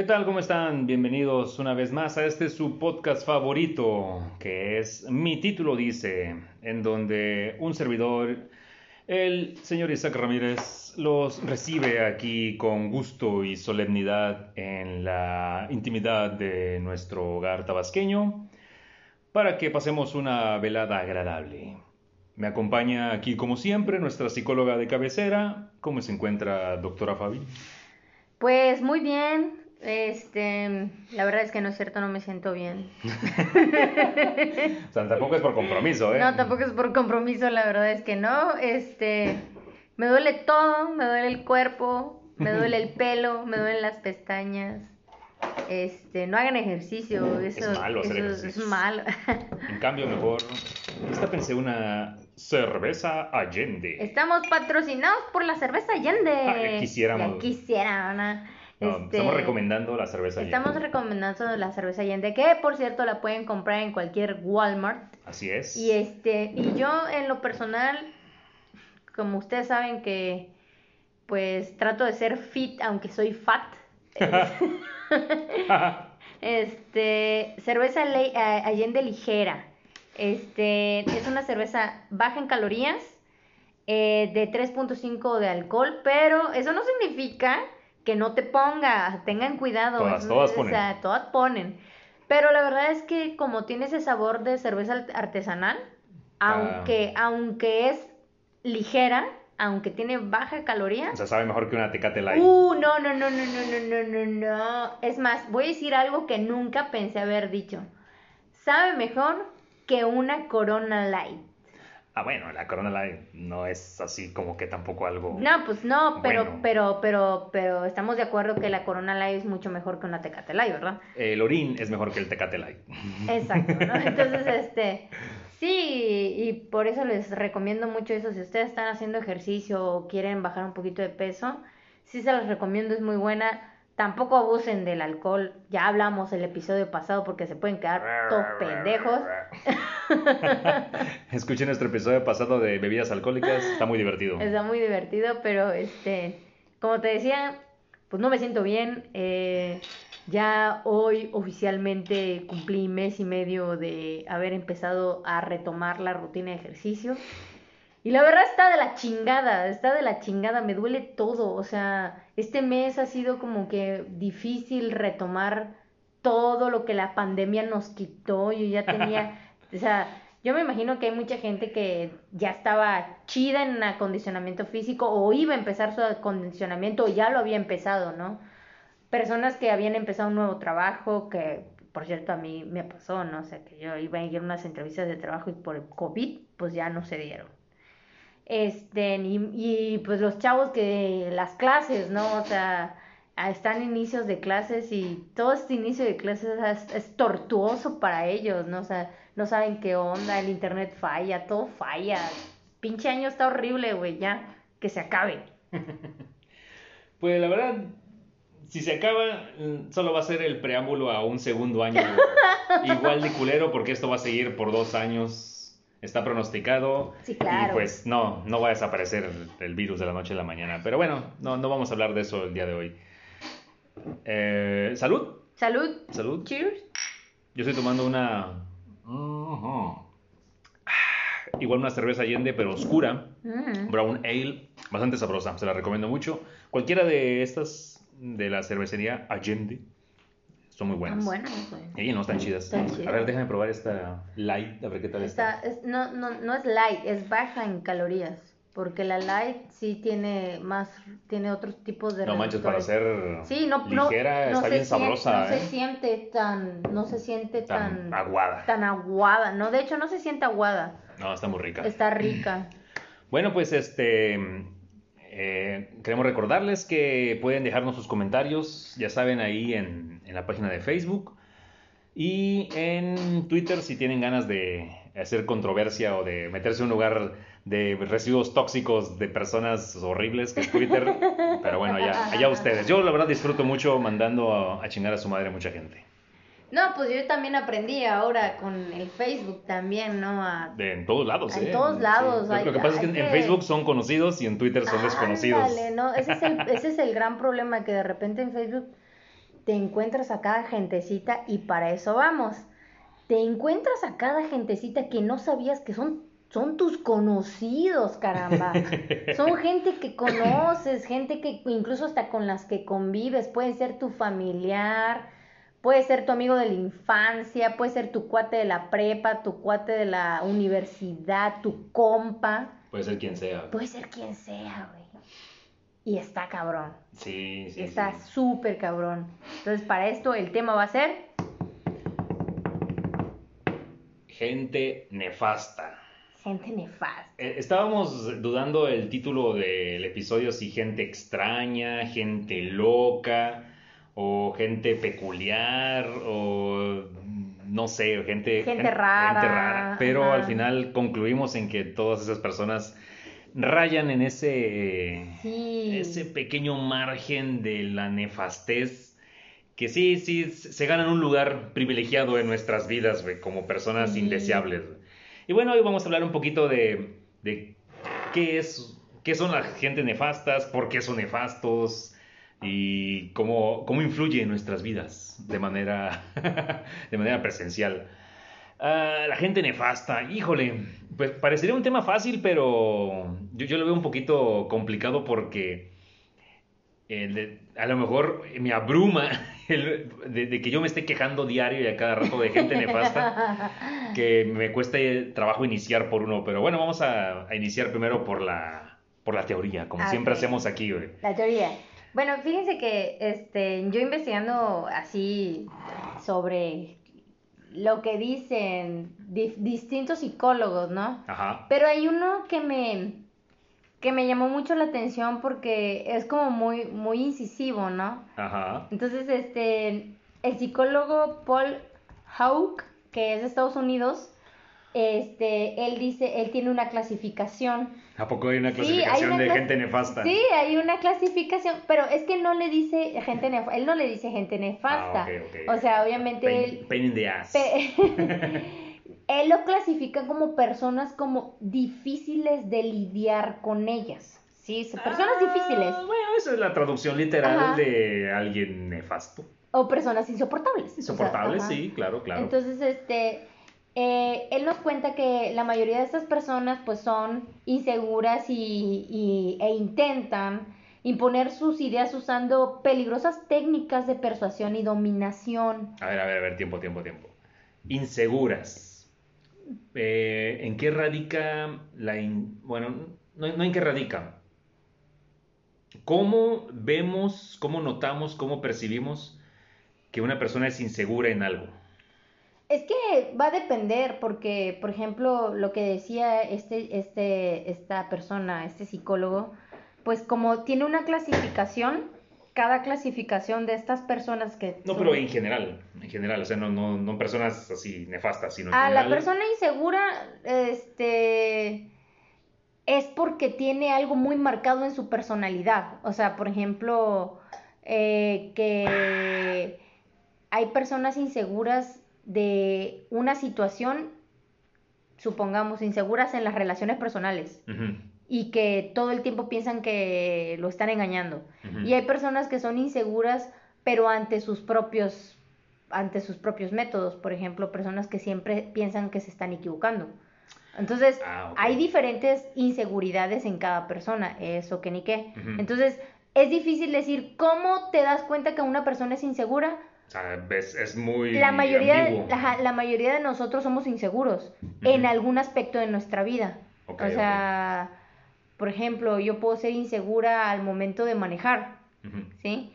¿Qué tal? ¿Cómo están? Bienvenidos una vez más a este su podcast favorito, que es Mi título dice, en donde un servidor, el señor Isaac Ramírez, los recibe aquí con gusto y solemnidad en la intimidad de nuestro hogar tabasqueño para que pasemos una velada agradable. Me acompaña aquí, como siempre, nuestra psicóloga de cabecera. ¿Cómo se encuentra, doctora Fabi? Pues muy bien, este, la verdad es que no es cierto, no me siento bien. o sea, tampoco es por compromiso, ¿eh? No, tampoco es por compromiso, la verdad es que no. Este, me duele todo, me duele el cuerpo, me duele el pelo, me duelen las pestañas. Este, no hagan ejercicio, eso es malo hacer eso es malo. En cambio, mejor, esta pensé una cerveza Allende. Estamos patrocinados por la cerveza Allende. Ah, quisiéramos. Ya quisiera, ¿no? No, Este, Estamos recomendando la cerveza Allende. Estamos recomendando la cerveza Allende, que por cierto la pueden comprar en cualquier Walmart. Así es. Y este, y yo en lo personal, como ustedes saben que pues trato de ser fit aunque soy fat. Este, cerveza Le- a- Allende ligera. Este, es una cerveza baja en calorías, eh, de 3.5 de alcohol, pero eso no significa que no te ponga, tengan cuidado. Todas, todas o ponen. sea, todas ponen. Pero la verdad es que como tiene ese sabor de cerveza art- artesanal, Ah. aunque, aunque es ligera, aunque tiene baja caloría, O sea, sabe mejor que una Tecate Light. Uh, no, no, no, no, no, no, no, no, no. Es más, voy a decir algo que nunca pensé haber dicho. Sabe mejor que una Corona Light. Ah, bueno, la Corona Light no es así como que tampoco algo... No, pues no, pero, Bueno. pero, pero, pero estamos de acuerdo que la Corona Light es mucho mejor que una Tecate Light, ¿verdad? El orín es mejor que el Tecate Light. Exacto, ¿no? Entonces, este, sí, y por eso les recomiendo mucho eso. Si ustedes están haciendo ejercicio o quieren bajar un poquito de peso, sí se los recomiendo, es muy buena. Tampoco abusen del alcohol. Ya hablamos el episodio pasado porque se pueden quedar todos pendejos. Escuchen nuestro episodio pasado de bebidas alcohólicas, está muy divertido. Está muy divertido, pero este, como te decía, pues no me siento bien. eh, ya hoy oficialmente cumplí mes y medio de haber empezado a retomar la rutina de ejercicio. Y la verdad está de la chingada, está de la chingada, me duele todo. O sea, este mes ha sido como que difícil retomar todo lo que la pandemia nos quitó. Yo ya tenía, o sea, yo me imagino que hay mucha gente que ya estaba chida en acondicionamiento físico o iba a empezar su acondicionamiento o ya lo había empezado, ¿no? Personas que habían empezado un nuevo trabajo, que por cierto a mí me pasó, ¿no? O sea, que yo iba a ir a unas entrevistas de trabajo y por el COVID, pues ya no se dieron. Este, y, y, pues los chavos que las clases, ¿no? O sea, están inicios de clases y todo este inicio de clases es, es tortuoso para ellos, ¿no? O sea, no saben qué onda, el internet falla, todo falla. Pinche año está horrible, güey, ya, que se acabe. Pues la verdad, si se acaba, solo va a ser el preámbulo a un segundo año igual de culero, porque esto va a seguir por dos años. Está pronosticado. Sí, claro. Y pues no, no va a desaparecer el, virus de la noche a la mañana. Pero bueno, no, no vamos a hablar de eso el día de hoy. Eh, Salud, Salud. salud. Cheers. Yo estoy tomando una. Ah, Igual una cerveza Allende, pero oscura. Mm. Brown Ale, bastante sabrosa, se la recomiendo mucho. Cualquiera de estas de la cervecería Allende son muy buenas. Tan buenas, güey. No están chidas. Están chidas. A ver, déjame probar esta light, a ver qué tal está. Está, es- no, no, no es light, es baja en calorías. Porque la light sí tiene más, tiene otros tipos de No manches, para ser Sí, no, ligera, no está bien sabrosa, No ¿eh? se siente tan, no se siente Tan tan, aguada. tan aguada. No, de hecho no se siente aguada. No, está muy rica. Está rica. Bueno, pues este. Eh, queremos recordarles que pueden dejarnos sus comentarios, ya saben, ahí en, en la página de Facebook. Y en Twitter, si tienen ganas de hacer controversia o de meterse en un lugar de residuos tóxicos de personas horribles que es Twitter. Pero bueno, allá, allá ustedes. Yo la verdad disfruto mucho mandando a, a chingar a su madre a mucha gente. No, pues yo también aprendí ahora con el Facebook también, ¿no? A... De, en todos lados, En ¿eh? todos lados, Lo- hay- Lo que pasa es que en, Facebook son conocidos y en Twitter son desconocidos. Ándale, ¿no? Ese es, el, ese es el gran problema, que de repente en Facebook te encuentras a cada gentecita y para eso vamos. Te encuentras a cada gentecita que no sabías que son son tus conocidos, caramba. Son gente que conoces, gente que incluso hasta con las que convives, puede ser tu familiar, puede ser tu amigo de la infancia, puede ser tu cuate de la prepa, tu cuate de la universidad, tu compa. Puede ser quien sea. Puede ser quien sea, güey. Y está cabrón. Sí, sí. Está súper cabrón. Entonces, para esto el tema va a ser... Gente nefasta. Gente nefasta. Eh, estábamos dudando el título del episodio si gente extraña, gente loca, o gente peculiar, o no sé, gente, gente, rara. Gente rara. Pero al final concluimos en que todas esas personas rayan en ese, ese pequeño margen de la nefastez que sí, sí, se ganan un lugar privilegiado en nuestras vidas, como personas indeseables. Y bueno, hoy vamos a hablar un poquito de, qué es, qué son las gente nefastas, por qué son nefastos y cómo, cómo influye en nuestras vidas de manera, de manera presencial. Ah, la gente nefasta, híjole, pues parecería un tema fácil, pero yo, yo lo veo un poquito complicado porque a lo mejor me abruma el, de, que yo me esté quejando diario y a cada rato de gente nefasta, que me cuesta trabajo iniciar por uno. Pero bueno, vamos a, iniciar primero por la, por la teoría, como siempre hacemos aquí. La teoría. Bueno, fíjense que este, yo investigando así sobre lo que dicen distintos psicólogos, ¿no? Ajá. Pero hay uno que me, que me llamó mucho la atención porque es como muy, muy incisivo, ¿no? Ajá. Entonces, este, el psicólogo Paul Hauck, que es de Estados Unidos, este, él dice, él tiene una clasificación. ¿A poco hay una clasificación de gente nefasta? Sí, hay una clasificación, pero es que no le dice gente nefasta, él no le dice gente nefasta. Ah, o sea, obviamente él... Pain in the ass. él lo clasifica como personas como difíciles de lidiar con ellas. Sí, personas ah, difíciles. Bueno, esa es la traducción literal de alguien nefasto. O personas insoportables. Insoportables, sí, claro, claro. Entonces, este, eh, él nos cuenta que la mayoría de estas personas pues son inseguras y, e intentan imponer sus ideas usando peligrosas técnicas de persuasión y dominación. A ver, a ver, a ver, tiempo, tiempo, tiempo. Inseguras eh, ¿en qué radica la... bueno, no, en qué radica. ¿Cómo vemos, cómo notamos, cómo percibimos que una persona es insegura en algo? Es que va a depender, porque, por ejemplo, lo que decía este, este, esta persona, este psicólogo, pues como tiene una clasificación, cada clasificación de estas personas que... No, pero en general, en general, o sea, no, no, no personas así nefastas, sino... En ah, la persona insegura, este, es porque tiene algo muy marcado en su personalidad. O sea, por ejemplo, eh, que hay personas inseguras de una situación, supongamos, inseguras en las relaciones personales y que todo el tiempo piensan que lo están engañando. Y hay personas que son inseguras, pero ante sus propios ante sus propios métodos, por ejemplo, personas que siempre piensan que se están equivocando. Entonces, ah, hay diferentes inseguridades en cada persona, eso que ni qué. Entonces, es difícil decir cómo te das cuenta que una persona es insegura. O sea, es, muy la mayoría, la, mayoría de nosotros somos inseguros en algún aspecto de nuestra vida. o sea, por ejemplo, yo puedo ser insegura al momento de manejar, ¿sí?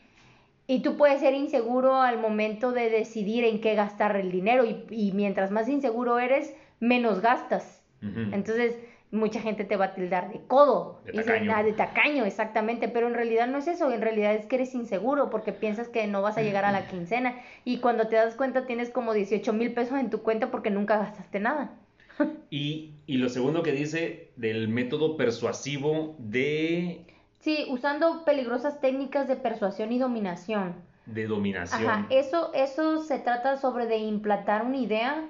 Y tú puedes ser inseguro al momento de decidir en qué gastar el dinero y, mientras más inseguro eres, menos gastas. Entonces, mucha gente te va a tildar de codo. De tacaño. Ah, de tacaño, exactamente. Pero en realidad no es eso. En realidad es que eres inseguro porque piensas que no vas a llegar a la quincena. Y cuando te das cuenta tienes como 18 mil pesos en tu cuenta porque nunca gastaste nada. Y, lo segundo que dice del método persuasivo de... Sí, usando peligrosas técnicas de persuasión y dominación. De dominación. Ajá, eso, eso se trata sobre de implantar una idea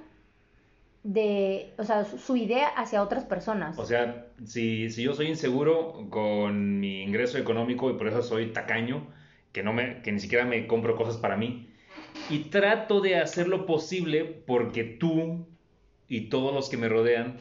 de, o sea, su, idea hacia otras personas. O sea, si, si yo soy inseguro con mi ingreso económico y por eso soy tacaño, que, no me, que ni siquiera me compro cosas para mí. Y trato de hacer lo posible porque tú y todos los que me rodean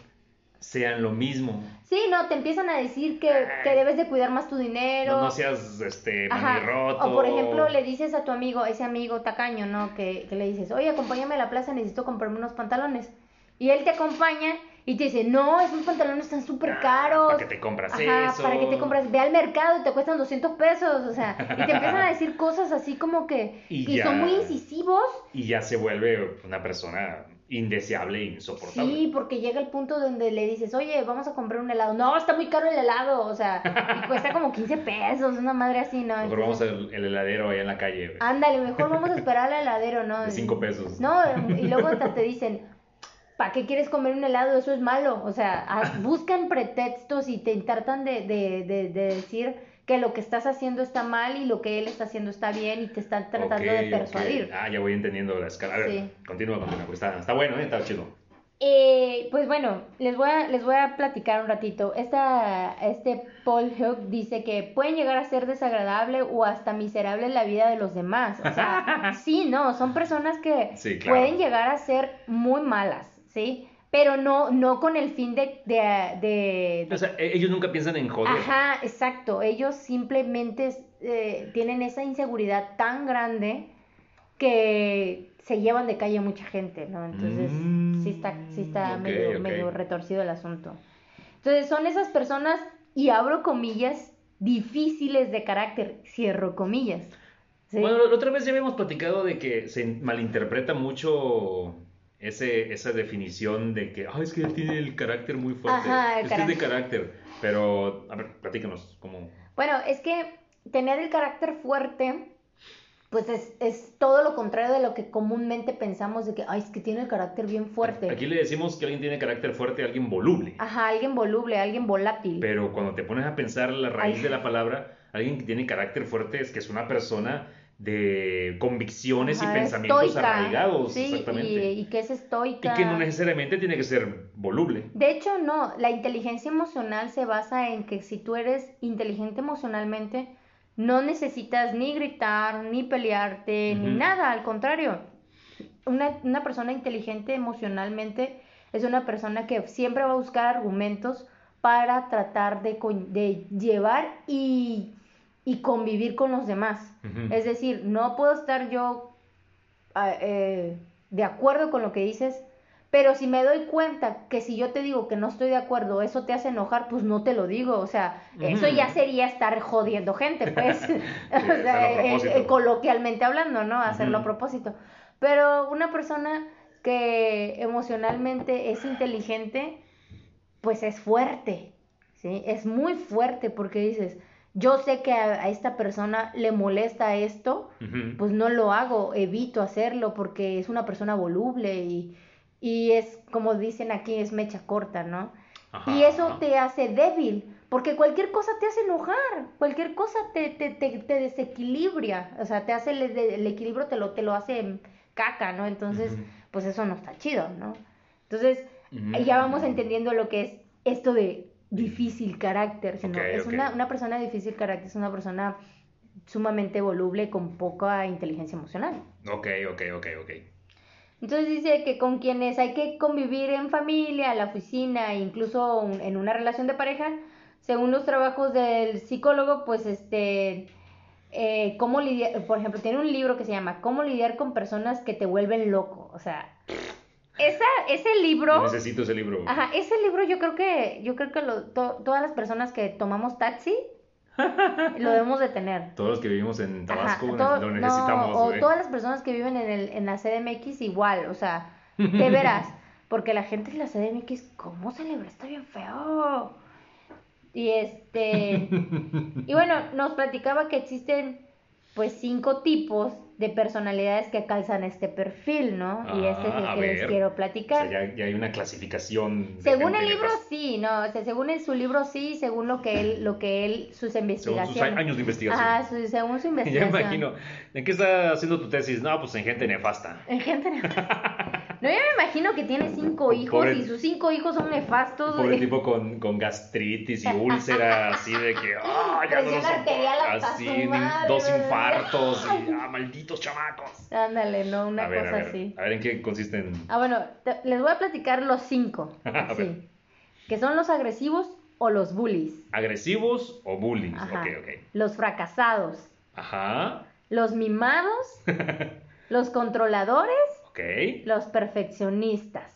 sean lo mismo. Sí, no, te empiezan a decir que, que debes de cuidar más tu dinero. No, no seas este manirroto. O por ejemplo, le dices a tu amigo, ese amigo tacaño, ¿no? Que, que le dices, oye, acompáñame a la plaza, necesito comprarme unos pantalones. Y él te acompaña y te dice, no, esos pantalones están súper Ah, caros. ¿para qué te compras Ajá, eso? para que te compras, ve al mercado y te cuestan 200 pesos, o sea, y te empiezan a decir cosas así como que, Y ya. son muy incisivos. Y ya se vuelve una persona indeseable e insoportable. Sí, porque llega el punto donde le dices, oye, vamos a comprar un helado. No, está muy caro el helado, o sea, y cuesta como 15 pesos, una madre así, ¿no? Mejor vamos al el heladero allá en la calle, Ándale, mejor vamos a esperar al heladero, ¿no? de cinco pesos. No, y luego hasta te dicen, ¿para qué quieres comer un helado? Eso es malo. O sea, haz- buscan pretextos y te tratan de, de, de, de decir que lo que estás haciendo está mal y lo que él está haciendo está bien y te están tratando de persuadir. Ah, ya voy entendiendo la escala. A ver, Sí. continúa, continúa. porque Está, está bueno, ¿eh? Está chido. Eh, pues bueno, les voy, a, les voy a platicar un ratito. Esta, este Paul Hook dice que pueden llegar a ser desagradable o hasta miserable en la vida de los demás. O sea, sí, no, son personas que Sí, claro. pueden llegar a ser muy malas, ¿sí? Pero no, no con el fin de... de, de- de- O sea, e- ellos nunca piensan en joder. Ajá, exacto. Ellos simplemente eh, tienen esa inseguridad tan grande que se llevan de calle a mucha gente, ¿no? Entonces, Mm, sí está, sí está medio, retorcido el asunto. Entonces, son esas personas, y abro comillas, difíciles de carácter, cierro comillas. ¿sí? Bueno, la otra vez ya habíamos platicado de que se malinterpreta mucho ese, esa definición de que, ah, es que él tiene el carácter muy fuerte. Ajá, el es que es de carácter. Pero, a ver, platícanos, ¿cómo? Bueno, es que tener el carácter fuerte, pues es, es todo lo contrario de lo que comúnmente pensamos de que, ay, es que tiene el carácter bien fuerte. Aquí le decimos que alguien tiene carácter fuerte a alguien voluble. Ajá, alguien voluble, alguien volátil. Pero cuando te pones a pensar la raíz Ay. de la palabra, alguien que tiene carácter fuerte es que es una persona de convicciones Ajá, y pensamientos estoica, arraigados, sí, exactamente. Y, y que es estoica. Y que no necesariamente tiene que ser voluble. De hecho, no, la inteligencia emocional se basa en que si tú eres inteligente emocionalmente, no necesitas ni gritar, ni pelearte, ni nada, al contrario. Una, una persona inteligente emocionalmente es una persona que siempre va a buscar argumentos para tratar de, de llevar y, y convivir con los demás. Es decir, no puedo estar yo ah, eh, de acuerdo con lo que dices, pero si me doy cuenta que si yo te digo que no estoy de acuerdo, eso te hace enojar, pues no te lo digo. O sea, eso ya sería estar jodiendo gente, pues. o sea, eh, eh, coloquialmente hablando, ¿no? Hacerlo a propósito. Pero una persona que emocionalmente es inteligente, pues es fuerte, ¿sí? Es muy fuerte porque dices, yo sé que a, a esta persona le molesta esto, pues no lo hago, evito hacerlo porque es una persona voluble y, y es, como dicen aquí, es mecha corta, ¿no? Ajá, y eso ajá. te hace débil, porque cualquier cosa te hace enojar, cualquier cosa te, te, te, te desequilibra, o sea, te hace el, el equilibrio, te lo, te lo hace caca, ¿no? Entonces, pues eso no está chido, ¿no? Entonces, ya vamos entendiendo lo que es esto de difícil carácter, sino es una, una persona de difícil carácter, es una persona sumamente voluble con poca inteligencia emocional. Ok, ok, ok, ok. Entonces dice que con quienes hay que convivir en familia, en la oficina, incluso un- en una relación de pareja, según los trabajos del psicólogo, pues este, eh, cómo lidiar, por ejemplo, tiene un libro que se llama Cómo lidiar con personas que te vuelven loco, o sea, esa, ese libro, Yo necesito ese libro. ajá, ese libro yo creo que, yo creo que lo- to- todas las personas que tomamos taxi, lo debemos de tener. Todos los que vivimos en Tabasco Ajá, ne- todo- lo no, necesitamos. o todas las personas que viven en, el, en la CDMX igual, o sea, de veras, porque la gente en la CDMX, ¿cómo celebra? Está bien feo. Y este, y bueno, nos platicaba que existen pues cinco tipos de personalidades que calzan este perfil, ¿no? y este es el Ah, que les ver. quiero O sea, platicar. ya, ya hay una clasificación. Según el libro nefasta. sí, no, o sea, según el- su libro sí, según lo que él, lo que él, sus Según investigaciones. sus años de investigación. Ajá, su- según su Ya investigación. imagino. ¿En qué está haciendo tu tesis? No, pues en gente nefasta. En gente No, yo me imagino que tiene cinco hijos Pobre- y sus cinco hijos son nefastos. Pobre tipo con, con gastritis y úlcera, así de que, ah, ya no Presión lo arterial soporto", hasta así, dos infartos y, ah, malditos chamacos. Ándale, no, una a ver, cosa a ver, así. a ver en qué consisten. Ah, bueno, te- les voy a platicar los cinco. A ver. sí. Que son los agresivos o los bullies. ¿Agresivos o bullies? Ajá. Ok, ok. Los fracasados. Ajá, Los mimados. los controladores. Ok. Los perfeccionistas.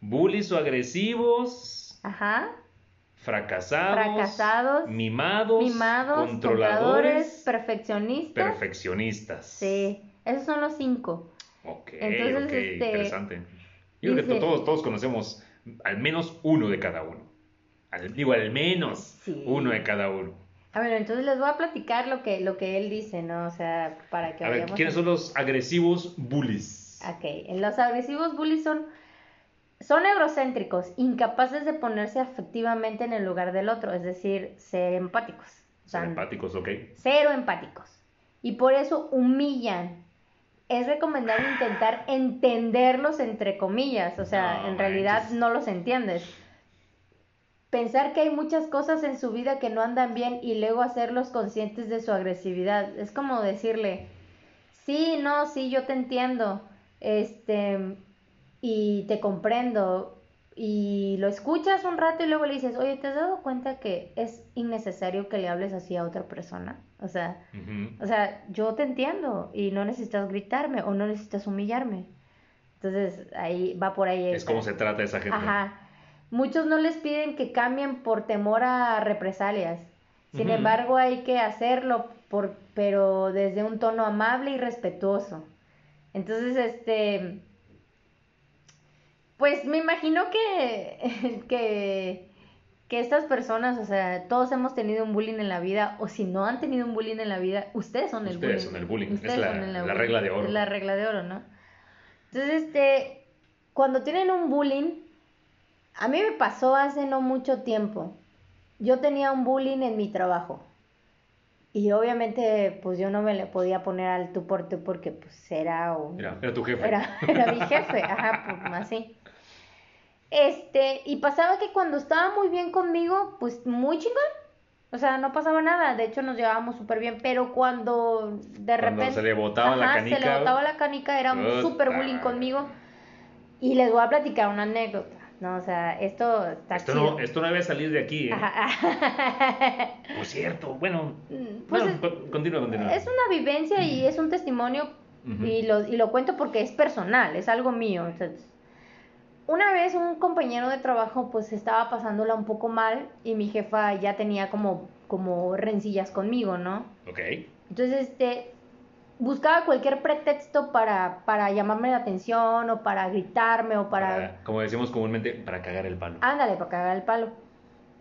Bullies o agresivos, Ajá. fracasados, Fracasados, mimados, Mimados, controladores, controladores, perfeccionistas. perfeccionistas. Sí, esos son los cinco. Ok, Entonces, ok, este, interesante. Yo creo que dice- todos, todos conocemos al menos uno de cada uno. Al- digo, al menos Sí. uno de cada uno. A ver, entonces les voy a platicar lo que, lo que él dice, ¿no? O sea, para que A ver, ¿quiénes son los agresivos bullies? Ok, los agresivos bullies son, son egocéntricos, incapaces de ponerse afectivamente en el lugar del otro, es decir, ser empáticos. O sea, Son empáticos, ok. cero empáticos. Y por eso humillan. Es recomendable intentar entenderlos entre comillas, o sea, No en realidad no los entiendes. Pensar que hay muchas cosas en su vida que no andan bien y luego hacerlos conscientes de su agresividad. Es como decirle, sí, no, sí, yo te entiendo, este, y te comprendo, y lo escuchas un rato y luego le dices, oye, ¿te has dado cuenta que es innecesario que le hables así a otra persona? O sea, o sea, yo te entiendo y no necesitas gritarme o no necesitas humillarme. Entonces, ahí va por ahí. Es como se trata esa gente. Ajá. Muchos no les piden que cambien por temor a represalias. Sin embargo, hay que hacerlo, por, pero desde un tono amable y respetuoso. Entonces, este, pues me imagino que, que, que estas personas, o sea, todos hemos tenido un bullying en la vida, o si no han tenido un bullying en la vida, ustedes son el Ustedes bullying. son el bullying. Es Ustedes la- son el la bullying. regla de oro. Es la regla de oro, ¿no? Entonces, este, cuando tienen un bullying, a mí me pasó hace no mucho tiempo. Yo tenía un bullying en mi trabajo. Y obviamente, pues yo no me le podía poner al tú por tú porque pues era un... Era tu jefe. Era, era mi jefe, ajá, pues así. Este, y pasaba que cuando estaba muy bien conmigo, pues muy chingón. O sea, no pasaba nada. De hecho, nos llevábamos súper bien. Pero cuando de Cuando repente. se le botaba la canica. Se le botaba la canica, era un súper bullying conmigo. Y les voy a platicar una anécdota. No, o sea, esto está Esto chido. no, esto no debe salir de aquí, ¿eh? Por cierto, bueno. Pues bueno, es- continúa, continúa. Es una vivencia y es un testimonio y, lo, y lo cuento porque es personal, es algo mío. Entonces, una vez un compañero de trabajo pues estaba pasándola un poco mal y mi jefa ya tenía como, como rencillas conmigo, ¿no? Ok. Entonces, este, buscaba cualquier pretexto para, para llamarme la atención o para gritarme o para... Para- como decimos comúnmente, para cagar el palo. Ándale, para cagar el palo.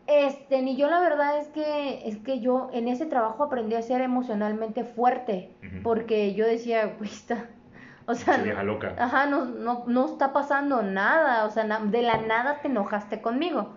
Este, ni yo la verdad es que, es que yo en ese trabajo aprendí a ser emocionalmente fuerte, porque yo decía, güey, está, o sea, Pinche vieja loca. ajá, no, no, no está pasando nada, o sea, na- de la nada te enojaste conmigo.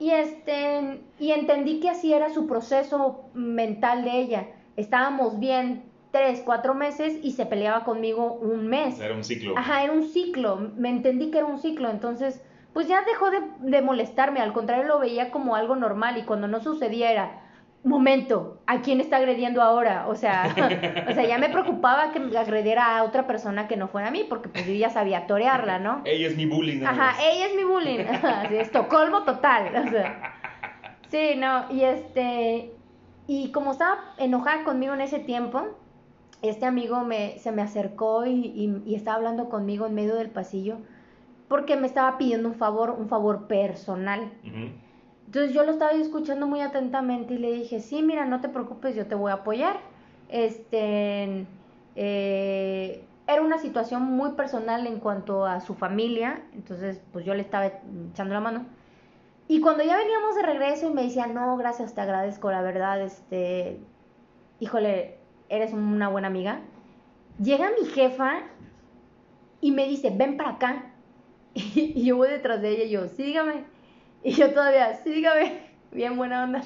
Y este, y entendí que así era su proceso mental de ella. Estábamos bien tres, cuatro meses y se peleaba conmigo un mes. Era un ciclo. Ajá, era un ciclo. Me entendí que era un ciclo. Entonces, pues ya dejó de, de molestarme. Al contrario, lo veía como algo normal. Y cuando no sucedía era, momento, ¿a quién está agrediendo ahora? O sea, o sea, ya me preocupaba que me agrediera a otra persona que no fuera a mí, porque pues yo ya sabía torearla, ¿no? Ella es mi bullying. Ajá, ella es mi bullying. Así, Estocolmo total. O sea. Sí, no, y este. Y como estaba enojada conmigo en ese tiempo, este amigo me, se me acercó y, y- y estaba hablando conmigo en medio del pasillo porque me estaba pidiendo un favor, un favor personal. Entonces yo lo estaba escuchando muy atentamente y le dije, sí, mira, no te preocupes, yo te voy a apoyar. Este, eh, era una situación muy personal en cuanto a su familia, entonces pues yo le estaba echando la mano. Y cuando ya veníamos de regreso y me decía, no, gracias, te agradezco, la verdad, este, híjole, eres una buena amiga. Llega mi jefa y me dice, ven para acá. Y, yo voy detrás de ella y yo, sí, dígame. Y yo todavía, sí, dígame, bien buena onda.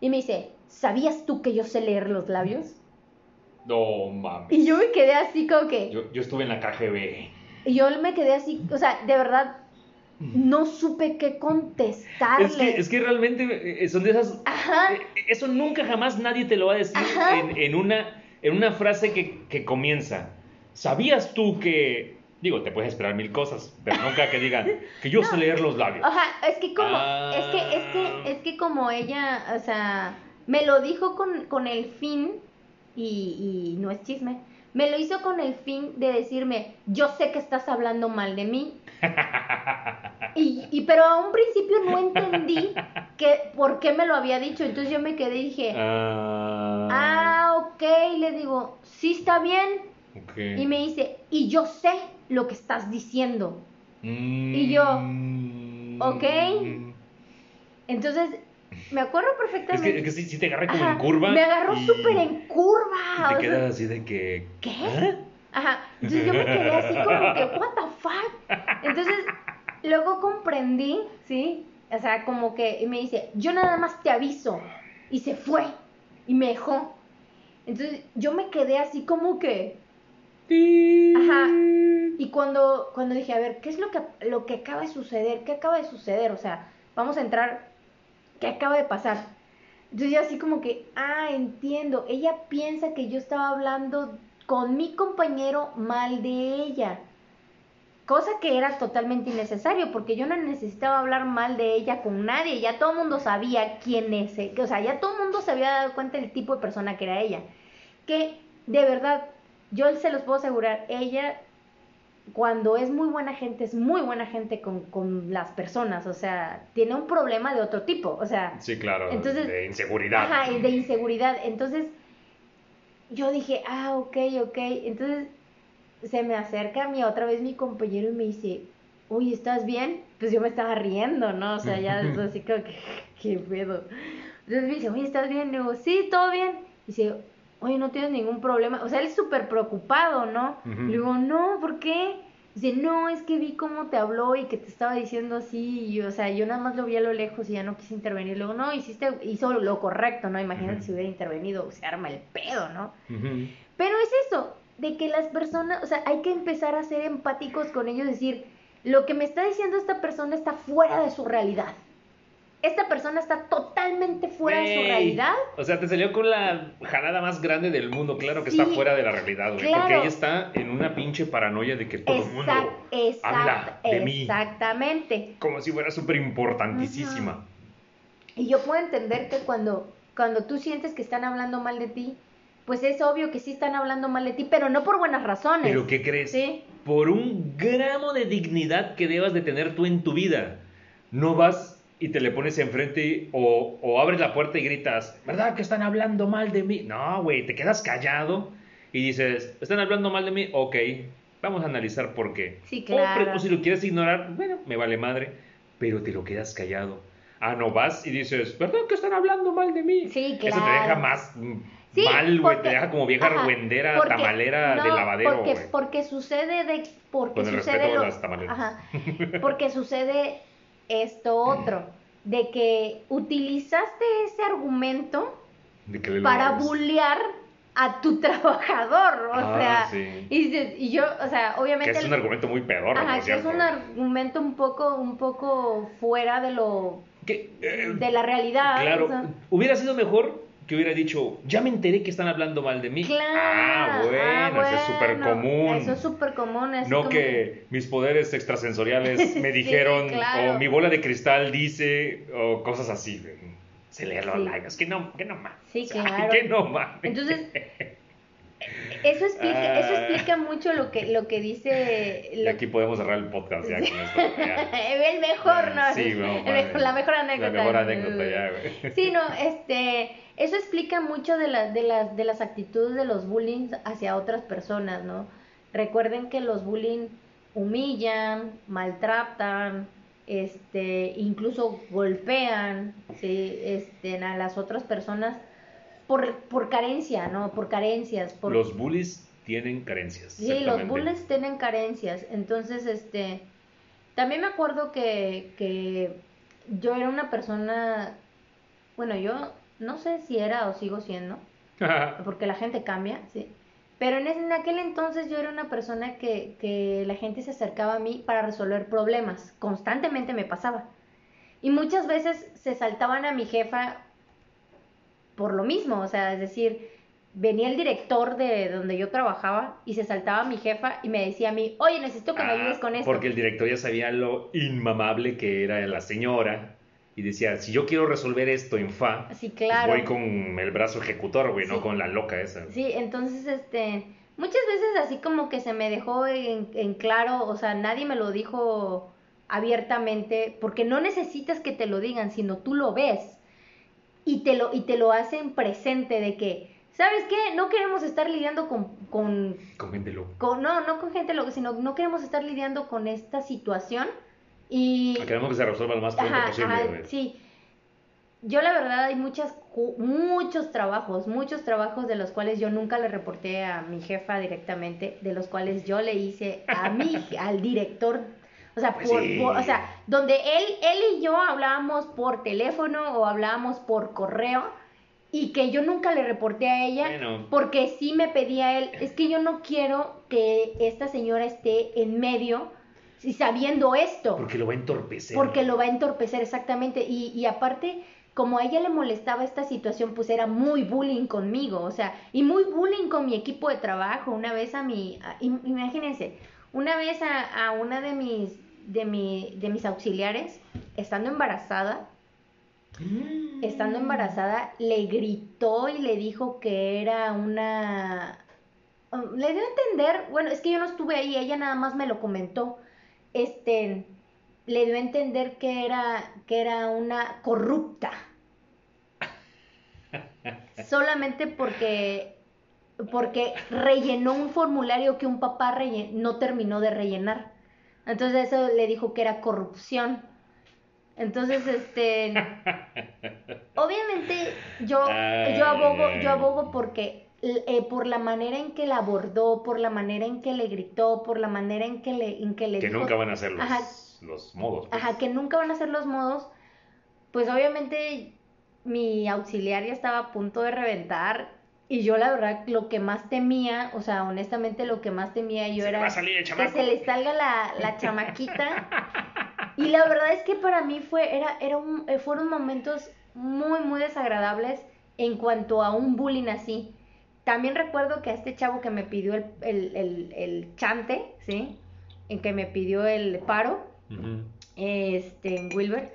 Y me dice, ¿sabías tú que yo sé leer los labios? No mames. Y yo me quedé así como que... Yo, yo estuve en la KGB. Y yo me quedé así, o sea, de verdad, no supe qué contestarle. Es que, es que realmente eh, son de esas... Ajá. eh, Eso nunca jamás nadie te lo va a decir en, en una, en una frase que, que comienza. ¿Sabías tú que... Digo, te puedes esperar mil cosas, pero nunca que digan que yo sé leer los labios. Ajá, es que como, Ah. es que, es que, es que como ella, o sea, me lo dijo con, con el fin, y, y no es chisme, me lo hizo con el fin de decirme, yo sé que estás hablando mal de mí. Y, y pero a un principio no entendí que, por qué me lo había dicho, entonces yo me quedé y dije, Ah, ah, ok, le digo, sí está bien, y me dice, y yo sé lo que estás diciendo. y yo, Mm. ok. Entonces, me acuerdo Es perfectamente. que, es que sí, sí te agarra como Ajá, en curva. Me agarró y- súper en y curva. te sea, quedas así de que. ¿Qué? ¿Ah? Ajá. Entonces yo me quedé así como que, ¿what the fuck? Entonces, luego comprendí, ¿sí? O sea, como que y me dice, yo nada más te aviso. Y se fue. Y me dejó. Entonces, yo me quedé así como que. Ajá. Y cuando, cuando dije, a ver, ¿qué es lo que, lo que acaba de suceder? ¿Qué acaba de suceder? O sea, vamos a entrar. ¿Qué acaba de pasar? Entonces yo así como que, ah, entiendo. Ella piensa que yo estaba hablando con mi compañero mal de ella. Cosa que era totalmente innecesario, porque yo no necesitaba hablar mal de ella con nadie. Ya todo el mundo sabía quién es. eh, O sea, ya todo el mundo se había dado cuenta del tipo de persona que era ella. Que, de verdad, yo se los puedo asegurar, ella cuando es muy buena gente, es muy buena gente con, con las personas, o sea, tiene un problema de otro tipo, o sea, Sí, claro. Entonces- de inseguridad. ajá, de inseguridad. Entonces, yo dije, ah, ok, ok. Entonces, se me acerca a mí otra vez mi compañero y me dice, oye, ¿estás bien? Pues yo me estaba riendo, ¿no? O sea, ya es así como que, qué pedo. Entonces me dice, oye, ¿estás bien? Y digo, sí, todo bien. Y dice, oye, no tienes ningún problema. O sea, él es súper preocupado, ¿no? Ujú. Le digo, no, ¿por qué? Dice, no, es que vi cómo te habló y que te estaba diciendo así. Y, o sea, yo nada más lo vi a lo lejos y ya no quise intervenir. Luego, no, hiciste, hizo lo correcto, ¿no? Imagínate si hubiera intervenido, se arma el pedo, ¿no? Pero es eso, de que las personas, o sea, hay que empezar a ser empáticos con ellos, decir, lo que me está diciendo esta persona está fuera de su realidad. Esta persona está totalmente fuera de su realidad. O sea, te salió con la jalada más grande del mundo. Claro que Sí. está fuera de la realidad, güey. Claro. Porque ella está en una pinche paranoia de que todo el mundo Exact- exact- habla de mí. Exactamente. como si fuera súper importantísima. Y yo puedo entender que cuando, cuando tú sientes que están hablando mal de ti, pues es obvio que sí están hablando mal de ti, pero no por buenas razones. Pero ¿qué crees? Sí. Por un gramo de dignidad que debas de tener tú en tu vida, no vas y te le pones enfrente o, o abres la puerta y gritas, ¿verdad que están hablando mal de mí? No, güey, te quedas callado y dices, ¿están hablando mal de mí? Ok, vamos a analizar por qué. Sí, O claro. O, si lo quieres ignorar, bueno, me vale madre, pero te lo quedas callado. Ah, no vas y dices, ¿verdad que están hablando mal de mí? Sí, Eso te claro. deja más Sí, mal, güey, te deja como vieja ajá, argüendera, porque- tamalera de no, lavadero, porque, porque sucede de porque Con el sucede respeto de lo- las tamaleras. ajá, porque sucede esto otro de que utilizaste ese argumento para bullear a tu trabajador, o Ah, sea, sí. y, yo, o sea, Que obviamente es un argumento muy pedorro, ajá, es un argumento un poco un poco fuera de lo Que, eh, de la realidad, Claro, o sea. hubiera sido mejor que hubiera dicho, ya me enteré que están hablando mal de mí. Claro. Ah, bueno, eso es súper común. Eso es súper común. No que mis poderes extrasensoriales me Sí, dijeron, claro. o mi bola de cristal dice, o cosas así. Se lee los Sí. labios, que no, que no más. Sí, claro. Que no más. Entonces, eso explica, eso Ah. explica mucho lo que, lo que dice... Y Lo... aquí podemos cerrar el podcast ya con esto. ya. El mejor, ¿no? Sí, no, la mejor anécdota. La mejor anécdota ya, güey. Sí, no, este, eso explica mucho de, la- de, las, de las actitudes de los bullying hacia otras personas, ¿no? Recuerden que los bullying humillan, maltratan, este, incluso golpean, ¿sí? este, a las otras personas por, por carencia, ¿no? Por carencias, por, Los bullies tienen carencias. Sí, los bullies tienen carencias. Entonces, este, también me acuerdo que, que yo era una persona, bueno, yo no sé si era o sigo siendo, porque la gente cambia, sí. Pero en, ese- en aquel entonces yo era una persona que, que la gente se acercaba a mí para resolver problemas. Constantemente me pasaba. Y muchas veces se saltaban a mi jefa por lo mismo. O sea, es decir, venía el director de donde yo trabajaba y se saltaba a mi jefa y me decía a mí, oye, necesito que me ayudes con esto. Ah, Porque el director ya sabía lo inmamable que era la señora. Y decía, si yo quiero resolver esto en fa, Sí, pues voy con el brazo ejecutor, güey, Sí. no con la loca esa. Sí, entonces, este, muchas veces así como que se me dejó en, en claro, o sea, nadie me lo dijo abiertamente, porque no necesitas que te lo digan, sino tú lo ves y te lo, y te lo hacen presente de que, ¿sabes qué? No queremos estar lidiando con, con, Con gente loca. con- no, no con gente loca, sino no queremos estar lidiando con esta situación y... Queremos que se resuelva lo más pronto Ajá, posible, ajá, sí. Yo la verdad hay muchas, muchos trabajos, muchos trabajos de los cuales yo nunca le reporté a mi jefa directamente, de los cuales yo le hice a mi, al director, o sea, Pues por- sí. por- o sea, donde él, él y yo hablábamos por teléfono o hablábamos por correo y que yo nunca le reporté a ella Bueno. porque sí me pedía él, es que yo no quiero que esta señora esté en medio y sabiendo esto. Porque lo va a entorpecer. Porque lo va a entorpecer exactamente. Y, y aparte, como a ella le molestaba esta situación, pues era muy bullying conmigo, o sea, y muy bullying con mi equipo de trabajo. Una vez a mi, a- imagínense, una vez a, a una de mis, de, mi, de mis auxiliares, estando embarazada, Mm. estando embarazada, le gritó y le dijo que era una... um, Le dio a entender, bueno, es que yo no estuve ahí, ella nada más me lo comentó, este, le dio a entender que era, que era una corrupta. Solamente porque, porque rellenó un formulario que un papá no terminó de rellenar. Entonces eso le dijo que era corrupción. Entonces, este, obviamente yo, yo abogo, yo abogo porque eh, por la manera en que la abordó, por la manera en que le gritó, por la manera en que le, en que le Que dijo- nunca van a ser los, Ajá. los modos. pues. Ajá, que nunca van a ser los modos. Pues obviamente mi auxiliar ya estaba a punto de reventar. Y yo la verdad lo que más temía, o sea, honestamente lo que más temía yo Se era que se le salga la, la chamaquita. Y la verdad es que para mí fue, era, era un- eh, fueron momentos muy, muy desagradables en cuanto a un bullying así. También recuerdo que a este chavo que me pidió el, el, el, el chante, ¿sí? En que me pidió el paro, Ujú. este, en Wilber.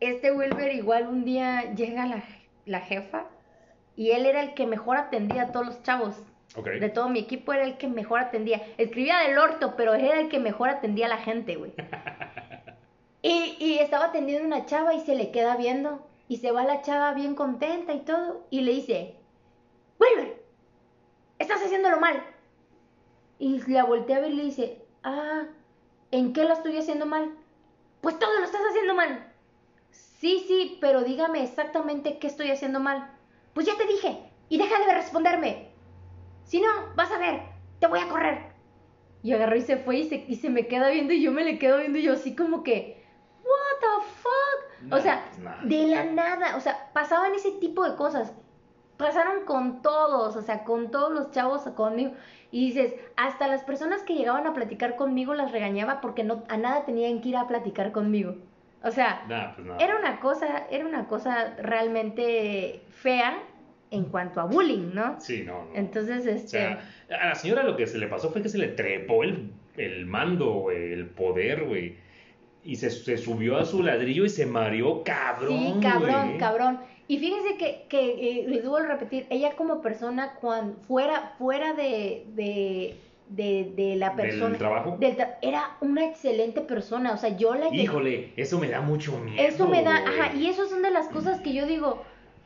Este Wilber igual un día llega la, la jefa y él era el que mejor atendía a todos los chavos. De todo mi equipo era el que mejor atendía. Escribía del orto, pero era el que mejor atendía a la gente, güey. Y, y estaba atendiendo una chava y se le queda viendo. Y se va la chava bien contenta y todo. Y le dice, Wilber, estás haciéndolo mal. Y la voltea a ver y le dice, ah, ¿en qué lo estoy haciendo mal? Pues todo lo estás haciendo mal. Sí, sí, pero dígame exactamente qué estoy haciendo mal. Pues ya te dije, y deja de responderme. Si no, vas a ver, te voy a correr. Y agarró y se fue y se, y se me queda viendo y yo me le quedo viendo y yo así como que, what the fuck? o sea, pues de la nada, o sea, pasaban ese tipo de cosas. Pasaron con todos, o sea, con todos los chavos conmigo. Y dices, hasta las personas que llegaban a platicar conmigo las regañaba porque no, a nada tenían que ir a platicar conmigo. O sea, Nah, pues era una cosa, era una cosa realmente fea en cuanto a bullying, ¿no? Sí, no, no. Entonces, O este, sea, a la señora lo que se le pasó fue que se le trepó el, el mando, güey, el poder, güey. Y se, se subió a su ladrillo y se mareó cabrón. sí, cabrón, güey. cabrón. Y fíjense que, que eh, les debo repetir, ella como persona, cuando fuera, fuera de, de, de, de la ¿Del persona, trabajo? del tra- era una excelente persona, o sea, yo la Híjole, eso me da mucho miedo. Eso me da, ajá, y eso son de las cosas que yo digo,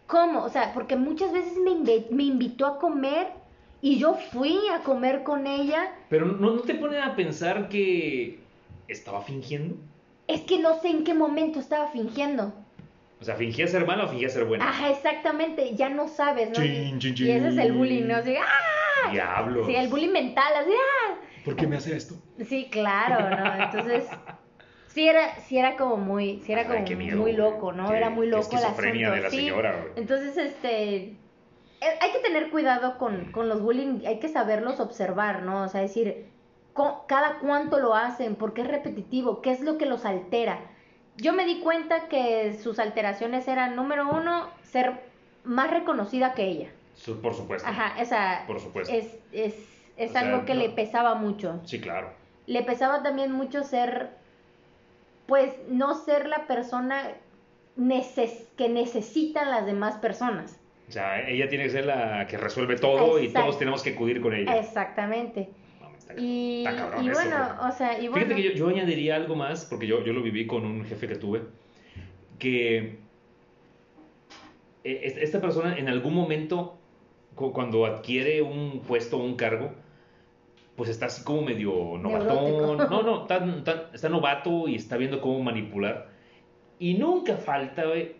¿cómo? O sea, porque muchas veces me, inve- me invitó a comer y yo fui a comer con ella. Pero ¿no, no te pone a pensar que estaba fingiendo? Es que no sé en qué momento estaba fingiendo. O sea, ¿fingía ser mala o fingía ser buena? Ajá, exactamente, ya no sabes, ¿no? Chin, chin, y ese es el bullying, ¿no? chin. Así, ¡ah! Diablo. Sí, el bullying mental, así, ¡ah! ¿Por qué me hace esto? Sí, claro, ¿no? Entonces, sí era, sí era como muy, sí era Ay, como qué miedo, muy loco, ¿no? Qué- era muy loco el esquizofrenia asunto. de la sí. señora, güey. Entonces, este, eh, hay que tener cuidado con, con los bullying, hay que saberlos observar, ¿no? O sea, decir, co- cada cuánto lo hacen, por qué es repetitivo, qué es lo que los altera. Yo me di cuenta que sus alteraciones eran, número uno, ser más reconocida que ella. Por supuesto. Ajá, esa Por supuesto. es, es, es O sea, algo que no- le pesaba mucho. Sí, claro. Le pesaba también mucho ser, pues, no ser la persona neces que necesitan las demás personas. O sea, ella tiene que ser la que resuelve todo y todos tenemos que acudir con ella. Exactamente. Está- Y, está cabrón y eso, bueno, güey. o sea, y bueno, Fíjate que yo, yo añadiría algo más, porque yo, yo lo viví con un jefe que tuve, que es- esta persona en algún momento, cu- cuando adquiere un puesto o un cargo, pues está así como medio novatón. Neurótico. No, no, está, está- está novato y está viendo cómo manipular. Y nunca falta, güey,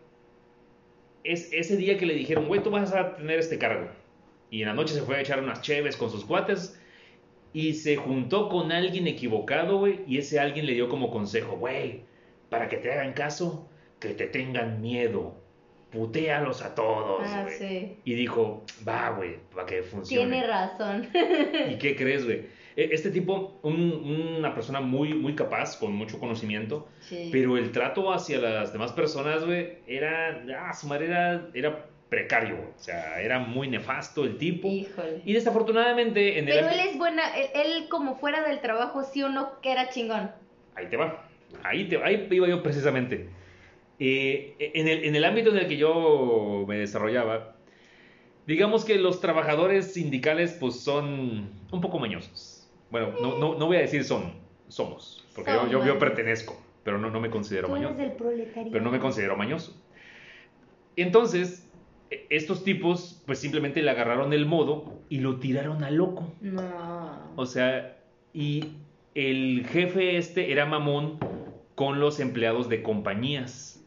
es ese día que le dijeron, güey, tú vas a tener este cargo. Y en la noche se fue a echar unas cheves con sus cuates y se juntó con alguien equivocado, güey, y ese alguien le dio como consejo, güey, para que te hagan caso, que te tengan miedo, putéalos a todos, Ah, güey. sí. Y dijo, va, güey, para que funcione. Tiene razón. ¿Y qué crees, güey? E- Este tipo, un- una persona muy, muy capaz, con mucho conocimiento, Sí. pero el trato hacia las demás personas, güey, era, ah, su madre era, era precario, o sea, era muy nefasto el tipo. Híjole. Y desafortunadamente en el... Pero él es buena, él, él como fuera del trabajo, sí o no, que era chingón. Ahí te va. Ahí, te, ahí iba yo precisamente. Eh, en, el, en el ámbito en el que yo me desarrollaba, digamos que los trabajadores sindicales pues son un poco mañosos. Bueno, no, no, no voy a decir son, somos, porque yo, yo, yo pertenezco, pero no, no me considero Tú mañoso. eres del proletariado. Pero no me considero mañoso. Entonces, estos tipos pues simplemente le agarraron el modo y lo tiraron a loco. No. O sea, y el jefe este era mamón con los empleados de compañías.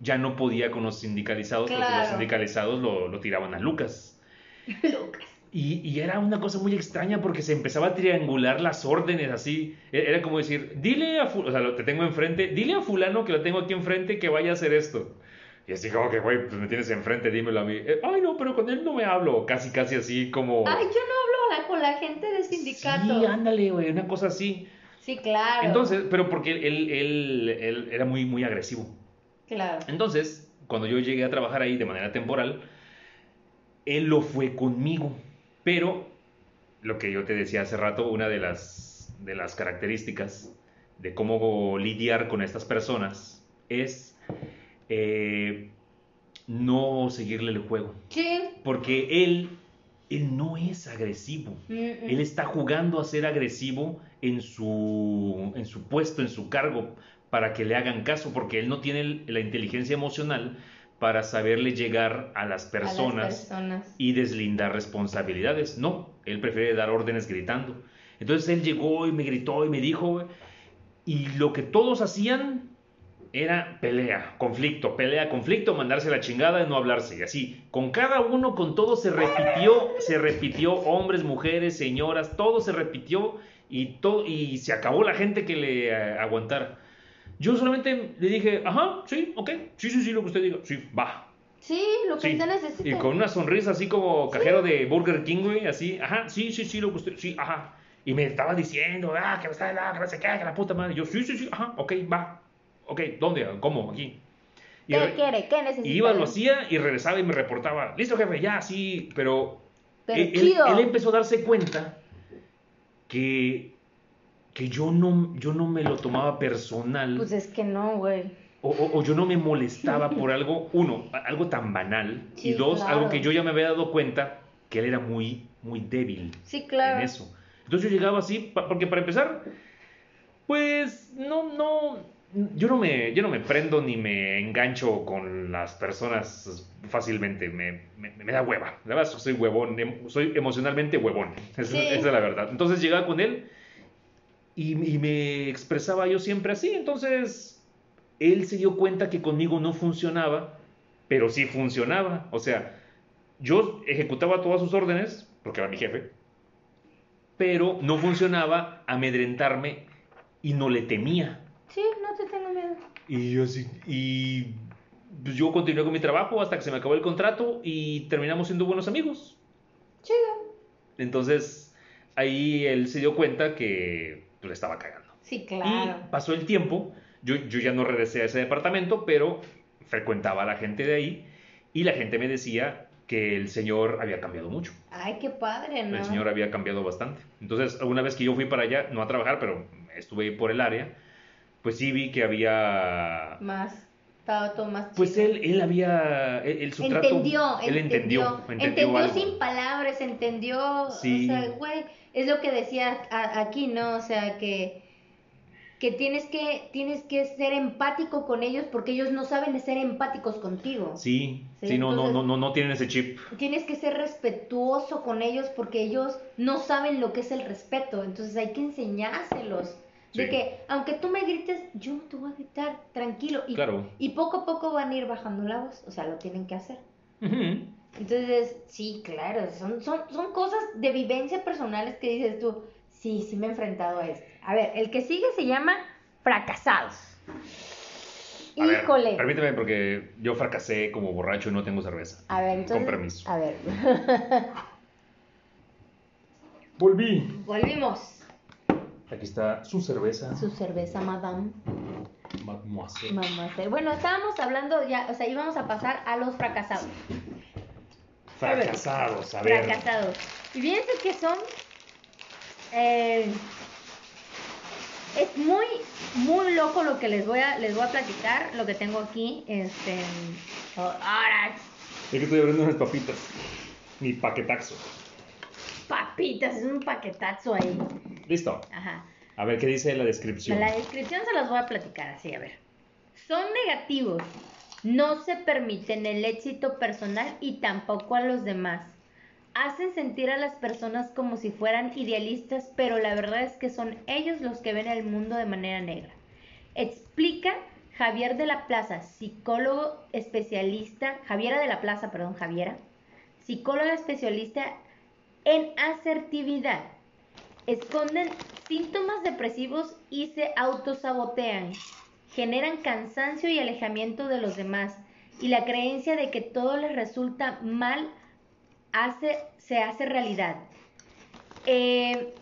Ya no podía con los sindicalizados porque los sindicalizados lo, lo tiraban a Lucas. Lucas. Y, y era una cosa muy extraña porque se empezaba a triangular las órdenes así. E- Era como decir, dile a fulano, o sea, lo te tengo enfrente, dile a fulano que lo tengo aquí enfrente que vaya a hacer esto. Y así como que, güey, pues me tienes enfrente, dímelo a mí. "Eh, Ay, no, pero con él no me hablo. Casi, casi así como... Ay, yo no hablo la- con la gente del sindicato. Sí, ándale, güey, una cosa así. Sí, claro. Entonces, pero porque él, él, él era muy, muy agresivo. Claro. Entonces, cuando yo llegué a trabajar ahí de manera temporal, él lo fue conmigo. Pero, lo que yo te decía hace rato, una de las, de las características de cómo lidiar con estas personas es eh, no seguirle el juego. Sí. Porque él, él no es agresivo. Mm, mm. Él está jugando a ser agresivo en su, en su puesto, en su cargo, para que le hagan caso, porque él no tiene la inteligencia emocional para saberle llegar a las A las personas personas. y deslindar responsabilidades. No, él prefiere dar órdenes gritando. Entonces él llegó y me gritó y me dijo, y lo que todos hacían era pelea, conflicto, pelea, conflicto, mandarse la chingada y no hablarse. Y así, con cada uno, con todo se repitió, se repitió, hombres, mujeres, señoras, todo se repitió y, todo, y se acabó la gente que le eh, aguantara. Yo solamente le dije, ajá, sí, ok, sí, sí, sí, lo que usted diga, sí, va, Sí, lo que Sí. usted necesita. y con una sonrisa así como cajero de Burger King, güey, así, ajá, sí, sí, sí, lo que usted, sí, ajá. Y me estaba diciendo, ah, que me está, ah, que no sé qué, que la puta madre. Y yo, sí, sí, sí, ajá, ok, va. Ok, ¿dónde? ¿Cómo? Aquí. Y, ¿Qué re- quiere? ¿Qué necesita? y iba, lo hacía y regresaba y me reportaba, listo, jefe, ya, sí, pero. Pero él, él- chido. él empezó a darse cuenta que, que yo, no, yo no me lo tomaba personal. Pues es que no, güey. O, o- o yo no me molestaba por algo, uno, algo tan banal, y dos, claro. algo que yo ya me había dado cuenta que él era muy, muy débil Sí, claro. en eso. Entonces yo llegaba así, pa- porque para empezar, pues no, no, yo no me, yo no me prendo ni me engancho con las personas fácilmente, me, me, me da hueva, la verdad soy huevón, em- soy emocionalmente huevón, Sí. esa es la verdad. Entonces llegaba con él y, y me expresaba yo siempre así, entonces él se dio cuenta que conmigo no funcionaba, pero sí funcionaba, o sea, yo ejecutaba todas sus órdenes, porque era mi jefe, pero no funcionaba amedrentarme y no le temía. Sí, no te tengo miedo. Y yo así, y pues yo continué con mi trabajo hasta que se me acabó el contrato y terminamos siendo buenos amigos. Chido. Entonces, ahí él se dio cuenta que pues, le estaba cagando. Sí, claro. Y pasó el tiempo, yo, yo ya no regresé a ese departamento, pero frecuentaba a la gente de ahí y la gente me decía que el señor había cambiado mucho. Ay, qué padre, ¿no? El señor había cambiado bastante. Entonces, alguna vez que yo fui para allá, no a trabajar, pero estuve por el área, pues sí vi que había... Más, estaba todo más Pues él, él había... Él, él su trato- entendió, él entendió. entendió, Entendió, algo. sin palabras, entendió, Sí. o sea, güey, es lo que decía a- aquí, ¿no? O sea, que que tienes que tienes que ser empático con ellos porque ellos no saben ser empáticos contigo. Sí, Sí, sí, no, no, entonces- no, no, no tienen ese chip. Tienes que ser respetuoso con ellos porque ellos no saben lo que es el respeto, entonces hay que enseñárselos. De que aunque tú me grites, yo no te voy a gritar, tranquilo. Y, Claro. y poco a poco van a ir bajando la voz, o sea, lo tienen que hacer. Entonces, sí, claro, son, son, son cosas de vivencia personales que dices tú, sí, sí me he enfrentado a esto. A ver, el que sigue se llama fracasados. A ver, Híjole. permíteme porque yo fracasé como borracho y no tengo cerveza. a ver, entonces. Con permiso. A ver, Volví. volvimos. Aquí está su cerveza. Su cerveza, madame. Mademoiselle. Mademoiselle. Bueno, estábamos hablando ya, o sea, íbamos a pasar a los fracasados. Fracasados, a ver. Fracasados. Y fíjense que son. eh, es muy, muy loco lo que les voy a, les voy a platicar, lo que tengo aquí. Este. ahora, Es que estoy abriendo unas papitas. Mi paquetaxo. papitas, es un paquetazo ahí. Listo. Ajá. A ver qué dice la descripción. La descripción se las voy a platicar así, a ver. Son negativos. No se permiten el éxito personal y tampoco a los demás. Hacen sentir a las personas como si fueran idealistas, pero la verdad es que son ellos los que ven el mundo de manera negra. Explica Javier de la Plaza, psicólogo especialista, Javiera de la Plaza, perdón, Javiera, psicóloga especialista en asertividad esconden síntomas depresivos y se autosabotean, generan cansancio y alejamiento de los demás y la creencia de que todo les resulta mal hace, se hace realidad. Eh,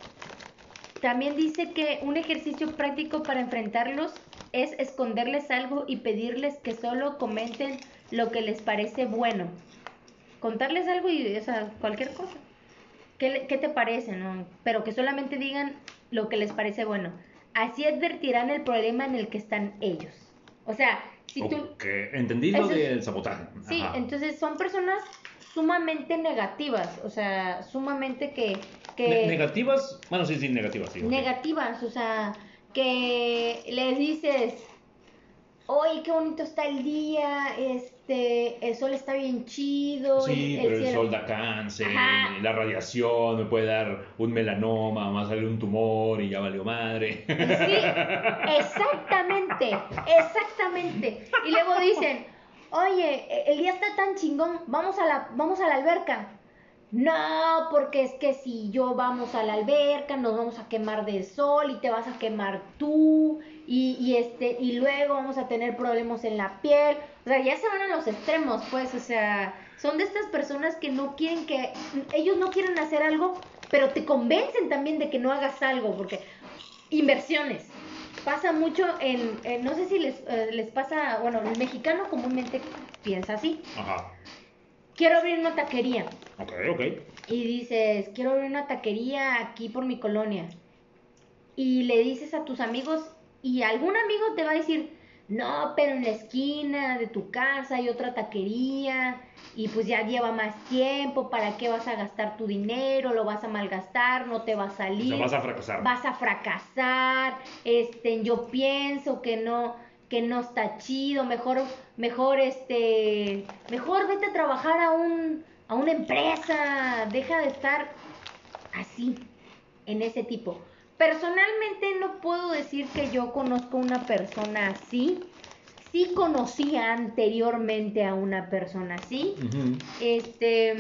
también dice que un ejercicio práctico para enfrentarlos es esconderles algo y pedirles que solo comenten lo que les parece bueno. Contarles algo y, o sea, cualquier cosa. ¿Qué, qué te parece, no? Pero que solamente digan lo que les parece bueno. Así advertirán el problema en el que están ellos. O sea, si tú... Ok, Entendí lo del sabotaje. Sí, Ajá. entonces son personas sumamente negativas, o sea, sumamente que... que Ne- negativas. Bueno, sí, sí, negativas. Sí, negativas, o sea, que les dices, oye, qué bonito está el día, este, el sol está bien chido, Sí, el, pero el sol da cáncer, Ajá. la radiación me puede dar un melanoma, más sale un tumor y ya valió madre. Sí, exactamente, exactamente. Y luego dicen, oye, el día está tan chingón, vamos a la, vamos a la alberca. No, porque es que si yo vamos a la alberca, nos vamos a quemar del sol y te vas a quemar tú y, y este y luego vamos a tener problemas en la piel. O sea, ya se van a los extremos, pues, o sea, son de estas personas que no quieren que ellos no quieren hacer algo, pero te convencen también de que no hagas algo, porque inversiones. Pasa mucho en, no sé si les, eh, les pasa, bueno, el mexicano comúnmente piensa así. Ajá. Quiero abrir una taquería. Ok, ok. Y dices, quiero abrir una taquería aquí por mi colonia. Y le dices a tus amigos, y algún amigo te va a decir, no, pero en la esquina de tu casa hay otra taquería, y pues ya lleva más tiempo, ¿para qué vas a gastar tu dinero? Lo vas a malgastar, no te va a O salir sea, vas a fracasar. vas a fracasar, este, yo pienso que no, que no está chido, mejor, mejor, este, mejor vete a trabajar a un, a una empresa, deja de estar así, en ese tipo. Personalmente no puedo decir que yo conozco una persona así. Sí conocía anteriormente a una persona así. Este,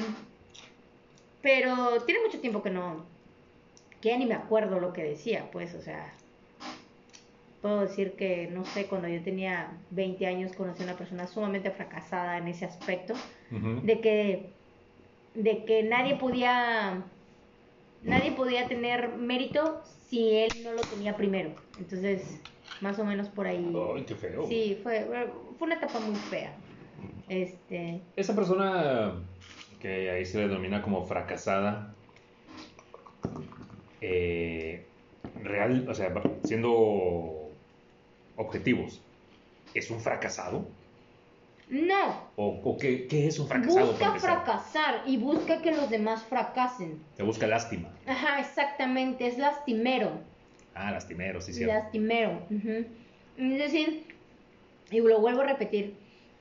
pero tiene mucho tiempo que no, que ya ni me acuerdo lo que decía, pues, o sea, puedo decir que, no sé, cuando yo tenía 20 años conocí a una persona sumamente fracasada en ese aspecto, de que, de que nadie podía, nadie podía tener mérito si él no lo tenía primero. Entonces, más o menos por ahí. Ay, qué feo. Sí, fue, fue una etapa muy fea. Este, Esa persona que ahí se le denomina como fracasada, eh, real, o sea, siendo objetivos, ¿es un fracasado? no, ¿O, o qué, qué es un fracasado? busca fracasar y busca que los demás fracasen. Te busca lástima. Ajá, exactamente, es lastimero. Ah, lastimero, sí, cierto. lastimero. ujú. Es decir, y lo vuelvo a repetir,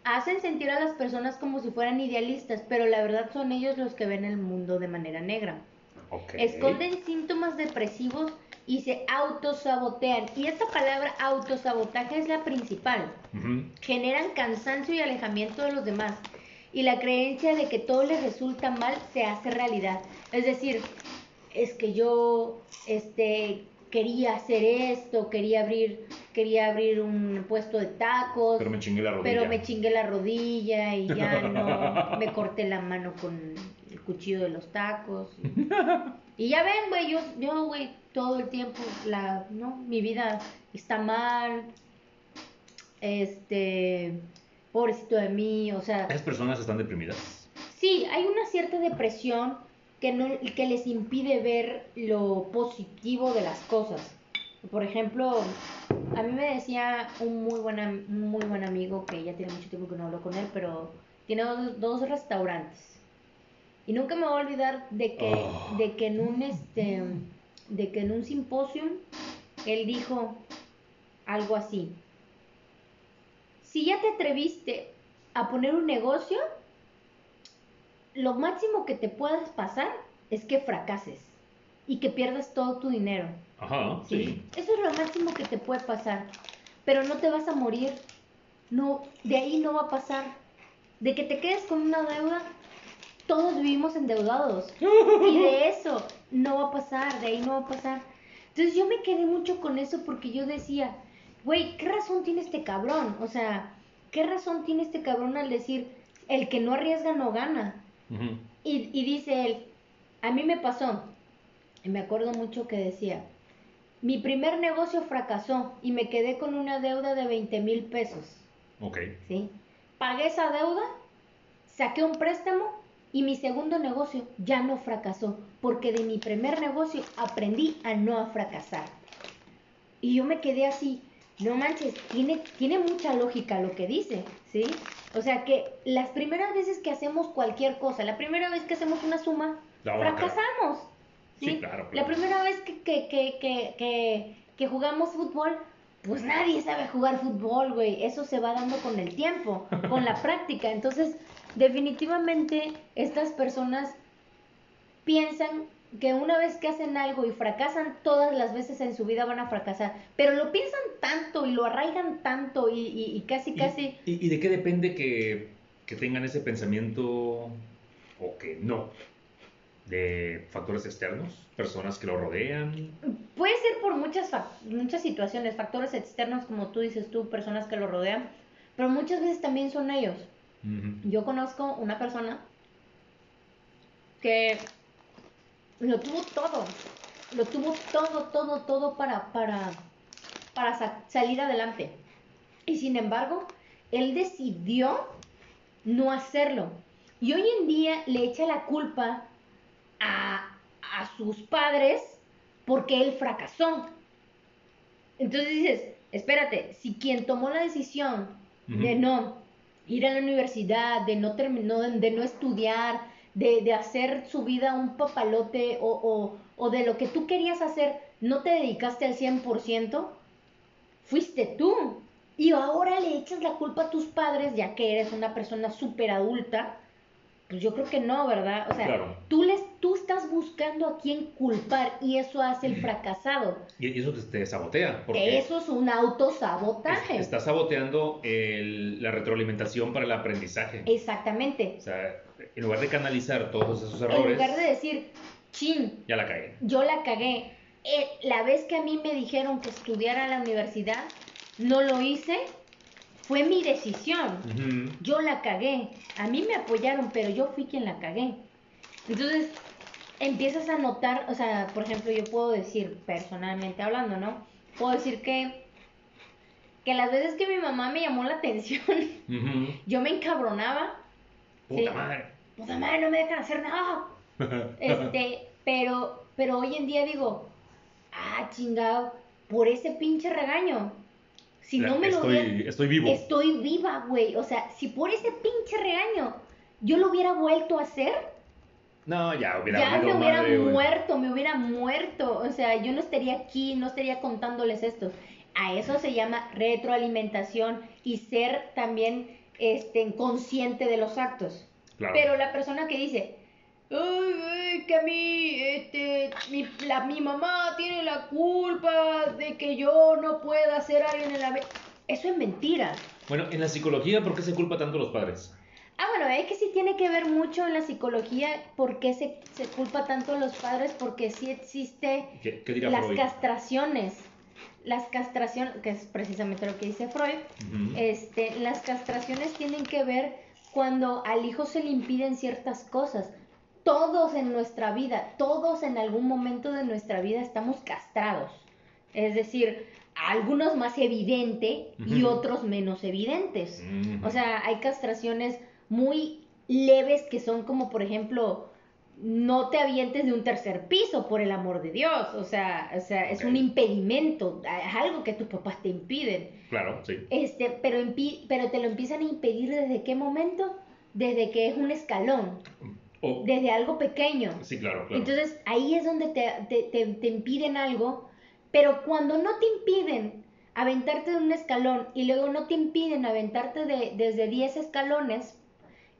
hacen sentir a las personas como si fueran idealistas, pero la verdad son ellos los que ven el mundo de manera negra. Esconden síntomas depresivos y se autosabotean. Y esta palabra autosabotaje es la principal. Generan cansancio y alejamiento de los demás. Y la creencia de que todo les resulta mal se hace realidad. Es decir, es que yo este quería hacer esto, quería abrir quería abrir un puesto de tacos, Pero me chingué la rodilla. pero me chingué la rodilla y ya no me corté la mano con cuchillo de los tacos. Y, y ya ven, güey, yo yo güey todo el tiempo la no, mi vida está mal. Este pobrecito de mí, o sea, ¿Esas personas están deprimidas? Sí, hay una cierta depresión que, no, que les impide ver lo positivo de las cosas. Por ejemplo, a mí me decía un muy buen, muy buen amigo que ya tiene mucho tiempo que no hablo con él, pero tiene dos, dos restaurantes. Y nunca me voy a olvidar de que, Oh. de que en un este de que en un simposium él dijo algo así. Si ya te atreviste a poner un negocio, lo máximo que te puedas pasar es que fracases y que pierdas todo tu dinero. Ajá, sí. Eso es lo máximo que te puede pasar. Pero no te vas a morir. No, de ahí no va a pasar. De que te quedes con una deuda, todos vivimos endeudados. Y de eso no va a pasar, de ahí no va a pasar. Entonces yo me quedé mucho con eso porque yo decía, güey, ¿qué razón tiene este cabrón? O sea, ¿qué razón tiene este cabrón al decir, el que no arriesga no gana? Y, y dice él, a mí me pasó, y me acuerdo mucho que decía, mi primer negocio fracasó y me quedé con una deuda de 20 mil pesos, Ok. ¿sí? Pagué esa deuda, saqué un préstamo y mi segundo negocio ya no fracasó, porque de mi primer negocio aprendí a no fracasar. Y yo me quedé así, no manches, tiene, tiene mucha lógica lo que dice, ¿sí? O sea que las primeras veces que hacemos cualquier cosa, la primera vez que hacemos una suma, La fracasamos. ¿sí? Sí, claro, La primera vez que, que, que, que jugamos fútbol, pues nadie sabe jugar fútbol, güey. Eso se va dando con el tiempo, con la práctica. Entonces, definitivamente, estas personas piensan que una vez que hacen algo y fracasan, todas las veces en su vida van a fracasar. Pero lo piensan tanto y lo arraigan tanto y, y- y casi, ¿Y- casi... ¿Y, y de qué depende que, que tengan ese pensamiento o que no? ¿De factores externos? ¿Personas que lo rodean? Puede ser por muchas, muchas situaciones, factores externos, como tú dices tú, personas que lo rodean, pero muchas veces también son ellos. Yo conozco una persona que lo tuvo todo, lo tuvo todo, todo, todo para, para, para sa- salir adelante. Y sin embargo, él decidió no hacerlo. Y hoy en día le echa la culpa a, a sus padres porque él fracasó. Entonces dices, espérate, si quien tomó la decisión de no ir a la universidad, de no terminó, de no estudiar, de, de hacer su vida un papalote o, o, o de lo que tú querías hacer, no te dedicaste al 100%, fuiste tú. Y ahora le echas la culpa a tus padres, ya que eres una persona súper adulta. Pues yo creo que no, ¿verdad? O sea, Claro. tú, les, tú estás buscando a quién culpar y eso hace el fracasado. Y eso te, te sabotea, porque Que eso es un autosabotaje. es- estás saboteando el- la retroalimentación para el aprendizaje. Exactamente. O sea, en lugar de canalizar todos esos En errores, lugar de decir, chin, ya la cagué. yo la cagué, eh, la vez que a mí me dijeron que estudiara en la universidad, no lo hice, fue mi decisión. Yo la cagué. A mí me apoyaron, pero yo fui quien la cagué. Entonces, empiezas a notar, o sea, por ejemplo, yo puedo decir, personalmente hablando, ¿no? Puedo decir que, que las veces que mi mamá me llamó la atención, yo me encabronaba. Puta Sí. madre. Puta madre, no me dejan hacer nada. Este, pero, pero hoy en día digo, ah, chingado, por ese pinche regaño. Si no me lo estoy, hubiera- estoy vivo. Estoy viva, güey. O sea, si por ese pinche regaño yo lo hubiera vuelto a hacer, No, ya hubiera ya me hubiera madre, muerto, me hubiera muerto. O sea, yo no estaría aquí, no estaría contándoles esto. A eso se llama retroalimentación y ser también este, consciente de los actos. Claro. Pero la persona que dice, ay, ay, que a mí, este, mi, la, mi mamá tiene la culpa de que yo no pueda ser alguien en la vida. Eso es mentira. Bueno, en la psicología, ¿por qué se culpa tanto a los padres? Ah, bueno, es que sí tiene que ver mucho en la psicología por qué se, se culpa tanto a los padres, porque sí existe ¿Qué, qué dirá las Freud? castraciones. Las castraciones, que es precisamente lo que dice Freud, este, las castraciones tienen que ver cuando al hijo se le impiden ciertas cosas. Todos en nuestra vida, todos en algún momento de nuestra vida estamos castrados. Es decir, algunos más evidente y otros menos evidentes. O sea, hay castraciones muy leves que son como, por ejemplo, no te avientes de un tercer piso, por el amor de Dios. O sea, o sea es un impedimento, es algo que tus papás te impiden. Claro, sí. Este, pero, pero te lo empiezan a impedir desde qué momento? Desde que es un escalón, Desde algo pequeño. sí, claro, claro. Entonces ahí es donde te, te, te- te impiden algo, pero cuando no te impiden aventarte de un escalón y luego no te impiden aventarte de, desde 10 escalones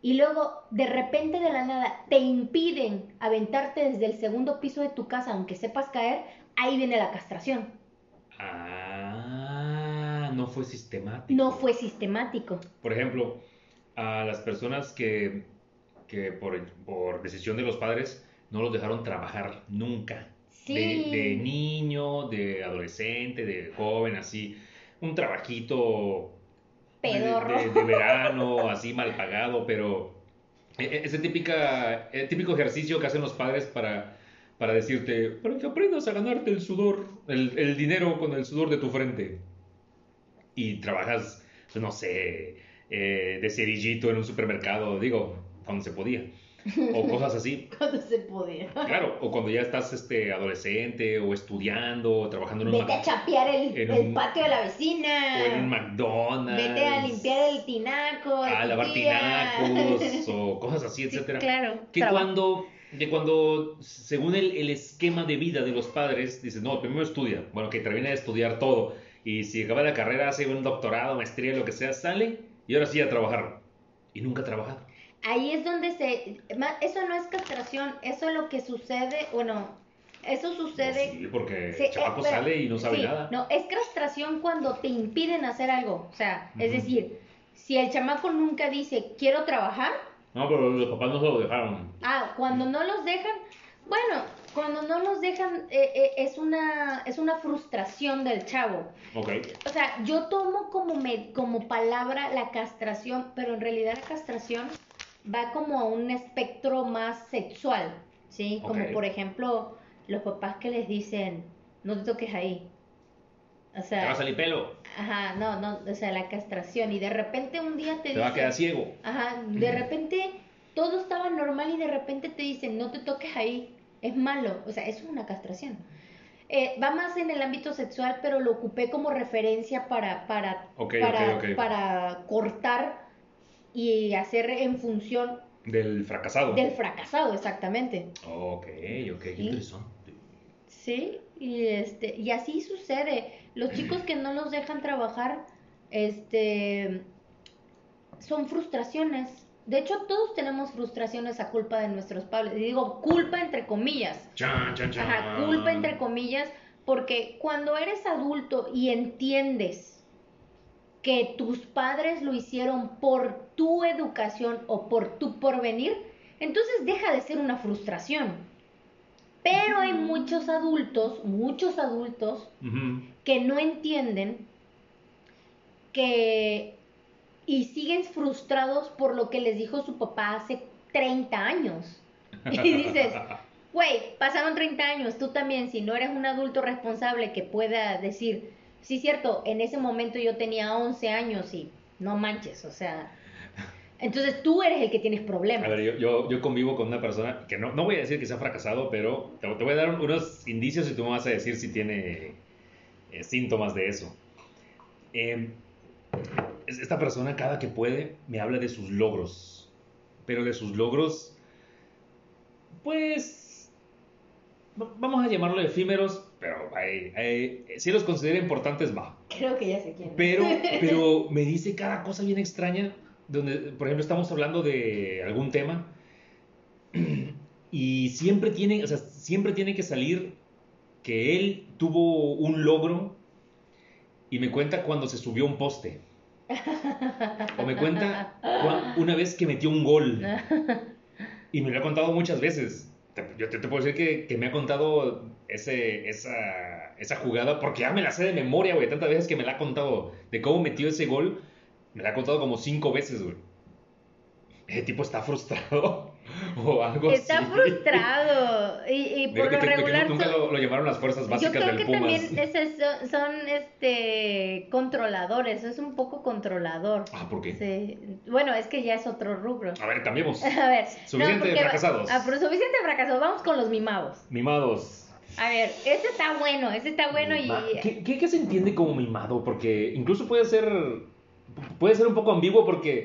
y luego de repente de la nada te impiden aventarte desde el segundo piso de tu casa aunque sepas caer, ahí viene la castración. Ah, no fue sistemático. No fue sistemático. Por ejemplo, a las personas que, que por, por decisión de los padres no los dejaron trabajar nunca. Sí. De, de niño, de adolescente, de joven, así. Un trabajito de- Pedorro. De, de verano, así mal pagado, pero e- e- ese típica, el típico ejercicio que hacen los padres para, para decirte, para que aprendas a ganarte el sudor, el, el dinero con el sudor de tu frente. Y trabajas, pues, no sé, eh, de cerillito en un supermercado, digo, cuando se podía. O cosas así. Cuando se podía. Claro, o cuando ya estás este, adolescente o estudiando o trabajando en un, Vete a chapear el, en el un- patio de la vecina. o en un McDonald's. Vete a limpiar el tinaco. a lavar tía. tinacos o cosas así, Sí, etcétera. claro. Que trabajo. cuando, que cuando, según el, el esquema de vida de los padres, dices, no, primero estudia. Bueno, que termina de estudiar todo. Y si acaba la carrera, hace un doctorado, maestría, lo que sea, sale y ahora sí a trabajar. Y nunca ha trabajado. Ahí es donde se... Eso no es castración, eso es lo que sucede, bueno, eso sucede... No, sí, porque Sí, el chamaco eh, pero- sale y no sabe sí, nada. No, es castración cuando te impiden hacer algo. O sea, es decir, si el chamaco nunca dice quiero trabajar, No, pero los papás no se lo dejaron. ah, cuando no los dejan, bueno, cuando no los dejan eh, eh, es una es una frustración del chavo. Ok. O sea, yo tomo como me, como palabra la castración, pero en realidad la castración va como a un espectro más sexual, ¿sí? Como por ejemplo los papás que les dicen no te toques ahí. O Te sea, va a salir pelo. Ajá, no, no, o sea, la castración. Y de repente un día te Te va a dicen- quedar ciego. Ajá, de repente todo estaba normal y de repente te dicen, no te toques ahí, es malo. O sea, eso es una castración. Eh, va más en el ámbito sexual, pero lo ocupé como referencia para, para, para, para cortar y hacer en función Del fracasado. del fracasado, exactamente. Ok, ok, qué interesante. Sí, y este, y así sucede. Los chicos que no los dejan trabajar, este, son frustraciones. De hecho, todos tenemos frustraciones a culpa de nuestros padres. Y digo culpa entre comillas. Chan, chan, chan. Ajá, culpa entre comillas, porque cuando eres adulto y entiendes que tus padres lo hicieron por tu educación o por tu porvenir, entonces deja de ser una frustración. Pero hay muchos adultos, muchos adultos, que no entienden que y siguen frustrados por lo que les dijo su papá hace 30 años. Y dices, güey, pasaron 30 años, tú también, si no eres un adulto responsable que pueda decir, sí, cierto, en ese momento yo tenía 11 años y no manches, o sea, entonces tú eres el que tienes A problemas. ver, yo, yo, yo convivo con una persona que no, no voy a decir que sea fracasado, pero te, voy a dar unos indicios y tú me vas a decir si tiene eh, síntomas de eso. Es- esta persona cada que puede me habla de sus logros, pero de sus logros, pues, va- vamos a llamarlo efímeros, pero eh, eh, si los considera importantes, va. Creo que ya sé quién. Pero, pero me dice cada cosa bien extraña, donde, por ejemplo, estamos hablando de algún tema y siempre tiene, o sea, siempre tiene que salir que él tuvo un logro y me cuenta cuando se subió un poste. O me cuenta una vez que metió un gol. Y me lo ha contado muchas veces. Yo te, puedo decir que, que me ha contado ese, esa, esa jugada, porque ya me la sé de memoria, güey. Tantas veces que me la ha contado de cómo metió ese gol, me la ha contado como cinco veces, güey. Ese tipo está frustrado o algo Está así. frustrado y, y por que lo que regular nunca son- lo, lo llamaron las fuerzas yo básicas creo del que Pumas. también esos son, son, este controladores, es un poco controlador. Ah, ¿por qué? Sí. Bueno, es que ya es otro rubro. A ver, cambiemos. A ver, Suficiente porque- fracasados. Ah, pero suficiente fracasados. Vamos con los mimados. Mimados. A ver, este está bueno, este está bueno y Ma- ¿Qué, qué, qué se entiende como mimado? Porque incluso puede ser, puede ser un poco ambiguo porque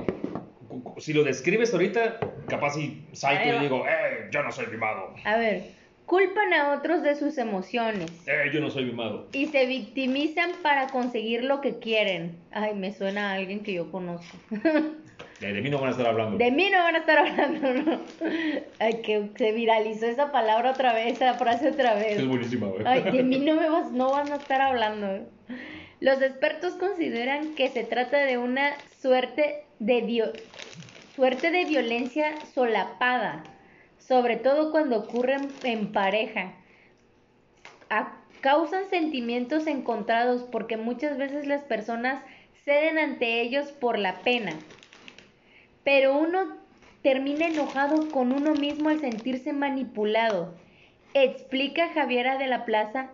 si lo describes ahorita, capaz y salto Ahí va. y digo, eh, yo no soy mimado. a ver, culpan a otros de sus emociones Eh, yo no soy mimado. y se victimizan para conseguir lo que quieren. Ay, me suena a alguien que yo conozco. De mí no van a estar hablando. De mí no van a estar hablando, ¿no? Ay, que se viralizó esa palabra otra vez, esa frase otra vez. Es buenísima, güey. Ay, de mí no me vas, no van a estar hablando. Los expertos consideran que se trata de una suerte de vio- suerte de violencia solapada, sobre todo cuando ocurre en, pareja. Causan sentimientos encontrados porque muchas veces las personas ceden ante ellos por la pena. Pero uno termina enojado con uno mismo al sentirse manipulado. Explica Javiera de la Plaza,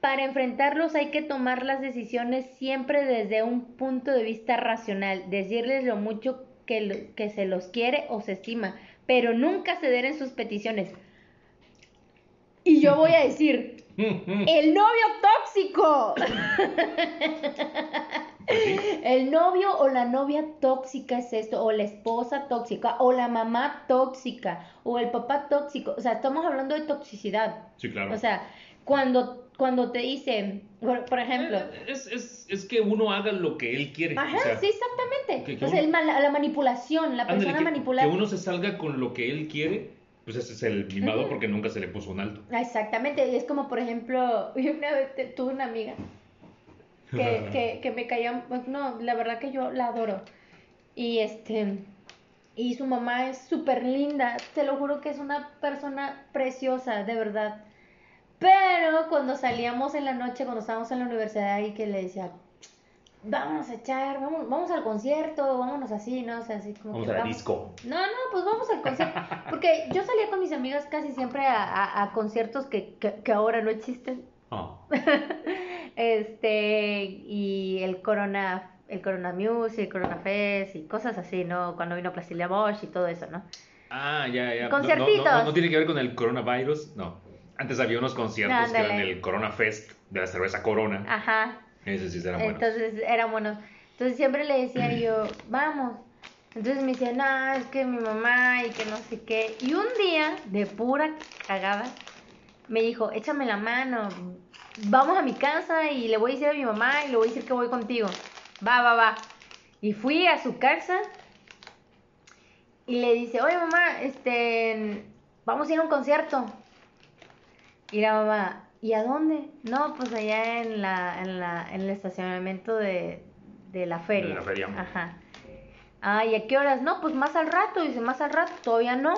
para enfrentarlos hay que tomar las decisiones siempre desde un punto de vista racional, decirles lo mucho que, lo- que se los quiere o se estima, pero nunca ceder en sus peticiones. Y yo voy a decir, el novio tóxico. Pues. El novio o la novia tóxica es esto, o la esposa tóxica, o la mamá tóxica, o el papá tóxico. O sea, estamos hablando de toxicidad. Sí, claro. O sea, cuando, cuando te dicen, por, por ejemplo, Eh, es, es, es que uno haga lo que él quiere. ajá, o sea, sí, exactamente. que- que o sea, uno- el mal- la manipulación, la ándale, persona que, manipulada. que uno se salga con lo que él quiere, pues ese es el mimado porque nunca se le puso un alto. Exactamente, y es como por ejemplo, una vez te- tuve una amiga que, que, que me caía, pues, no, la verdad que yo la adoro. Y este, y su mamá es súper linda, te lo juro que es una persona preciosa, de verdad. Pero cuando salíamos en la noche, cuando estábamos en la universidad y que le decía, vámonos a echar, vamos, vamos al concierto, vámonos así, ¿no? O sea, así como Vamos que a la vamos- disco. no, no, pues vamos al concierto. Porque yo salía con mis amigas casi siempre a, a- a conciertos que, que, que ahora no existen. Ah. Este, y el Corona, el Corona Music, Corona Fest y cosas así, ¿no? Cuando vino Plastilia Bosch y todo eso, ¿no? Ah, ya, ya. No, no, Conciertitos. No, no, tiene que ver con el coronavirus, no. Antes había unos conciertos que eran el Corona Fest de la cerveza Corona. Ajá. Ese sí eran buenos. Entonces eran buenos. Entonces siempre le decía yo, vamos. Entonces me decía, no, es que mi mamá y que no sé qué. Y un día, de pura cagada, me dijo, échame la mano, vamos a mi casa y le voy a decir a mi mamá y le voy a decir que voy contigo. Va, va, va. Y fui a su casa y le dice, oye mamá, este, vamos a ir a un concierto. Y la mamá, ¿y a dónde? No, pues allá en la, en la, en el estacionamiento de, de la feria. De la feria. Ajá. Ah, ¿y a qué horas? No, pues más al rato, dice, más al rato, todavía no.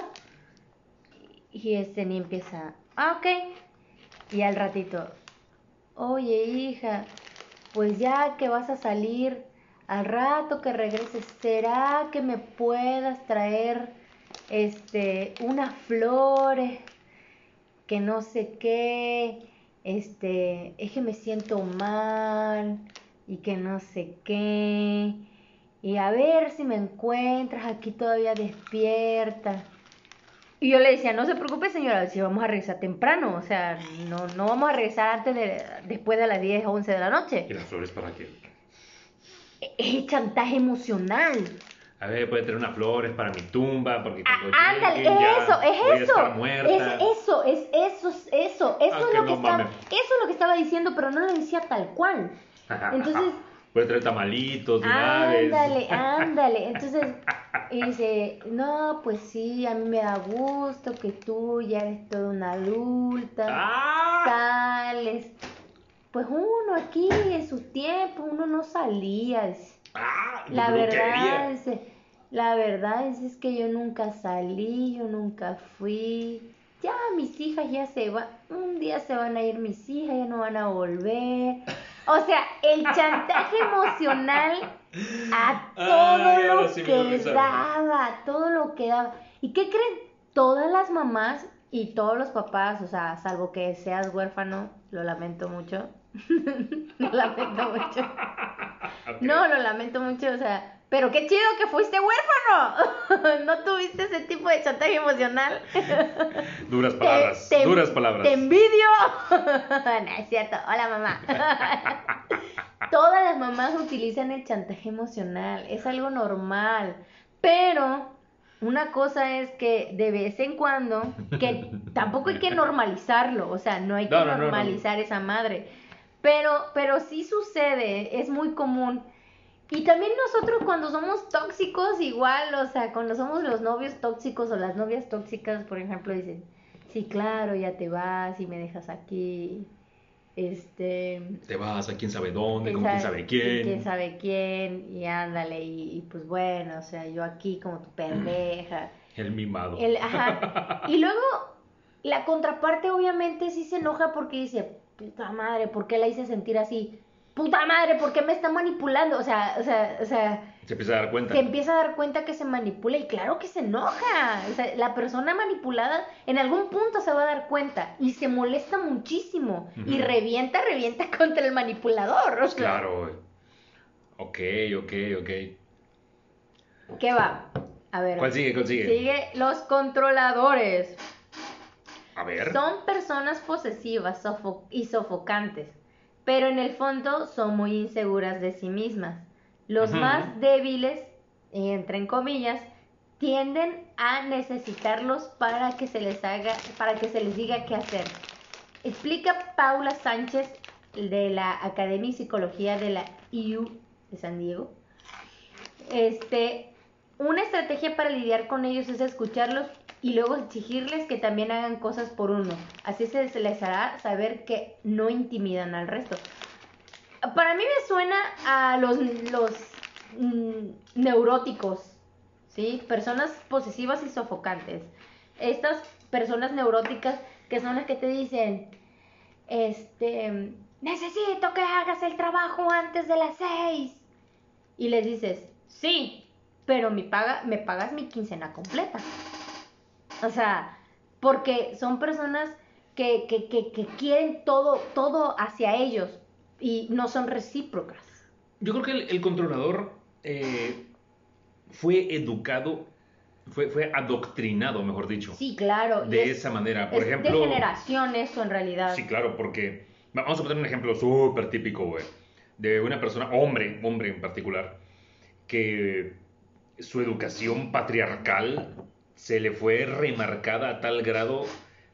Y este ni empieza, Ah, ok. Y al ratito, oye hija, pues ya que vas a salir, al rato que regreses, ¿será que me puedas traer este unas flores? Que no sé qué, este, es que me siento mal y que no sé qué. Y a ver si me encuentras aquí todavía despierta. Y yo le decía, no se preocupe señora, si vamos a regresar temprano, o sea, no, no vamos a regresar antes de, después de las 10 o 11 de la noche. ¿Y las flores para qué? Es chantaje emocional. A ver, puede tener unas flores para mi tumba, porque cuando Ah, Ándale, ya eso, voy a es eso. estar muerta. Es eso, es eso, es eso. Eso Ah, es lo que estaba, eso es lo que estaba diciendo, pero no lo decía tal cual. Entonces, Puede traer tamalitos de ándale, ándale. Entonces, y dice, no, pues sí, a mí me da gusto que tú ya eres toda una adulta. ¡Ah! sales. Pues uno aquí en sus tiempos, uno no salía. ¡Ah! La verdad es, la verdad es, es que yo nunca salí, yo nunca fui. Ya mis hijas ya se van, un día se van a ir mis hijas, ya no van a volver. O sea, el chantaje emocional a todo Ay, lo sí que daba, todo lo que daba. ¿Y qué creen? Todas las mamás y todos los papás, o sea, salvo que seas huérfano, lo lamento mucho. lo lamento mucho. Ok. No, lo lamento mucho, o sea, pero qué chido que fuiste huérfano. no tuviste ese tipo de chantaje emocional. Duras palabras, te- duras palabras. Te envidio. no, es cierto. Hola, mamá. Todas las mamás utilizan el chantaje emocional, es algo normal, pero una cosa es que de vez en cuando, que tampoco hay que normalizarlo, o sea, no hay que No, no, no, no. normalizar esa madre, pero, pero sí sucede, es muy común. Y también nosotros cuando somos tóxicos, igual, o sea, cuando somos los novios tóxicos o las novias tóxicas, por ejemplo, dicen, sí, claro, ya te vas y me dejas aquí. Este, Te vas a quién sabe dónde, con quién quién sabe quién. quién sabe quién, y ándale, y, y pues bueno, o sea, yo aquí como tu pendeja. El mimado. El, ajá. Y luego, la contraparte obviamente sí se enoja porque dice, puta madre, ¿por qué la hice sentir así? Puta madre, ¿por qué me está manipulando? O sea, o sea, o sea, Se empieza a dar cuenta. se empieza a dar cuenta que se manipula y claro que se enoja. O sea, la persona manipulada en algún punto se va a dar cuenta y se molesta muchísimo y revienta, revienta contra el manipulador. O sea, Claro. Ok, ok, ok. ¿Qué va? A ver. ¿Cuál sigue? ¿Cuál sigue? Sigue los controladores. A ver. Son personas posesivas sofo- y sofocantes, pero en el fondo son muy inseguras de sí mismas. Los más débiles, entre comillas, tienden a necesitarlos para que se les haga, para que se les diga qué hacer. Explica Paula Sánchez de la Academia de Psicología de la IU de San Diego. Este, una estrategia para lidiar con ellos es escucharlos y luego exigirles que también hagan cosas por uno. Así se les hará saber que no intimidan al resto. Para mí me suena a los, los mm, neuróticos, ¿sí? Personas posesivas y sofocantes. Estas personas neuróticas que son las que te dicen, este, necesito que hagas el trabajo antes de las seis. Y les dices, sí, pero mi paga, me pagas mi quincena completa. O sea, porque son personas que, que, que, que quieren todo, todo hacia ellos y no son recíprocas. Yo creo que el, el controlador eh, fue educado, fue, fue adoctrinado, mejor dicho. Sí, claro. de es- esa manera. Por es ejemplo. de generación eso en realidad. Sí, claro, porque vamos a poner un ejemplo súper típico, güey, de una persona, hombre, hombre en particular, que su educación patriarcal se le fue remarcada a tal grado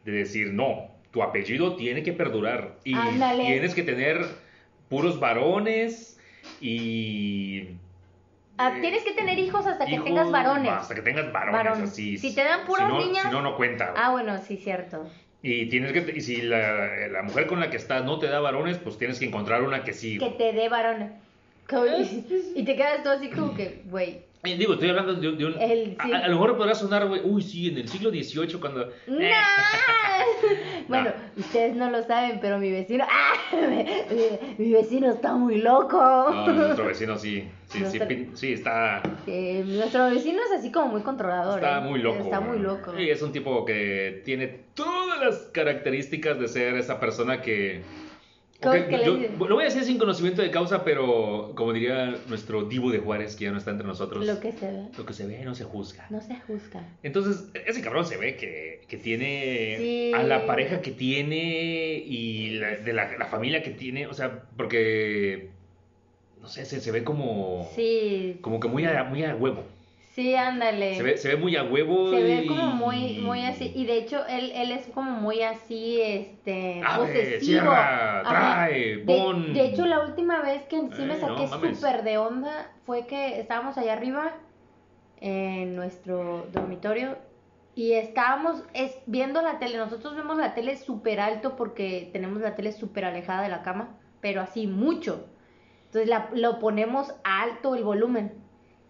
de decir, no, tu apellido tiene que perdurar y Ándale. tienes que tener puros varones y... Ah, eh, tienes que tener hijos hasta que tengas varones. Hasta que tengas varones, Varones. así. Si te dan puras si no- niñas- Si no, no cuenta. Ah, bueno, sí, cierto. Y tienes que, y si la, la mujer con la que estás no te da varones, pues tienes que encontrar una que sí. Que te dé varones. Y te quedas tú así como que, güey. Eh, digo, estoy hablando de, un- de un... El- sí. a, a lo mejor podrá sonar, güey, uy, sí, en el siglo XVIII cuando... ¡No! Eh, bueno, ustedes no lo saben, pero mi vecino. ¡Ah! Mi, mi vecino está muy loco. No, nuestro vecino sí, sí, sí, Nuestro- sí, está, Eh, nuestro vecino es así como muy controlador. está ¿eh? muy loco. Está muy loco. Sí, es un tipo que tiene todas las características de ser esa persona que... Lo voy a decir sin conocimiento de causa, pero como diría nuestro divo de Juárez, que ya no está entre nosotros, Lo que se ve. lo que se ve no se juzga. No se juzga. Entonces, ese cabrón se ve que, que tiene Sí. a la pareja que tiene y la- de la, la familia que tiene, o sea, porque, no sé, se, se ve como, Sí. como que muy a, muy a huevo. Sí, ándale. Se ve, se ve muy a huevo. Se ve y- como muy, muy así. Y de hecho, él, él es como muy así, este. Abre, posesivo. cierra, Ajá. trae, De-. De, hecho, la última vez que sí me Eh, no saqué mames. súper de onda fue que estábamos allá arriba en nuestro dormitorio y estábamos es, viendo la tele. Nosotros vemos la tele súper alto porque tenemos la tele súper alejada de la cama, pero así mucho. Entonces la- lo ponemos alto el volumen.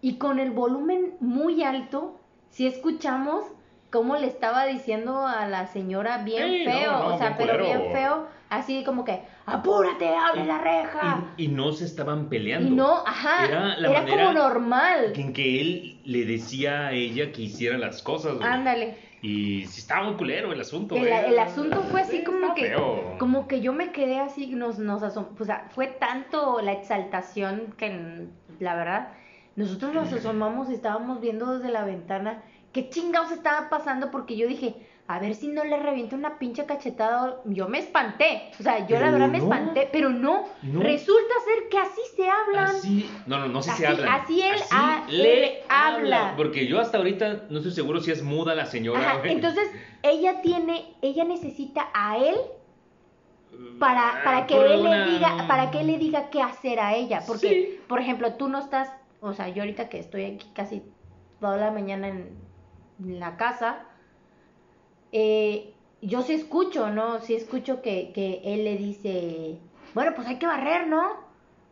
Y con el volumen muy alto, si escuchamos cómo le estaba diciendo a la señora bien Ey, no, feo, no, o sea, bien pero culero. bien feo, así como que, apúrate, abre la reja. Y, y no se estaban peleando. Y no, ajá, Era la era como normal. En que él le decía a ella que hiciera las cosas. güey. Ándale. Y sí estaba muy culero el asunto. El, eh. el asunto fue así Sí, como que, feo. como que yo me quedé así, nos, nos asom- o sea, fue tanto la exaltación que la verdad, nosotros nos asomamos y estábamos viendo desde la ventana qué chingados estaba pasando porque yo dije, a ver si no le reviento una pinche cachetada, yo me espanté, o sea, yo la Pero verdad me espanté, pero no, No. resulta ser que así se hablan. Así, no, no, no sé si Así- habla. así él él habla. Porque yo hasta ahorita no estoy seguro si es muda la señora. Ajá, entonces ella tiene, ella necesita a él para, para Ah, que él una- le diga, para que él le diga qué hacer a ella, porque, Sí. por ejemplo, tú no estás, o sea, yo ahorita que estoy aquí casi toda la mañana en, en la casa, eh, yo sí escucho, ¿no? Sí escucho que, que él le dice, bueno, pues hay que barrer, ¿no?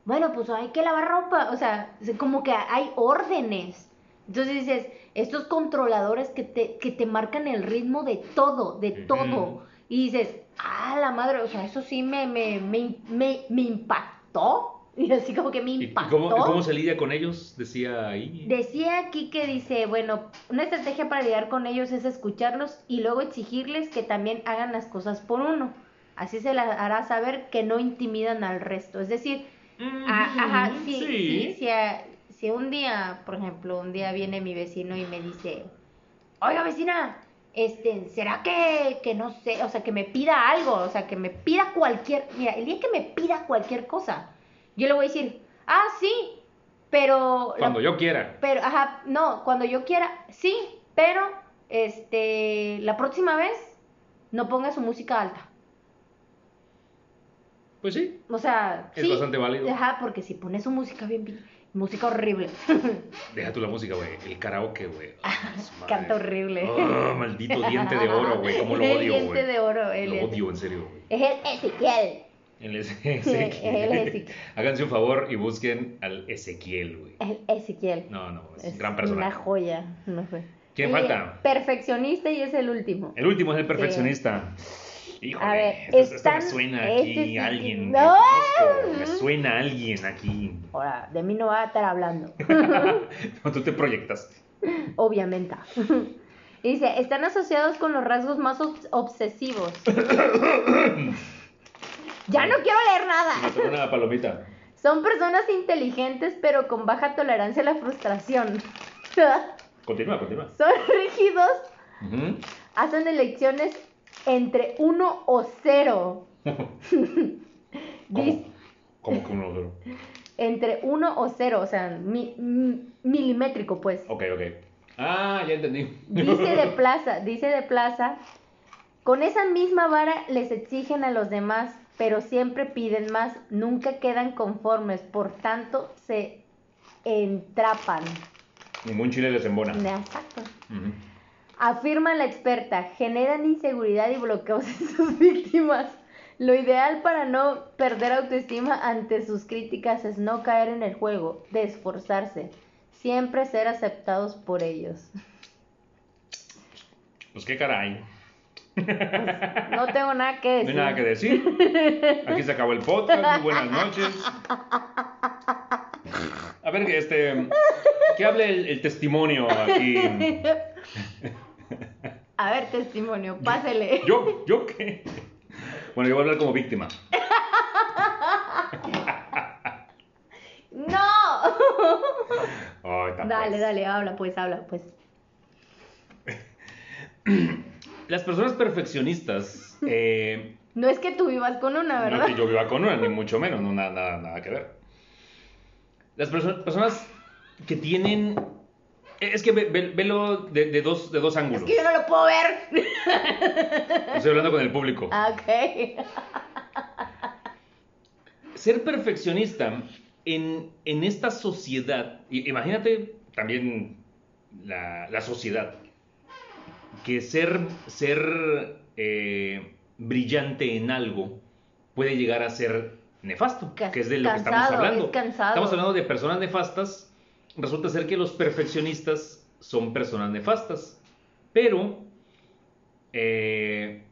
Bueno, pues hay que lavar ropa, o sea, como que hay órdenes. Entonces dices, estos controladores que te, que te marcan el ritmo de todo, de todo. Y dices, ah, la madre, o sea, eso sí me, me, me, me, me impactó. Y así como que me ¿Y- ¿Y impactó. cómo, cómo se lidia con ellos? Decía ahí. Decía aquí que dice, bueno, una estrategia para lidiar con ellos es escucharlos y luego exigirles que también hagan las cosas por uno. Así se les hará saber que no intimidan al resto. Es decir, a- ajá, si, si, si, a- si un día, por ejemplo, un día viene mi vecino y me dice, oiga vecina, este, ¿será que, que no sé, o sea, que me pida algo, o sea, que me pida cualquier, mira, el día que me pida cualquier cosa, yo le voy a decir, ah, sí, pero... la- Cuando yo quiera. pero, ajá, no, cuando yo quiera, sí, pero, este, la próxima vez, no ponga su música alta. Pues sí. O sea, Es sí, bastante válido. Ajá, porque si pones su música bien, pi- música horrible, Deja tú la música, güey. El karaoke, güey. Madre. canta horrible. Ah, maldito diente de oro, güey. Cómo lo odio, diente güey. de oro, él Lo odio, en serio, güey. Es el Ezequiel. El Eze- El Ezequiel. Háganse un favor y busquen al Ezequiel, güey. El Ezequiel. No, no, es, un gran una personaje. joya. No sé. ¿Quién Y falta? Perfeccionista y es el último. El último es el perfeccionista. Híjole, A ver, esto, esto me suena este aquí sí- a alguien. ¡No! que conozco. Me suena alguien aquí. Ahora, de mí no va a estar hablando. No, tú te proyectas. Obviamente. Dice, están asociados con los rasgos más obs- obsesivos. ya no quiero leer nada. una palomita. Son personas inteligentes pero con baja tolerancia a la frustración. Continúa, continúa. Son rígidos, hacen elecciones entre uno o cero. ¿Cómo? ¿Cómo que uno solo? entre uno o cero, o sea, mi- mi- milimétrico, pues. Ok, ok. Ah, ya entendí. Dice de plaza, dice de plaza, con esa misma vara les exigen a los demás, pero siempre piden más, nunca quedan conformes, por tanto se entrapan. Ningún chile les embona. Exacto. Afirma la experta, generan inseguridad y bloqueos en sus víctimas. Lo ideal para no perder autoestima ante sus críticas es no caer en el juego, de esforzarse. Siempre ser aceptados por ellos. Pues qué caray. No tengo nada que No decir. hay nada que decir. Aquí se acabó el podcast. Muy buenas noches. A ver, este. Que hable el, el testimonio aquí. A ver, testimonio, pásele. ¿Yo? ¿Yo qué? Bueno, yo voy a hablar como víctima. ¡No! Dale, pues. dale, habla, pues, habla, pues. Las personas perfeccionistas. eh, No es que tú vivas con una, no ¿verdad? es que yo viva con una, ni mucho menos, no nada, nada, nada que ver. Las perso- personas que tienen. Es que ve- ve- velo de, de dos, de dos Es ángulos. que yo no lo puedo ver. Estoy hablando con el público. Ah, ok. Ser perfeccionista en, en esta sociedad, imagínate también la, la sociedad, que ser, ser eh, brillante en algo puede llegar a ser nefasto, que es de lo que estamos hablando. es. Estamos hablando de personas nefastas, resulta ser que los perfeccionistas son personas nefastas, pero eh,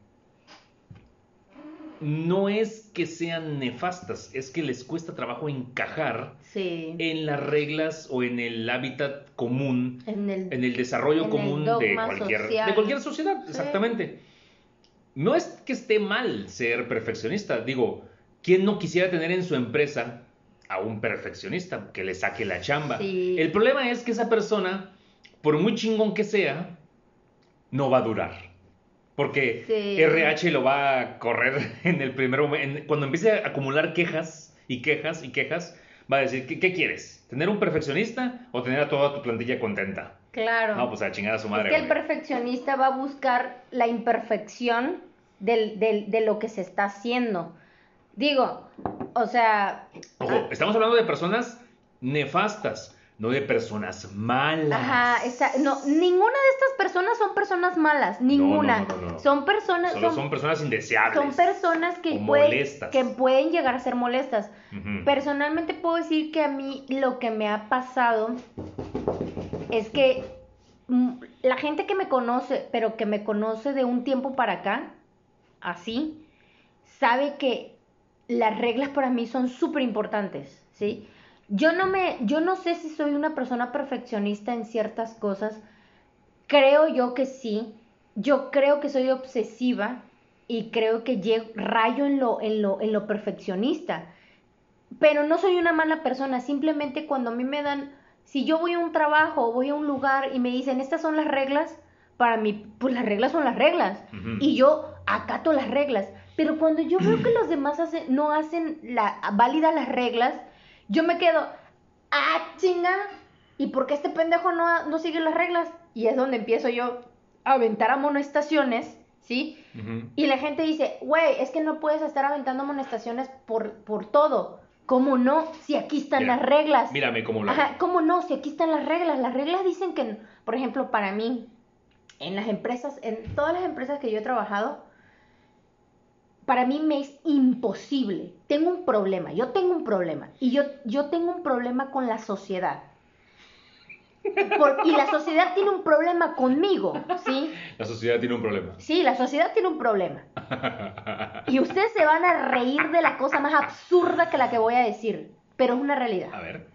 no es que sean nefastas, es que les cuesta trabajo encajar Sí. en las reglas o en el hábitat común, En el, en el desarrollo En el común de cualquier, social. de cualquier sociedad, Sí. exactamente. No es que esté mal ser perfeccionista, digo, ¿quién no quisiera tener en su empresa a un perfeccionista que le saque la chamba? Sí. El problema es que esa persona, por muy chingón que sea, no va a durar. Porque Sí. RH lo va a correr en el primer momento. Cuando empiece a acumular quejas y quejas y quejas, va a decir, ¿qué, qué quieres? ¿Tener un perfeccionista o tener a toda tu plantilla contenta? Claro. No, pues a chingar a su es madre. que el perfeccionista va a buscar la imperfección del, del- de lo que se está haciendo. Digo, o sea, Ojo, estamos hablando de personas nefastas, no de personas malas. Ajá, esa- no, ninguna de estas personas son personas malas, ninguna. no, no, no. Son personas, Solo son, son personas indeseables. son personas que o pueden, que pueden llegar a ser molestas. Personalmente puedo decir que a mí lo que me ha pasado es que la gente que me conoce, pero que me conoce de un tiempo para acá, así, sabe que las reglas para mí son súper importantes, ¿sí? Yo no me, yo no sé si soy una persona perfeccionista en ciertas cosas. Creo yo que sí. Yo creo que soy obsesiva y creo que llego, rayo en lo, en lo, en lo perfeccionista. Pero no soy una mala persona. Simplemente cuando a mí me dan, si yo voy a un trabajo o voy a un lugar y me dicen estas son las reglas, para mí, pues las reglas son las reglas. Y yo acato las reglas. Pero cuando yo veo que los demás no hacen la, válidas las reglas, yo me quedo, ah, chinga, ¿y por qué este pendejo no, no sigue las reglas? Y es donde empiezo yo a aventar amonestaciones, ¿sí? Y la gente dice, güey, es que no puedes estar aventando amonestaciones por, por todo. ¿Cómo no? Si aquí están Mira, las reglas. Mírame cómo lo Ajá. ¿cómo no? Si aquí están las reglas. Las reglas dicen que, por ejemplo, para mí, en las empresas, en todas las empresas que yo he trabajado, para mí me es imposible. Tengo un problema, yo tengo un problema. Y yo, yo tengo un problema con la sociedad. Por- y la sociedad tiene un problema conmigo, ¿sí? La sociedad tiene un problema. Sí, la sociedad tiene un problema. Y ustedes se van a reír de la cosa más absurda que la que voy a decir, pero es una realidad. A ver.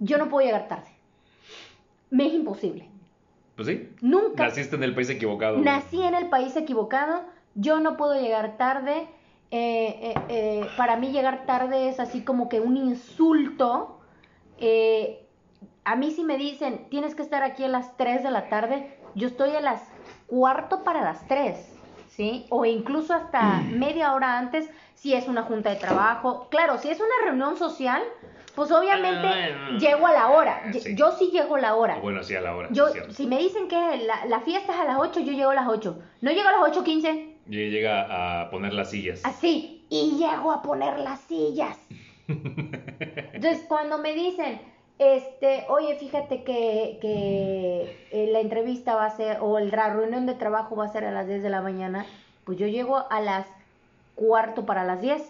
Yo no puedo llegar tarde. Me es imposible. Pues sí. Nunca. Naciste en el país equivocado. Nací en el país equivocado. Yo no puedo llegar tarde. Eh, eh, eh, para mí llegar tarde es así como que un insulto. Eh, a mí si me dicen, tienes que estar aquí a las 3 de la tarde, yo estoy a las cuarto para las 3, ¿sí? O incluso hasta media hora antes si es una junta de trabajo. Claro, si es una reunión social, pues obviamente Ah, llego a la hora. Sí. Yo sí llego a la hora. Bueno, sí, a la hora. Yo, sí, si me dicen que la, la fiesta es a las 8, yo llego a las 8. No llego a las 8.15, Y llega a poner las sillas. así. Y llego a poner las sillas. Entonces, cuando me dicen, este, oye, fíjate que, que eh, la entrevista va a ser, o la reunión de trabajo va a ser a las 10 de la mañana, pues yo llego a las cuarto para las 10.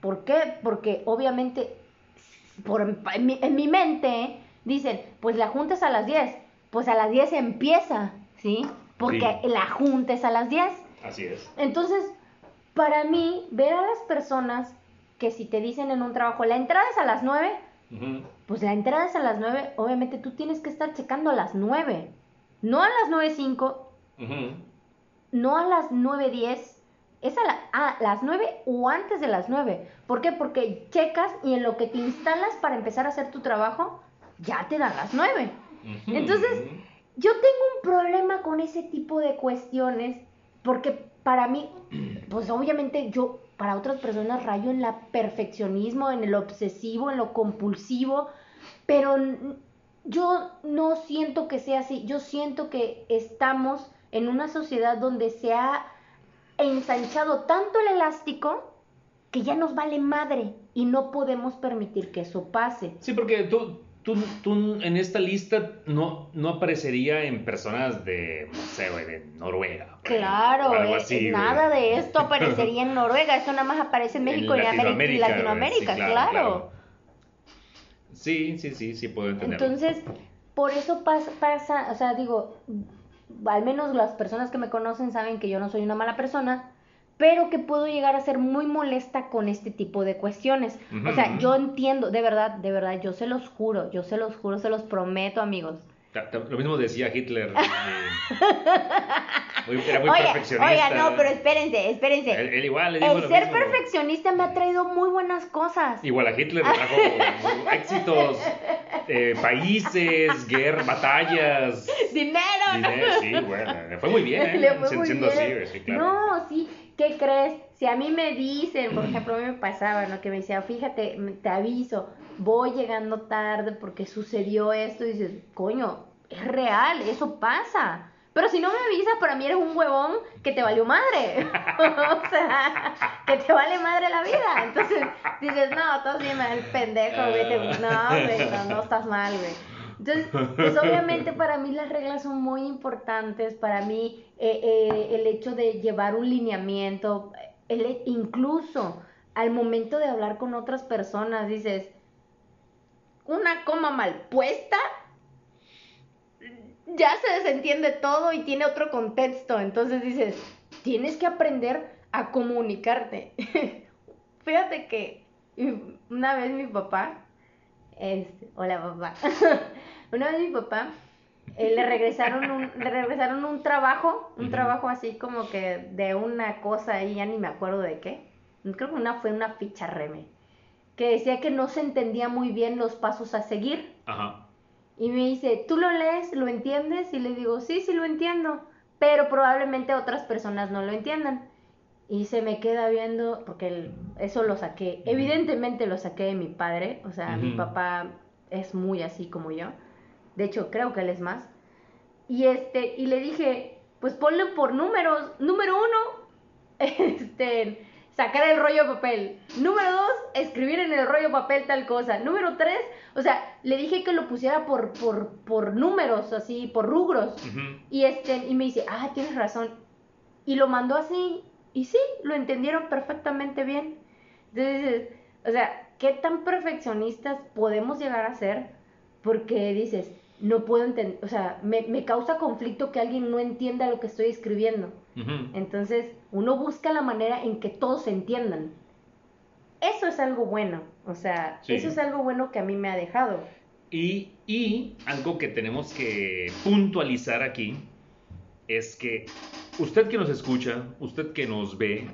¿Por qué? Porque obviamente por, en, mi, en mi mente, dicen, pues la junta es a las 10, pues a las 10 empieza, ¿sí? Porque Sí. la junta es a las 10. Así es. Entonces, para mí, ver a las personas que si te dicen en un trabajo, la entrada es a las 9, Ujú. pues la entrada es a las 9, obviamente tú tienes que estar checando a las 9, no a las 9.05, Ujú. no a las 9.10, es a, la- a las 9 o antes de las 9. ¿Por qué? Porque checas y en lo que te instalas para empezar a hacer tu trabajo, ya te dan las 9. Ujú. Entonces, Yo tengo un problema con ese tipo de cuestiones porque para mí, pues obviamente yo, para otras personas rayo en la perfeccionismo, en el obsesivo, en lo compulsivo, pero yo no siento que sea así. Yo siento que estamos en una sociedad donde se ha ensanchado tanto el elástico que ya nos vale madre y no podemos permitir que eso pase. Sí, porque tú, tú, tú en esta lista no, no aparecería en personas de, no sé, güey, de Noruega. Claro, algo eh, así, güey. nada de esto aparecería en Noruega, eso nada más aparece en En México y, Ameri- y Latinoamérica, Latinoamérica, sí, claro, claro. claro. Sí, sí, sí, sí, puedo entenderlo. Entonces, por eso pasa, pasa, o sea, digo, al menos las personas que me conocen saben que yo no soy una mala persona, pero que puedo llegar a ser muy molesta con este tipo de cuestiones. O sea, yo entiendo, de verdad, de verdad, yo se los juro, yo se los juro, se los prometo, amigos. Lo mismo decía Hitler. eh, muy- era muy Oye, perfeccionista. oiga, no, pero espérense, espérense. Él, él igual le dijo El lo ser mismo. perfeccionista me ha traído muy buenas cosas. Igual a Hitler le trajo éxitos, eh, países, guerras, batallas, ¡Dinero! dinero. Sí, bueno, le fue muy bien, Le ¿eh? fue Siendo muy siendo bien. así, güey, sí, claro. No, sí, ¿qué crees? Si a mí me dicen, por ejemplo, a mí me pasaba, ¿no? Que me decía, fíjate, te aviso, voy llegando tarde porque sucedió esto, y dices, coño, es real, eso pasa. Pero si no me avisas, para mí eres un huevón que te valió madre. o sea, que te vale madre la vida. Entonces dices, no, tú sí me el pendejo, güey. No, güey, no, estás mal, güey. Entonces, pues obviamente para mí las reglas son muy importantes. Para mí eh, eh, el hecho de llevar un lineamiento, incluso al momento de hablar con otras personas, dices, una coma mal puesta ya se desentiende todo y tiene otro contexto. Entonces dices, tienes que aprender a comunicarte. Fíjate que una vez mi papá, este, hola papá, una vez mi papá eh, le regresaron un, le regresaron un trabajo, un trabajo así como que de una cosa ahí, ya ni me acuerdo de qué. Creo que una fue una ficha reme, que decía que no se entendía muy bien los pasos a seguir. Ajá. Y me dice, ¿tú lo lees? ¿Lo entiendes? Y le digo, sí, sí lo entiendo, pero probablemente otras personas no lo entiendan. Y se me queda viendo, porque el- eso lo saqué, evidentemente lo saqué de mi padre, o sea, mi papá es muy así como yo. De hecho, creo que él es más. Y este, y le dije, pues ponle por números. Número uno, este, sacar el rollo de papel. Número dos, escribir en el rollo de papel tal cosa. Número tres, o sea, le dije que lo pusiera por, por, por números, así, por rubros. Y este, y me dice, ah, tienes razón. Y lo mandó así, y sí, lo entendieron perfectamente bien. Entonces, o sea, ¿qué tan perfeccionistas podemos llegar a ser? Porque dices, no puedo entender, o sea, me, me causa conflicto que alguien no entienda lo que estoy escribiendo. Entonces, uno busca la manera en que todos se entiendan. Eso es algo bueno, o sea, Sí. eso es algo bueno que a mí me ha dejado. Y, y algo que tenemos que puntualizar aquí es que usted que nos escucha, usted que nos ve,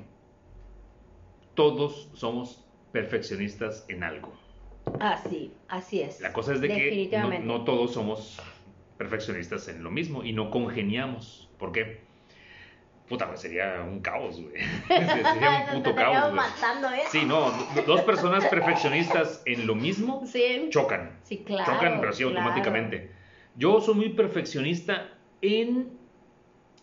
todos somos perfeccionistas en algo. Así, así es. La cosa es de que no, no todos somos perfeccionistas en lo mismo y no congeniamos. ¿Por qué? Puta, pues sería un caos, güey. sería un puto caos, güey. matando, ¿eh? Sí, no, do- dos personas perfeccionistas en lo mismo Sí, chocan. sí, claro. chocan, pero sí claro. automáticamente. Yo soy muy perfeccionista en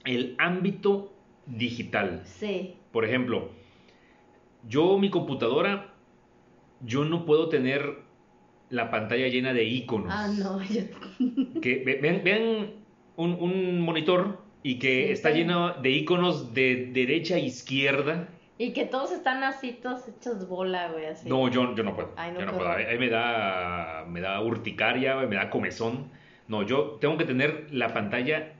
el ámbito digital. Sí, Por ejemplo, yo mi computadora, yo no puedo tener la pantalla llena de iconos. ah, no, yo... Que vean, vean un, un monitor y que está lleno de iconos de derecha a izquierda Y que todos están así, todos hechos bola, güey, así. No, yo, yo no puedo. Ay, no, yo no puedo. Ahí me da, me da urticaria, me da comezón. No, yo tengo que tener la pantalla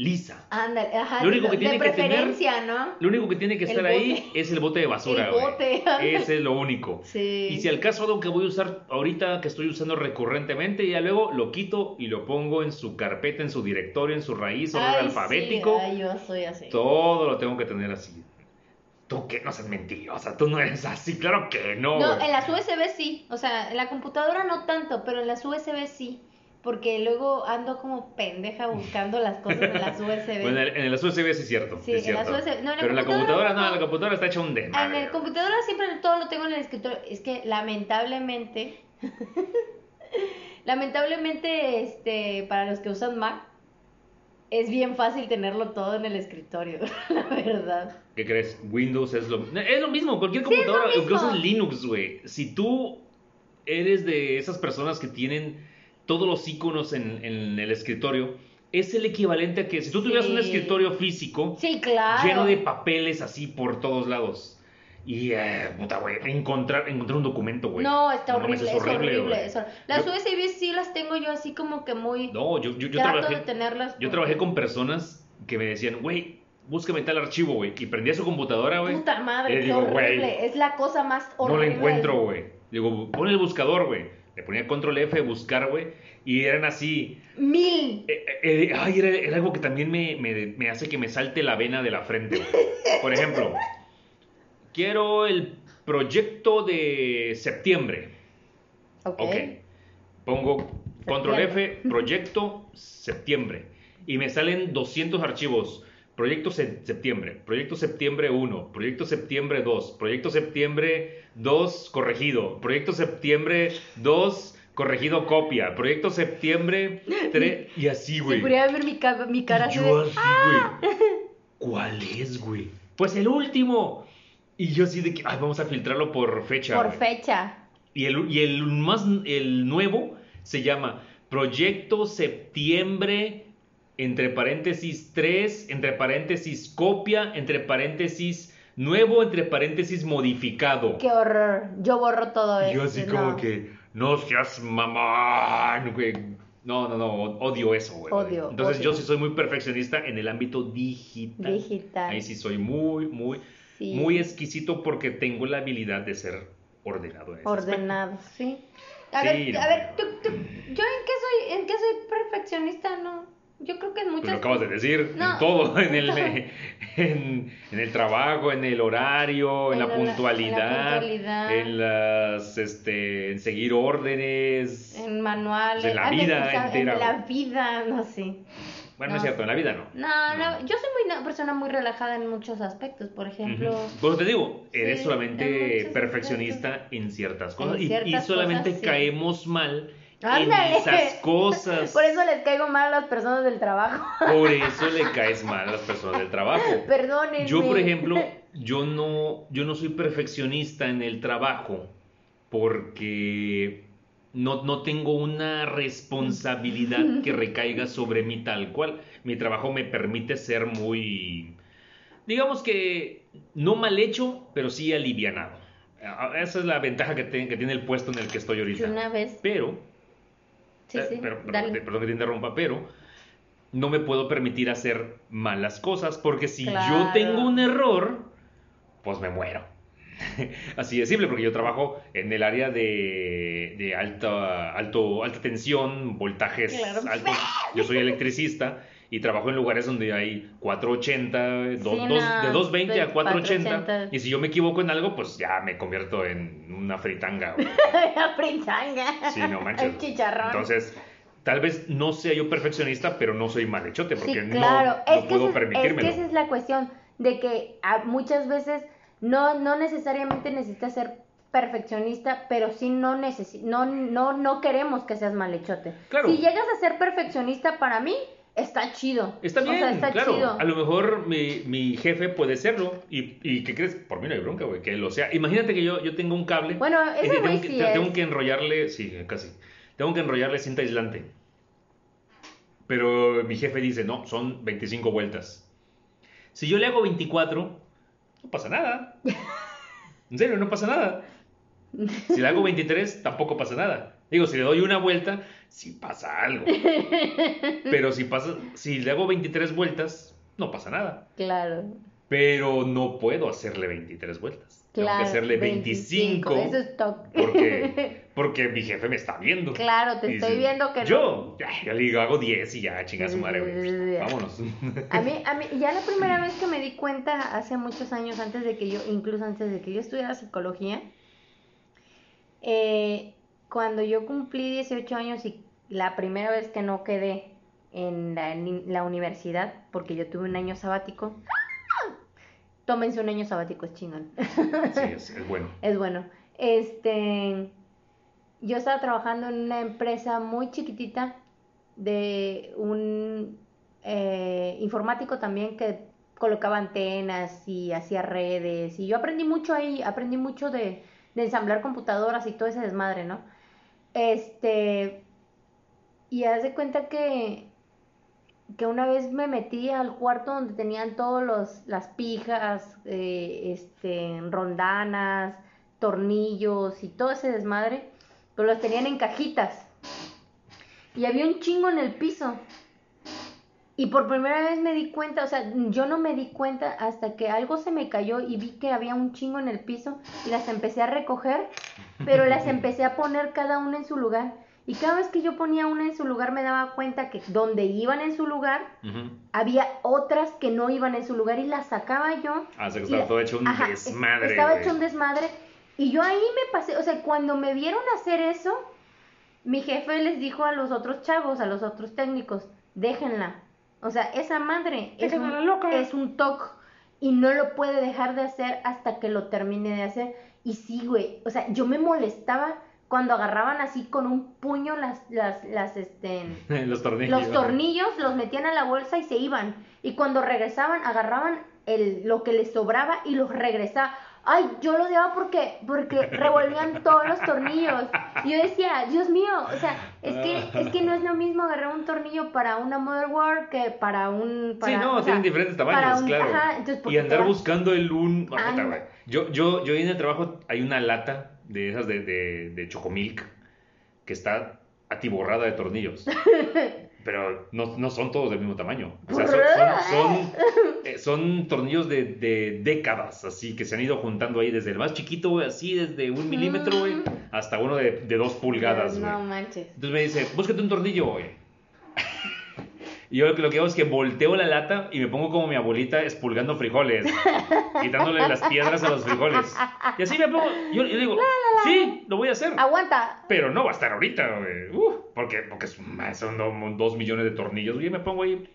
lisa. Ándale, ajá. Lo único que de tiene que tener- preferencia, ¿no? Lo único que tiene que El estar bote. ahí es el bote de basura, El bote. Ese es lo único. Sí. Y si al caso algo que voy a usar ahorita, que estoy usando recurrentemente, ya luego lo quito y lo pongo en su carpeta, en su directorio, en su raíz, orden alfabético. Sí, ay, yo soy así. Todo lo tengo que tener así. Tú que no seas mentirosa, tú no eres así, claro que no. No, en las USB sí. O sea, en la computadora no tanto, pero en las USB sí. Porque luego ando como pendeja buscando las cosas en las USB. Bueno, en en el USB sí es cierto. Sí, en las. USB no, en la Pero en la computadora computadora, no, no. la computadora está hecha un Ah, desmadre. en el computadora siempre todo lo tengo en el escritorio. Es que lamentablemente, lamentablemente, este, para los que usan Mac, es bien fácil tenerlo todo en el escritorio, la verdad. ¿Qué crees? Windows es lo, es lo mismo, cualquier Sí, es lo computadora, incluso Linux, güey. Si tú eres de esas personas que tienen todos los iconos en, en el escritorio, es el equivalente a que si tú tuvieras un escritorio físico Sí, claro. lleno de papeles así por todos lados. Y, eh, puta, güey, encontrar, encontrar un documento, güey. No, está horrible, es horrible. güey. es hor- Las Yo- USB sí las tengo yo así como que muy... No, yo, yo, yo trato trabajé, de tenerlas. yo trabajé con personas que me decían, güey, búscame tal archivo, güey. Y prendía su computadora, güey. Puta madre, digo, horrible. Es la cosa más No horrible. lo encuentro, güey. Digo, pon el buscador, güey. Le ponía control F, buscar, güey. Y eran así. Mil. eh, eh, ay, era, era algo que también me, me- me hace que me salte la vena de la frente, güey. Por ejemplo, quiero el proyecto de septiembre. Ok. Ok. Pongo control Septiembre. F, proyecto septiembre. Y me salen 200 archivos. Proyecto se- septiembre, proyecto septiembre 1, proyecto septiembre 2, proyecto septiembre 2 corregido, proyecto septiembre 2 corregido copia, proyecto septiembre 3 y así, Si güey. pudiera ver mi, ca- mi cara Y yo así, güey. ¿Cuál es, güey? Pues el último. Y yo así de que, ay, vamos a filtrarlo por fecha. Por fecha. Y el, y el más el nuevo se llama Proyecto Septiembre entre paréntesis 3, entre paréntesis copia, entre paréntesis nuevo, entre paréntesis modificado. Qué horror. Yo borro todo eso. yo así como que, no seas mamón, güey. No, no, no, odio eso, güey. Odio, Entonces odio. yo sí soy muy perfeccionista en el ámbito digital. Digital. Ahí sí soy muy, muy, Sí. muy exquisito porque tengo la habilidad de ser ordenado en ese aspecto. Ordenado, sí. A Sí, ver, no, a ver, no. tú, tú- yo en qué soy, en qué soy perfeccionista, no. Yo creo que en Pues muchas lo acabas de decir, No. en todo, en el, en, en el trabajo, en el horario, en, En la, la- en la puntualidad, puntualidad. en las, este, en seguir órdenes. en manuales, en la ah, vida entera, En la vida, no sé. Bueno, no es cierto, en la vida no. No, no, yo soy muy una persona muy relajada en muchos aspectos, por ejemplo. Pues te digo, eres Sí, solamente perfeccionista en ciertas cosas. En y- solamente cosas, sí. caemos mal Ándale. en esas cosas. Por eso les caigo mal a las personas del trabajo. Por eso le caes mal a las personas del trabajo. Perdónenme. Yo, por ejemplo, yo no, yo no soy perfeccionista en el trabajo porque no, no tengo una responsabilidad que recaiga sobre mí tal cual. Mi trabajo me permite ser muy, digamos que no mal hecho, pero sí alivianado. Esa es la ventaja que, te- que tiene el puesto en el que estoy ahorita. una vez. Pero Sí, eh, sí. pero- perdón, dale. te- perdón que te interrumpa, pero no me puedo permitir hacer malas cosas porque si yo tengo un error, pues me muero. Así de simple, porque yo trabajo en el área de, de alta, alto, alta tensión, voltajes Claro. altos. Yo soy electricista y trabajo en lugares donde hay 480, do- Sí, dos- no, de 220 a 480. 480. Y si yo me equivoco en algo, pues ya me convierto en una fritanga. La fritanga. Sí, no manches. El chicharrón. Entonces, tal vez no sea yo perfeccionista, pero no soy malhechote, porque sí, no- claro. no, es, que puedo esa es- que esa es la cuestión de que a- muchas veces no, no necesariamente necesitas ser perfeccionista, pero sí no, necesi no, no, no queremos que seas malhechote. Claro. Si llegas a ser perfeccionista, para mí, está chido. Está O bien, sea, está claro. chido. A lo mejor mi, mi jefe puede serlo. Y, y ¿qué crees? Por mí no hay bronca, güey, que lo sea. Imagínate que yo, yo tengo un cable. Bueno, y ese tengo, güey que, sí te- es. tengo que enrollarle, sí, casi. Tengo que enrollarle cinta aislante. Pero mi jefe dice, no, son 25 vueltas. Si yo le hago 24, no pasa nada. En serio, no pasa nada. Si le hago 23, tampoco pasa nada. Digo, si le doy una vuelta, sí pasa algo. Pero si, pasa, si le hago 23 vueltas, no pasa nada. Claro. Pero no puedo hacerle 23 vueltas. Tengo que Claro, hacerle 25. Eso es toc. Porque, porque mi jefe me está viendo. Claro, te Y estoy dice, viendo que no. Yo, ya, ya le digo, hago 10 y ya, chinga su madre. Vámonos. A mí, a mí, ya la primera vez que me di cuenta, hace muchos años, antes de que yo, incluso antes de que yo estudiara psicología, eh, cuando yo cumplí 18 años y la primera vez que no quedé en la, en la universidad, porque yo tuve un año sabático, tómense un año sabático, es chingón. Sí, es, es bueno. Es bueno. Este, yo estaba trabajando en una empresa muy chiquitita de un eh, informático también que colocaba antenas y hacía redes y yo aprendí mucho ahí, aprendí mucho de, de ensamblar computadoras y todo ese desmadre, ¿no? Este, y haz de cuenta que que una vez me metí al cuarto donde tenían todos los las pijas, eh, este, rondanas, tornillos y todo ese desmadre, pero los tenían en cajitas. Y había un chingo en el piso. Y por primera vez me di cuenta, o sea, yo no me di cuenta hasta que algo se me cayó y vi que había un chingo en el piso y las empecé a recoger, pero las empecé a poner cada una en su lugar. Y cada vez que yo ponía una en su lugar me daba cuenta que donde iban en su lugar, había otras que no iban en su lugar y las sacaba yo. Ah, que estaba la- todo hecho un Ajá, desmadre. Estaba güey. hecho un desmadre. Y yo ahí me pasé, o sea, cuando me vieron hacer eso, mi jefe les dijo a los otros chavos, a los otros técnicos, déjenla. O sea, esa madre es un, loca. es un toc y no lo puede dejar de hacer hasta que lo termine de hacer. Y sí, güey, o sea, yo me molestaba cuando agarraban así con un puño las, las, las, este, los tornillos. los tornillos los metían a la bolsa y se iban. Y cuando regresaban, agarraban el, lo que les sobraba y los regresaban. Ay, yo lo odiaba porque, porque revolvían todos los tornillos. Y yo decía, Dios mío, o sea, es que, es que no es lo mismo agarrar un tornillo para una motherboard que para un... Sí, Para, no, o sea, tienen diferentes tamaños, un- claro. ajá, entonces, y andar buscando el un. Yo, yo, yo en el trabajo hay una lata de esas de, de, de Chocomilk que está atiborrada de tornillos. Pero no, no son todos del mismo tamaño. O sea, son, son, son, eh, son tornillos de, de décadas, así, que se han ido juntando ahí desde el más chiquito, güey, así, desde un milímetro, güey, Mm. hasta uno de, de dos pulgadas, güey. No manches. Entonces me dice, búscate un tornillo, güey. Y yo lo que, hago es que volteo la lata y me pongo como mi abuelita expulgando frijoles, quitándole las piedras a los frijoles. Y así me pongo. Yo, yo digo, sí, lo voy a hacer. Aguanta. Pero no va a estar ahorita, güey. Uf, porque, porque son do- dos millones de tornillos. Y me pongo ahí.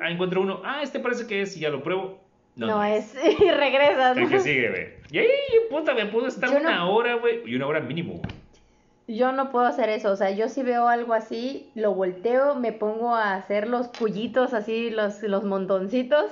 Ah, encuentro uno. Ah, este parece que es. Y ya lo pruebo. No, No, no es. Y regresas. El que sigue, güey. Y ahí, puta, me puedo estar no- una hora, güey. Y una hora mínimo, güey. Yo no puedo hacer eso, o sea, yo si veo algo así, lo volteo, me pongo a hacer los pullitos así, los, los montoncitos,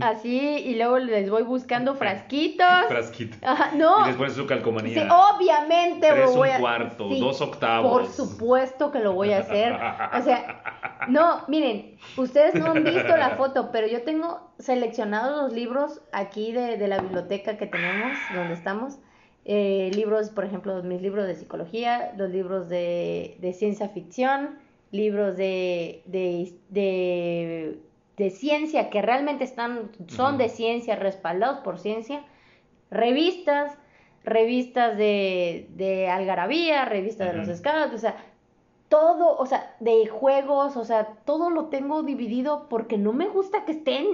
así, y luego les voy buscando frasquitos. Frasquito. Ajá, no, Y después su calcomanía. sí, obviamente Tres, voy un a cuarto, sí, dos octavos. Por supuesto que lo voy a hacer. O sea, no, miren, ustedes no han visto la foto, pero yo tengo seleccionados los libros aquí de, de la biblioteca que tenemos, donde estamos. Eh, libros, por ejemplo, mis libros de psicología, los libros de, de ciencia ficción, libros de, de, de, de ciencia que realmente están, son de ciencia, respaldados por ciencia, revistas, revistas de, de algarabía, revistas de los scouts, o sea, todo, o sea, de juegos, o sea, todo lo tengo dividido porque no me gusta que estén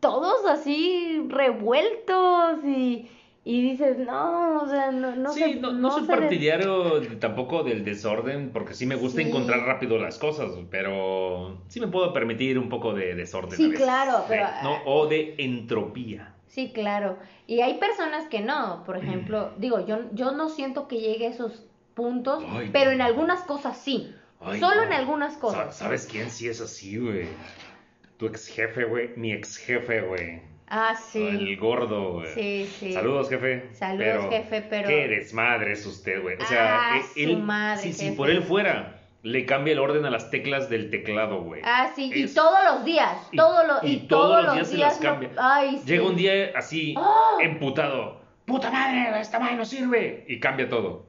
todos así revueltos y, y dices, no, o sea, no, no sí, no, no soy partidario tampoco del desorden, porque sí me gusta Sí. encontrar rápido las cosas, pero sí me puedo permitir un poco de desorden. Sí, a veces, claro, de- pero- no, o de entropía. Sí, claro. Y hay personas que no, por ejemplo, digo, yo, yo no siento que llegue a esos puntos, Ay, pero no. en algunas cosas sí. Ay, Solo en algunas Sa- cosas. ¿Sabes quién sí es así, güey? Tu ex jefe, güey. Mi ex jefe, güey. Ah, sí. El gordo, güey. Sí, sí. Saludos, jefe. Saludos, jefe, pero- Qué desmadre es usted, güey. O sea, Ah, él- su madre, si, si por él fuera, le cambia el orden a las teclas del teclado, güey. Ah, sí, y todos los días, y- todo lo- y y, todos los días se las lo- cambia. Ay, sí. Llega un día así, ¡Ah! emputado. ¡Puta madre! ¡Esta madre no sirve! Y cambia todo.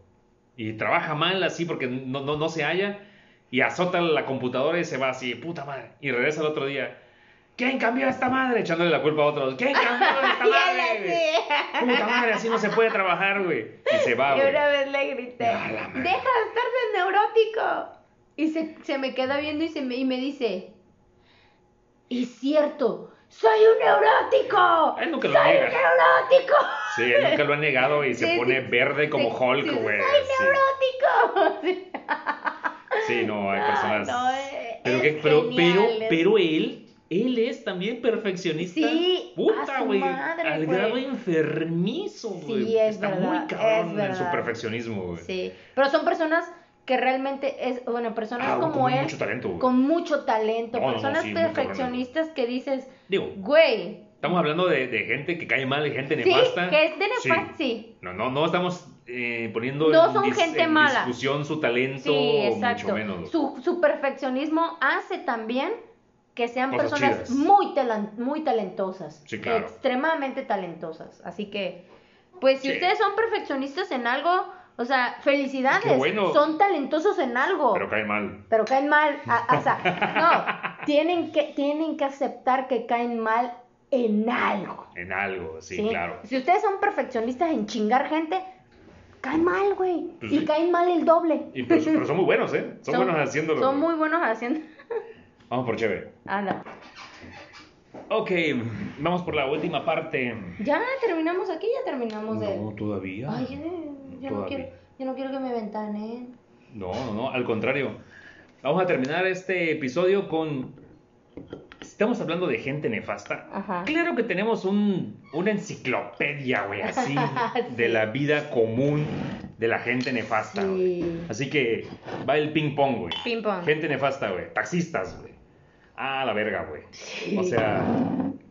Y trabaja mal así porque no, no, no se halla. Y azota la computadora y se va así, puta madre. Y regresa el otro día. ¿Quién cambió esta madre? Echándole la culpa a otros. ¿Quién cambió esta Ya madre? Puta madre, así no se puede trabajar, güey. Y se va, Y güey. una vez le grité, A deja de estar de neurótico. Y se, se me queda viendo y, se me, y me dice, es cierto, soy un neurótico. Él nunca lo soy niega. un neurótico. Sí, él nunca lo ha negado y se pone sí, verde como sí, Hulk, güey. Soy Sí. neurótico. Sí. No, hay personas. No, eh, pero, que- pero, pero él, él es también perfeccionista. Sí, Puta, güey. Al grado enfermizo, güey. Sí, es Está verdad, muy cabrón es en su verdad. perfeccionismo, güey. Sí, pero son personas que realmente es, bueno, personas Ah, como con él, mucho talento, güey. con mucho talento, No, no, no, personas sí, perfeccionistas que dices, Digo, güey, estamos hablando de, de gente que cae mal, de gente sí, nefasta. que es de Sí. nefasta, sí. No, no, no estamos eh, poniendo No en, son dis- gente en mala. discusión su talento, Sí, exacto. mucho menos. Su, su perfeccionismo hace también que sean Cosas personas chidas. muy, muy talentosas. Sí, claro. Extremadamente talentosas. Así que, pues si Sí. ustedes son perfeccionistas en algo, o sea, felicidades. Bueno. Son talentosos en algo. Pero cae mal. pero caen mal. a- o sea, no, tienen que, tienen que aceptar que caen mal en algo. En algo, sí, ¿sí? claro. Si ustedes son perfeccionistas en chingar gente, caen mal, güey. Pues y sí. caen mal el doble. Y pero, pero son muy buenos, ¿eh? Son, buenos haciéndolo. Son güey. muy buenos haciendo. Vamos por chévere. Anda. Ok, vamos por la última parte. Ya terminamos aquí, ya terminamos de. No, todavía. Ay, ya, ya no quiero, ya no quiero que me ventanen. No, no, no, al contrario. Vamos a terminar este episodio con... Estamos hablando de gente nefasta. Ajá. Claro que tenemos un, una enciclopedia, güey, así, de la vida común de la gente nefasta, güey. Sí. Así que va el ping pong, güey. Ping pong. Gente nefasta, güey. Taxistas, güey. Ah, la verga, güey. Sí. O sea,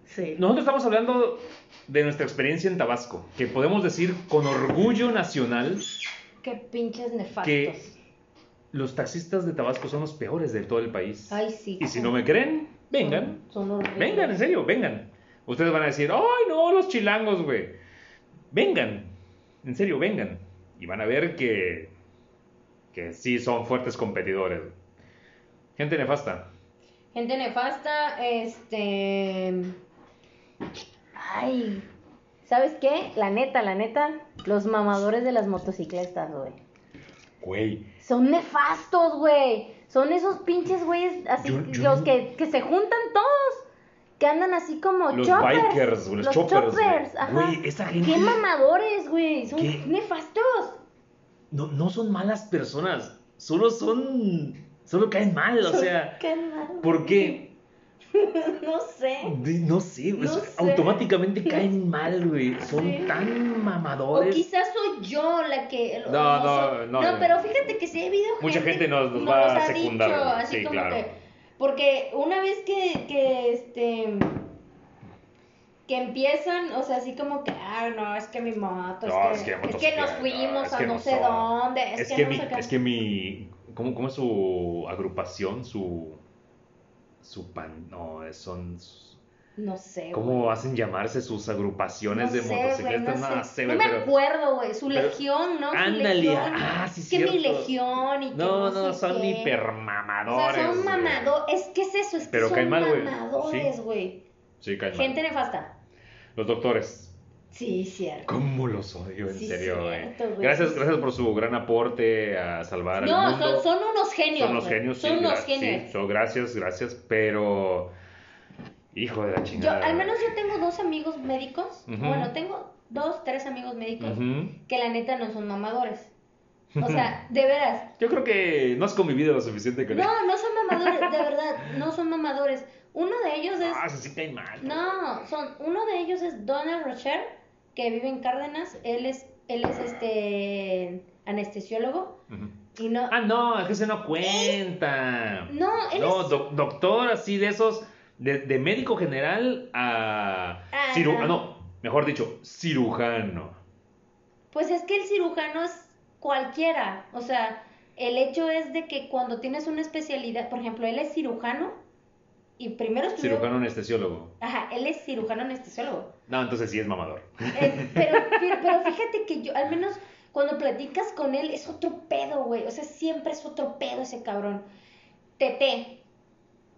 Sí. nosotros estamos hablando de nuestra experiencia en Tabasco, que podemos decir con orgullo nacional Qué pinches nefastos. que los taxistas de Tabasco son los peores de todo el país. Ay, sí. Y si no me creen, vengan. Son, son. Vengan, en serio, vengan. Ustedes van a decir, ay, no, los chilangos, güey. Vengan, en serio, vengan. Y van a ver que, que sí son fuertes competidores. Gente nefasta. Gente nefasta, este. Ay. ¿Sabes qué? La neta, la neta, los mamadores de las motocicletas, güey. Güey, Son nefastos, güey. Son esos pinches güeyes así, Yo- yo los que, que se juntan todos. Que andan así como Los choppers. bikers, güey, los choppers, güey. ajá. Güey, esa gente- Qué mamadores, güey. Son ¿Qué? nefastos. no, no son malas personas, solo son... Solo caen mal, o sea... Mal. ¿Por qué? No sé. No sé, güey, No sé. automáticamente caen mal, güey. Son Sí. tan O mamadores. quizás soy yo la que. No, o no, no, No, no. pero fíjate que sí ha habido Mucha gente nos- nos nos va a secundar, dicho, güey. así Sí, como claro. que. Porque una vez que, que este. Que empiezan, o sea, así como que, ah, no, es que mi moto, No, es, es que, es que nos fuimos a no, no sé son. dónde, es, Es que, que no mi, sé qué. es que mi, ¿cómo, cómo es su agrupación? Su, su pan, no, son, No sé. ¿cómo hacen llamarse sus agrupaciones No de sé, motocicletas? no no sé. sé, No me acuerdo, güey. Su pero- legión, ¿no? Ándale, legión. ah, sí, Es que mi legión y que No, no, sé son qué. hipermamadores. O sea, son mamadores. Es que es eso, es que Pero son mal, güey. mamadores, Sí. güey. Sí, caen mal. Gente nefasta. Los doctores. Sí, cierto. ¿Cómo los odio, en Sí, serio, cierto, güey. Gracias, gracias por su gran aporte a salvar al No, mundo. son, son unos genios. Son unos genios, sí, Son unos sí, genios. son- gracias, gracias, pero... Hijo de la Yo, chingada. al menos yo tengo dos amigos médicos. Bueno, tengo dos, tres amigos médicos que la neta no son mamadores. O sea, de veras. Yo creo que no has convivido lo suficiente con él. No, no son mamadores, de verdad. No son mamadores. Uno de ellos es. Ah, sí cae mal. No, son, uno de ellos es Donald Rocher, que vive en Cárdenas. Él es, él es este anestesiólogo. Y no. Ah, no, es que se no cuenta. No, él No, es. doc- doctor así de esos, de, de médico general a... Ah, ciru- ah. ah, no, mejor dicho, cirujano. Pues es que el cirujano es cualquiera. O sea, El hecho es de que cuando tienes una especialidad, por ejemplo, él es cirujano y primero estudió... Cirujano anestesiólogo. Ajá, él es cirujano anestesiólogo. No, entonces sí es mamador. Eh, pero, pero, pero fíjate que yo, al menos cuando platicas con él, es otro pedo, güey. O sea, siempre es otro pedo ese cabrón. Tete.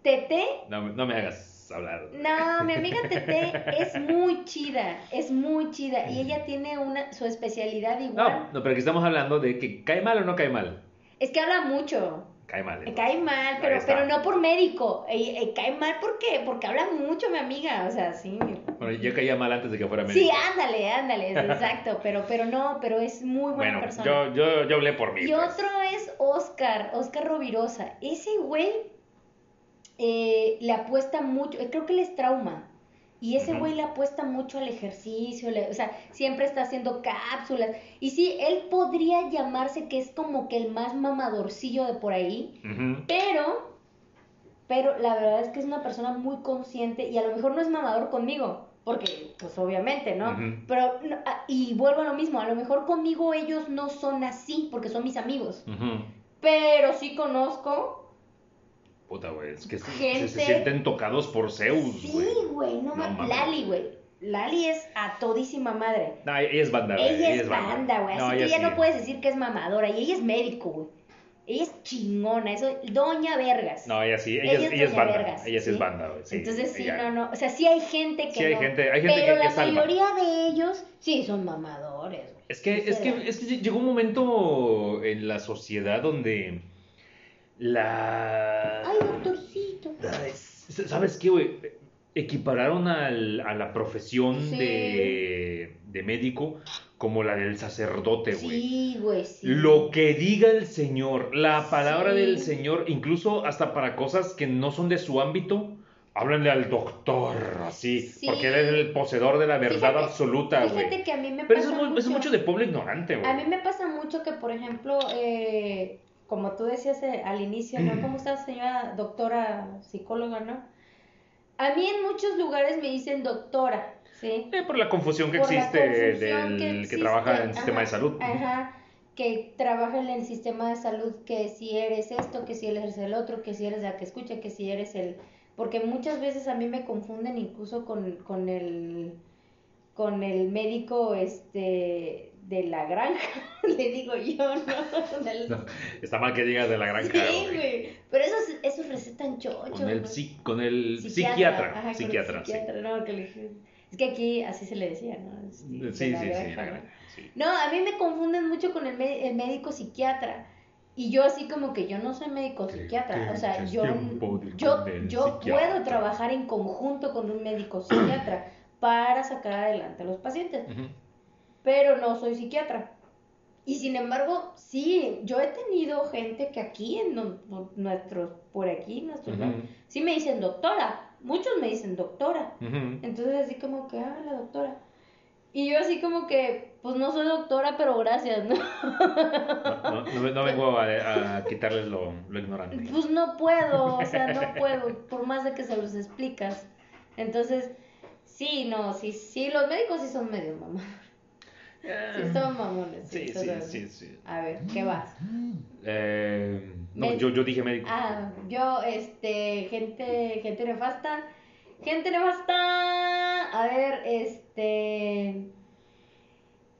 Tete. No, no me hagas hablar. No, mi amiga Tete es muy chida. Es muy chida. Y ella tiene una, su especialidad No, igual. no, pero aquí estamos hablando de que cae mal o no cae mal. Es que habla mucho. Cae mal. Entonces. cae mal, pero, pero no por médico. Eh, eh, cae mal ¿por qué? Porque habla mucho mi amiga. O sea, sí. Bueno, yo caía mal antes de que fuera médico. Sí, ándale, ándale, exacto. Pero, pero no, pero es muy buena bueno, persona. yo, yo, yo hablé por mí. Y pues. otro es Oscar, Oscar Rovirosa. Ese güey eh, le apuesta mucho, eh, creo que él es trauma. Y ese güey le apuesta mucho al ejercicio, le- o sea, siempre está haciendo cápsulas. Y sí, él podría llamarse que es como que el más mamadorcillo de por ahí, pero, pero la verdad es que es una persona muy consciente y a lo mejor no es mamador conmigo, porque pues obviamente, ¿no? Pero, ah, y vuelvo a lo mismo, a lo mejor conmigo ellos no son así, porque son mis amigos, pero sí conozco. Puta, güey. Es que Gente- se, se sienten tocados por Zeus, Sí, güey. no, No. Lali, güey. Lali es a todísima madre. No, ella es banda, güey. Ella es banda, güey. No, Así que ella ya no sí. puedes decir que es mamadora. Y ella es médico, güey. Ella es chingona, eso, doña Vergas. No, ella sí. Ella, Ella es, ella es banda. Vergas, ella sí es banda, güey. sí, Entonces sí, ella- no, no. O sea, sí hay gente que Sí hay no. gente- hay gente pero que- que la salva. mayoría de ellos sí son mamadores, güey. Es que, es que, es que llegó un momento en la sociedad donde la... Ay, doctorcito. ¿Sabes qué, güey? Equipararon al- a la profesión Sí. de, de médico como la del sacerdote, güey. Sí, güey, sí. Lo que diga el Señor, la palabra Sí. del Señor, incluso hasta para cosas que no son de su ámbito, háblenle al doctor, así, Sí. porque él es el poseedor de la verdad Fíjate- absoluta, güey. Fíjate que a mí me Pero pasa eso es, eso es mucho. mucho de pueblo ignorante, güey. A mí me pasa mucho que, por ejemplo, eh, como tú decías eh, al inicio, ¿no? ¿Cómo está señora doctora psicóloga, no? A mí en muchos lugares me dicen doctora, ¿sí? Eh, por la confusión que Por existe confusión del que que, trabaja en el sistema de salud. Ajá, que trabaja en el sistema de salud, que si eres esto, que si eres el otro, que si eres la que escucha, que si eres el... Porque muchas veces a mí me confunden incluso con, con el con el médico este de la granja, le digo yo, ¿no? Del- No, está mal que digas de la granja, Sí, güey. Pero esos, esos recetan chocho. Con el, psi- con el psiquiatra, ajá, con el psiquiatra, sí. no, que le- Es que aquí así se le decía, ¿no? Este, Sí, de sí, la sí, granja, la ¿no? granja, sí. No, a mí me confunden mucho con el, el médico psiquiatra. Y yo así como que yo no soy médico psiquiatra. O sea, yo, yo, yo puedo trabajar en conjunto con un médico psiquiatra para sacar adelante a los pacientes. Ujú. Pero no soy psiquiatra. Y sin embargo, sí, yo he tenido gente que aquí en no- nuestros, por aquí, nuestros, sí me dicen doctora. Muchos me dicen doctora. Entonces así como que, ah, la doctora. Y yo así como que, pues no soy doctora, pero gracias, ¿no? No, no, no- no vengo a, a quitarles lo, lo ignorante. Pues no puedo, o sea, no puedo, por más de que se los explicas. Entonces, sí, no, sí, sí, los médicos sí son medio mamá. Sí, son mamones. Sí, sí, sí, sí. A ver, ¿qué vas? Eh, no, yo, yo dije médico. Ah, yo, este, gente, gente nefasta. Gente nefasta. A ver, este.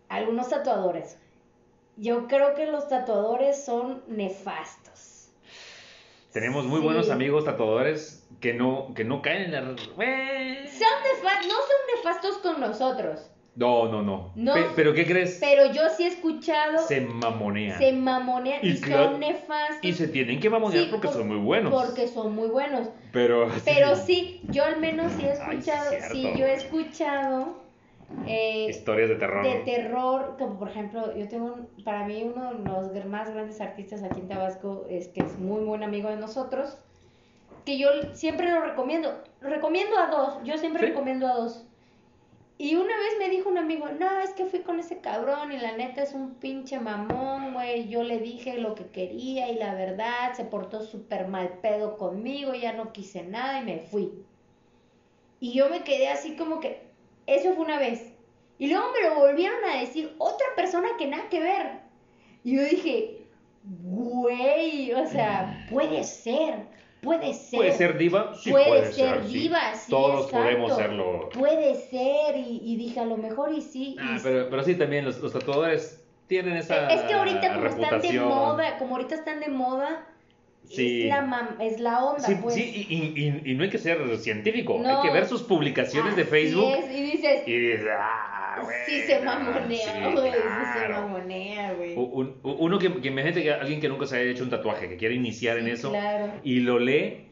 Algunos tatuadores. Yo creo que los tatuadores son nefastos. Tenemos muy sí. buenos amigos tatuadores que no, que no caen en la... Son nefastos, no son nefastos con nosotros. No, no, no. No. Pe- pero ¿qué crees? Pero yo sí he escuchado. Se mamonean. se mamonean y, son nefastos. Y se tienen que mamonear Sí, porque por- son muy buenos. Porque son muy buenos. Pero, Pero sí, yo al menos sí he Ay, escuchado, cierto, sí, yo he escuchado eh, Historias de terror. de terror, como por ejemplo, yo tengo, un- para mí uno de los más grandes artistas aquí en Tabasco, es que es muy buen amigo de nosotros, que yo siempre lo recomiendo, lo recomiendo a dos, yo siempre ¿Sí? recomiendo a dos. Y una vez me dijo un amigo, no, es que fui con ese cabrón y la neta es un pinche mamón, güey. Yo le dije lo que quería y la verdad se portó súper mal pedo conmigo, ya no quise nada y me fui. Y yo me quedé así como que, eso fue una vez. Y luego me lo volvieron a decir otra persona que nada que ver. Y yo dije, güey, o sea, puede ser, puede ser. ¿Puede ser diva? Sí, puede, ser, sí. diva, sí, Todos exacto. podemos serlo. Puede ser, y, y dije, a lo mejor y sí. Ah, y pero, pero sí, también los, los tatuadores tienen esa Es que ahorita como están de moda, como ahorita están de moda, Sí. es, la mam- es la onda, Sí, pues. sí, y, y- y- y no hay que ser científico, No. hay que ver sus publicaciones de Facebook es, y dices, y dices, ah, sí se mamonea, sí, güey, sí se claro. mamonea, güey. U- un- u- Uno que, que imagínate que alguien que nunca se haya hecho un tatuaje, que quiere iniciar en eso claro. y lo lee,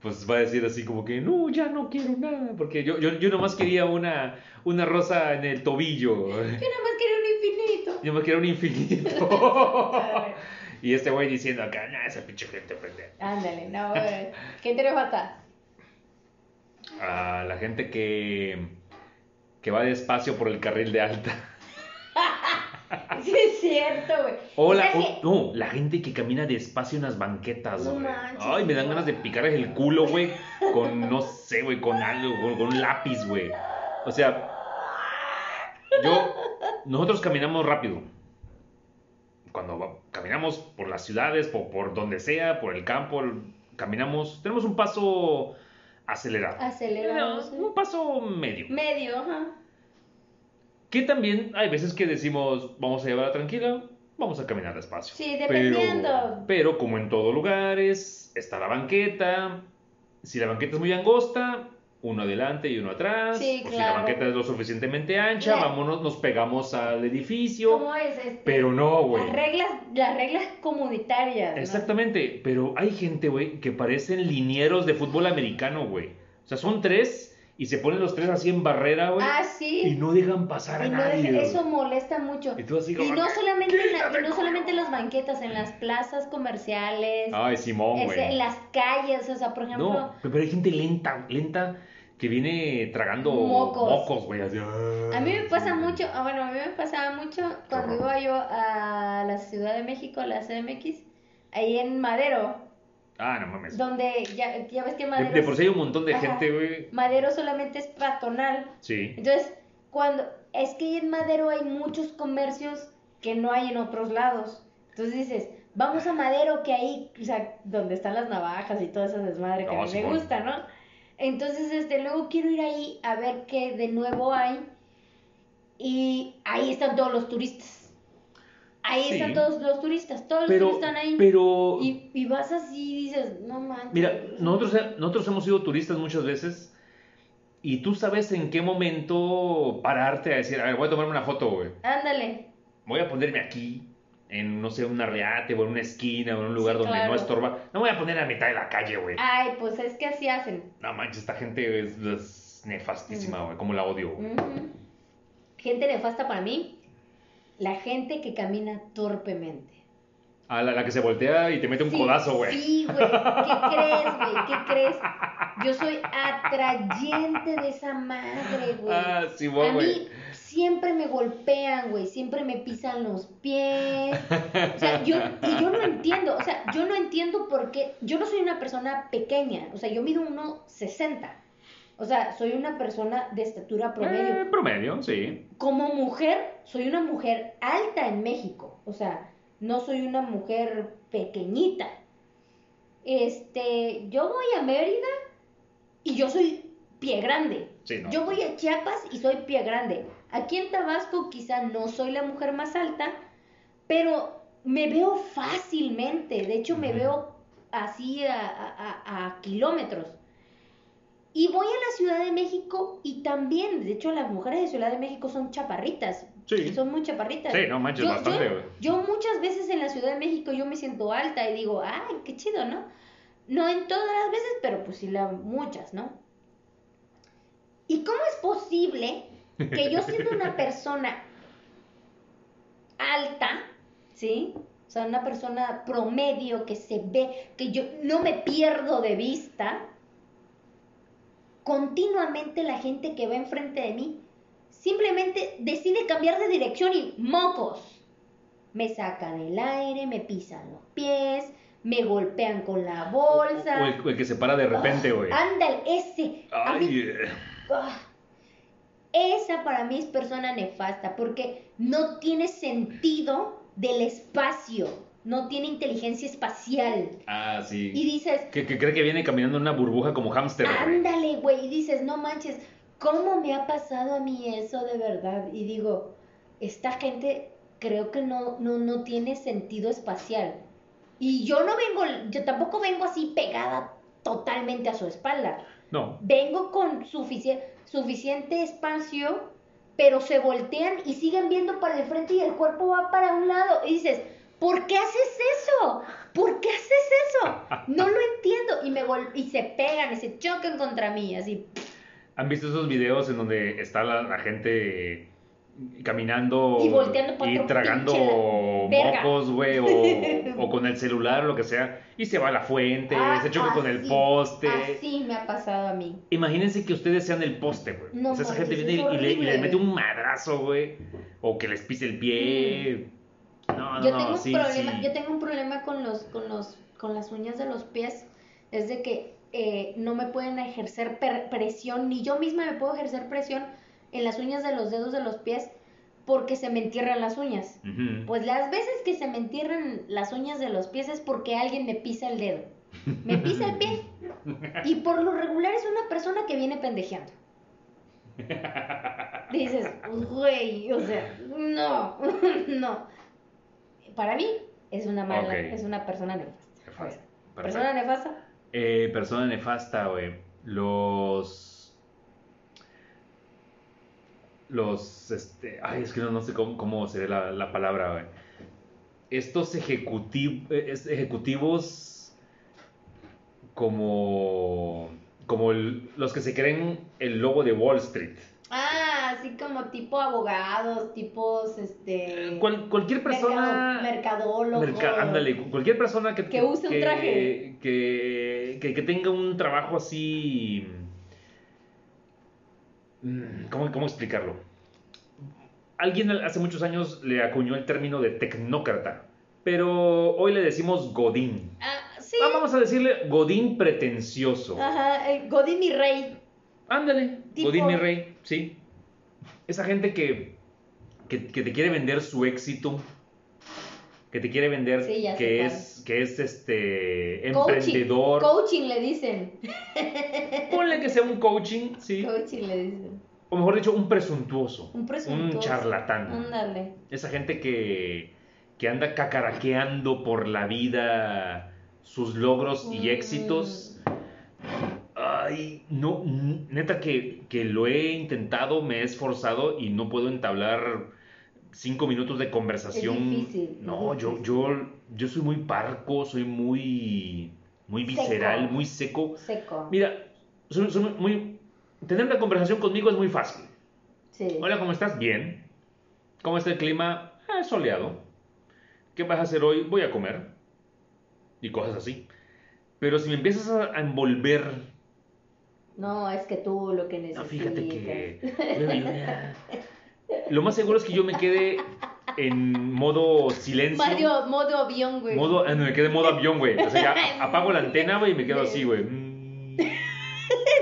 pues va a decir así como que no, ya no quiero nada, porque yo, yo, yo nomás quería una, una rosa en el tobillo, Yo nada más quería un infinito. yo me quería un infinito. y este güey diciendo acá, nah, esa pinche gente pendeja. Ándale, no, güey. ¿Qué falta? A la gente que, que va despacio por el carril de alta. Sí, es cierto, güey. O la, o- no, la gente que camina despacio en las banquetas, No güey. manches, Ay, me dan no. ganas de picarles el culo, güey. Con, no sé, güey, con algo, con, con un lápiz, güey. O sea, yo, nosotros caminamos rápido. Cuando caminamos por las ciudades, por, por donde sea, por el campo, caminamos, tenemos un paso acelerado. Acelerado. Un paso medio. Medio, ajá. Que también hay veces que decimos, vamos a llevarla tranquila, vamos a caminar despacio. Sí, dependiendo. Pero, pero como en todos lugares, está la banqueta. Si la banqueta es muy angosta, uno adelante y uno atrás. Sí, o si la banqueta es lo suficientemente ancha, vámonos, nos pegamos al edificio. ¿Cómo es? Este, Pero no, güey. Las reglas, las reglas comunitarias. ¿no? Exactamente, pero hay gente, güey, que parecen linieros de fútbol americano, güey. O sea, son tres y se ponen los tres así en barrera, güey. Ah, sí. Y no dejan pasar a Y no nadie. eso molesta mucho. Y tú así Y como no solamente, en la- "Quítate, y no solamente en culo". las banquetas, en las plazas comerciales, Ay, Simón, güey. en las calles, o sea, por ejemplo, No, pero hay gente lenta, lenta, que viene tragando Mocos. güey. ah, a mí me pasa mucho, ah, bueno, a mí me pasaba mucho cuando iba yo a la Ciudad de México, a la CDMX, ahí en Madero, Ah, no mames. donde ya, ya ves que De, Madero, de por sí hay un montón de Ajá. gente, güey. Madero solamente es peatonal, Sí. entonces, cuando, es que en Madero hay muchos comercios que no hay en otros lados, entonces dices, vamos a Madero, que ahí, o sea, donde están las navajas y todo ese desmadre que No, a mí me gusta, ¿no? Entonces, este, luego quiero ir ahí a ver qué de nuevo hay. Y ahí están todos los turistas. Ahí Sí. están todos los turistas, todos los turistas están ahí. pero, Y, y vas así y dices, no manches. mira, nosotros, nosotros hemos sido turistas muchas veces y tú sabes en qué momento pararte a decir, a ver, voy a tomarme una foto, güey. Ándale. Voy a ponerme aquí, en, no sé, un arreate o en una esquina o en un lugar Sí, donde claro. no estorba. No me voy a poner a mitad de la calle, güey. Ay, pues es que así hacen. No manches, esta gente es, es nefastísima, güey. Como la odio, güey. Gente nefasta para mí. La gente que camina torpemente. A la, la que se voltea y te mete un Sí, codazo, güey. Sí, güey. ¿Qué crees, güey? ¿Qué crees? Yo soy atrayente de esa madre, güey. Ah, sí, A güey. mí siempre me golpean, güey, siempre me pisan los pies. O sea, yo, y yo no entiendo, o sea, yo no entiendo por qué, yo no soy una persona pequeña, o sea, yo mido 1,60. O sea, soy una persona de estatura promedio. Eh, promedio, sí. Como mujer, soy una mujer alta en México, o sea, no soy una mujer pequeñita. Este, yo voy a Mérida y yo soy pie grande. Sí, no. Yo voy a Chiapas y soy pie grande. Aquí en Tabasco quizá no soy la mujer más alta, pero me veo fácilmente. De hecho, me veo así a, a- a- a kilómetros. Y voy a la Ciudad de México y también, de hecho, las mujeres de Ciudad de México son chaparritas. Sí. Son muy chaparritas. Sí, no manches, Yo- bastante, yo- güey. Yo muchas veces en la Ciudad de México yo me siento alta y digo, ay, qué chido, ¿no? No en todas las veces, pero pues sí la, muchas, ¿no? ¿Y cómo es posible que yo siendo una persona alta, ¿sí? O sea, una persona promedio que se ve, que yo no me pierdo de vista, continuamente la gente que va enfrente de mí simplemente decide cambiar de dirección y mocos. Me sacan el aire, me pisan los pies, me golpean con la bolsa. O el, o el que se para de repente, güey. Ándale, ese. A mí- eh. Ah, Esa para mí es persona nefasta porque no tiene sentido del espacio. No tiene inteligencia espacial. Ah, sí. Y dices, Que, que cree que viene caminando en una burbuja como hámster. ándale, güey, y dices, no manches, ¿cómo me ha pasado a mí eso de verdad? Y digo, esta gente creo que no, no, no tiene sentido espacial. Y yo no vengo, yo tampoco vengo así pegada totalmente a su espalda. No. Vengo con sufici- suficiente espacio, pero se voltean y siguen viendo para el frente y el cuerpo va para un lado. Y dices, ¿por qué haces eso? ¿Por qué haces eso? No lo entiendo. Y, me y se pegan y se chocan contra mí, así. ¿Han visto esos videos en donde está la, la gente caminando Y volteando y tragando mocos, güey, o, o con el celular lo que sea, y se va a la fuente, Ah, se choca con el poste? Así me ha pasado a mí. Imagínense que ustedes sean el poste, güey. No o sea, esa gente viene es y le, y le horrible. mete un madrazo, güey. O que les pise el pie. No, no, yo no, tengo sí, un problema, sí. yo tengo un problema con los, con los, con las uñas de los pies, es de que eh, no me pueden ejercer per- presión, ni yo misma me puedo ejercer presión en las uñas de los dedos de los pies porque se me entierran las uñas. Pues las veces que se me entierran las uñas de los pies es porque alguien me pisa el dedo. Me pisa el pie. Y por lo regular es una persona que viene pendejeando. Dices, güey, o sea, no, no. Para mí es una mala, es una persona nefasta. Nefasta, Persona nefasta. Eh, persona nefasta, güey. Los. Los. Este. Ay, es que no, no sé cómo, cómo sería la, la palabra, güey. Estos ejecutiv- ejecutivos. Como. Como el- los que se creen el logo de Wall Street. Así como tipo abogados, tipos, este... Cual- cualquier persona. mercado- mercadólogos. Merca- ándale, cualquier persona que, Que use un traje. Que, que, que tenga un trabajo así. mm, ¿Cómo, cómo explicarlo? Alguien hace muchos años le acuñó el término de tecnócrata, pero hoy le decimos Godín. Ah, sí. Ah, Vamos a decirle Godín pretencioso. Ajá, el Godín mi rey. Ándale, Tipo- Godín mi rey, sí. Esa gente que, que, que te quiere vender su éxito, que te quiere vender Sí, que es, que es este Coaching. emprendedor. Coaching le dicen. Ponle que sea un coaching, sí. Coaching le dicen. O mejor dicho, un presuntuoso. Un presuntuoso. Un charlatán. Ándale. Esa gente que, que anda cacaraqueando por la vida sus logros y Mm. éxitos. Ay, no, neta que, que lo he intentado, me he esforzado y no puedo entablar cinco minutos de conversación. Es difícil, es no, yo, yo, yo soy muy parco, soy muy, muy Seco. visceral, muy seco. Seco. Mira, soy, soy muy, tener una conversación conmigo es muy fácil. Sí. Hola, ¿cómo estás? Bien. ¿Cómo está el clima? Ah, soleado. ¿Qué vas a hacer hoy? Voy a comer. Y cosas así. Pero si me empiezas a envolver No, es que tú lo que No, necesitas. fíjate que. Lo más seguro es que yo me quede en modo silencio. Modo, modo avión, güey. Modo, ah, no, me quede en modo avión, güey. O sea, ya apago la antena, güey, y me quedo así, güey.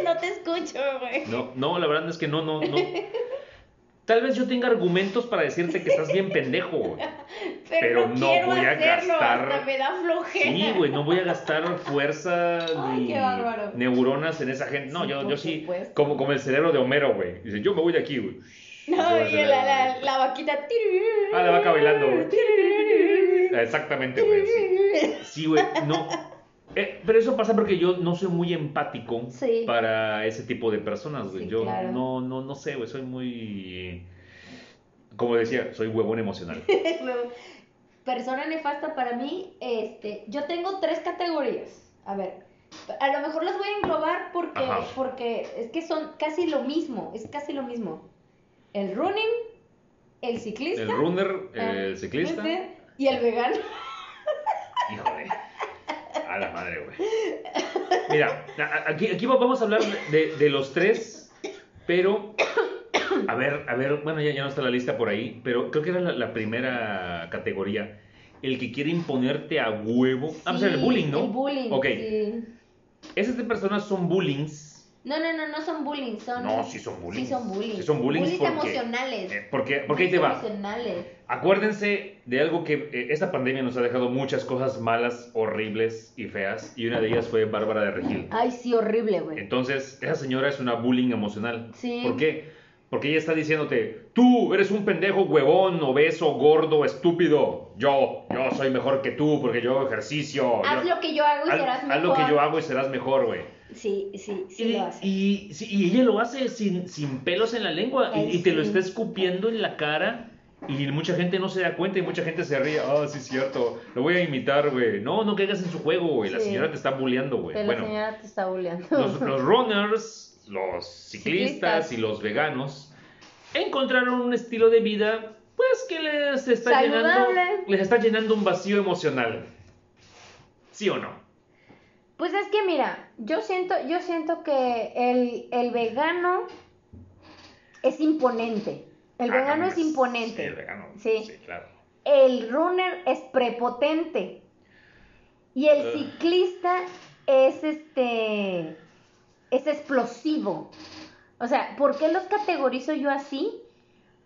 No te escucho, güey. No, no, la verdad es que no, no, no. Tal vez yo tenga argumentos para decirte que estás bien pendejo, güey. Pero, pero no, voy a gastar- hasta me da flojera. Sí, güey, no voy a gastar fuerza Ay, ni neuronas en esa gente. No, Sí, yo, yo sí, como, como el cerebro de Homero, güey. Dice, yo me voy de aquí, güey. No, y la, la, la vaquita. Ah, la vaca bailando, güey. Exactamente, güey, sí. Sí, güey, no. Eh, pero eso pasa porque yo no soy muy empático Sí. para ese tipo de personas, güey. Sí, yo claro. no, no, no sé, güey, soy muy... Como decía, soy huevón emocional. Persona nefasta para mí, este, yo tengo tres categorías. A ver, a lo mejor las voy a englobar porque, Ajá. porque es que son casi lo mismo, es casi lo mismo. El running, el ciclista, El runner, ah, el ciclista. y el vegano. A la madre, güey. Mira, aquí, aquí vamos a hablar de, de los tres, pero. A ver, a ver, bueno, ya, ya no está la lista por ahí, pero creo que era la, la primera categoría. El que quiere imponerte a huevo. Ah, pues Sí, el bullying, ¿no? El bullying, Ok. sí. Esas personas son bullings No, no, no, no son bullying, son... No, sí son bullying. Sí son bullying. Sí son bullying Bullies porque- emocionales. Eh, porque, porque ahí te va. Emocionales. Acuérdense de algo que eh, esta pandemia nos ha dejado muchas cosas malas, horribles y feas, y una de ellas fue Bárbara de Regil. Ay, sí, horrible, güey. Entonces, esa señora es una bullying emocional. Sí. ¿Por qué? Porque ella está diciéndote, tú eres un pendejo huevón, obeso, gordo, estúpido. Yo, yo soy mejor que tú porque yo hago ejercicio. Haz yo- lo que yo hago y haz- serás haz mejor. lo que yo hago y serás mejor, güey. Sí, sí, sí y, lo hace. y- sí, y ella lo hace sin, sin pelos en la lengua y, Ay, y te lo sí. está escupiendo en la cara y mucha gente no se da cuenta y mucha gente se ríe. Ah, sí, es cierto, lo voy a imitar, güey. No, no caigas en su juego, güey. La Sí. señora te está bulleando, güey. Bueno, la señora te está bulleando. los, los runners, los ciclistas Ciclistas. y los veganos encontraron un estilo de vida, pues que les está llenando, les está llenando un vacío emocional. ¿Sí o no? Pues es que mira, yo siento, yo siento que el, el vegano es imponente. El Ah, vegano no, es imponente. Sí, el vegano. Sí. sí claro. El runner es prepotente. Y el ciclista es este es explosivo. O sea, ¿por qué los categorizo yo así?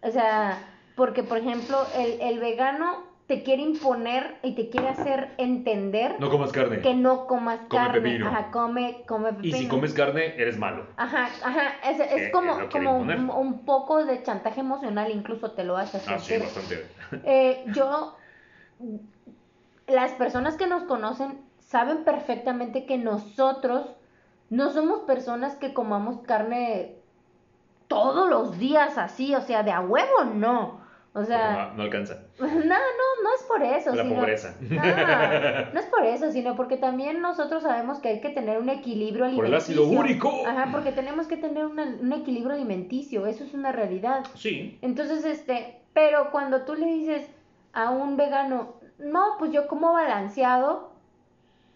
O sea, porque por ejemplo, el, el vegano te quiere imponer y te quiere hacer entender No comas carne. que no comas Come carne. pepino. Ajá, come, come Y si pepino. comes carne, eres malo. Ajá, ajá, es, es como, como un, un poco de chantaje emocional, incluso te lo hace Ah, sí, bastante. Eh, yo, las personas que nos conocen saben perfectamente que nosotros no somos personas que comamos carne todos los días así, o sea, de a huevo no. O sea, no, no alcanza. no, no, no es por eso. La sino- pobreza. Ah, no es por eso, sino porque también nosotros sabemos que hay que tener un equilibrio Por el alimenticio. ácido úrico. Ajá, porque tenemos que tener una- un equilibrio alimenticio, eso es una realidad. Sí. Entonces, este, pero cuando tú le dices a un vegano, no, pues yo como balanceado,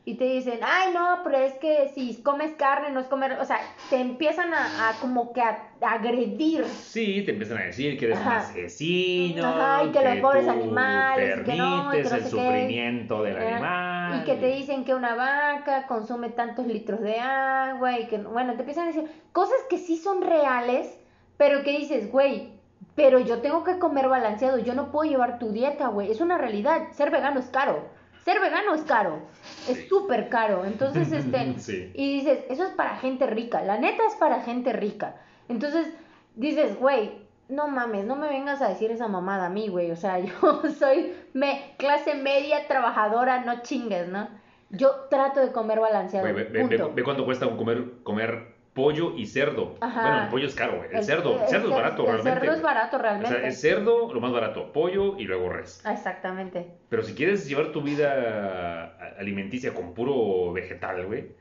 y te dicen, ay, no, pero es que si comes carne, no es comer, o sea, te empiezan a, a como que a, a agredir. Sí, te empiezan a decir que eres un Ajá. asesino. Ajá, y que los pobres tú animales, y que no, y que Permites no el sé qué. sufrimiento del Eh, animal. Y que te dicen que una vaca consume tantos litros de agua y que, bueno, te empiezan a decir cosas que sí son reales, pero que dices, güey, pero yo tengo que comer balanceado, yo no puedo llevar tu dieta, güey, es una realidad, ser vegano es caro, ser vegano es caro, Sí. es súper caro, entonces, este, Sí. y dices, eso es para gente rica, la neta es para gente rica, entonces dices, güey, no mames, no me vengas a decir esa mamada a mí, güey. O sea, yo soy me, clase media trabajadora, no chingues, ¿no? Yo trato de comer balanceado. Güey, ve, ve- ve- punto. ve cuánto cuesta comer, comer pollo y cerdo. Ajá. Bueno, el pollo es caro, güey. El, cerdo, el el cerdo es barato, el realmente. cerdo es barato O realmente. sea, es cerdo lo más barato, pollo y luego res. Exactamente. Pero si quieres llevar tu vida alimenticia con puro vegetal, güey.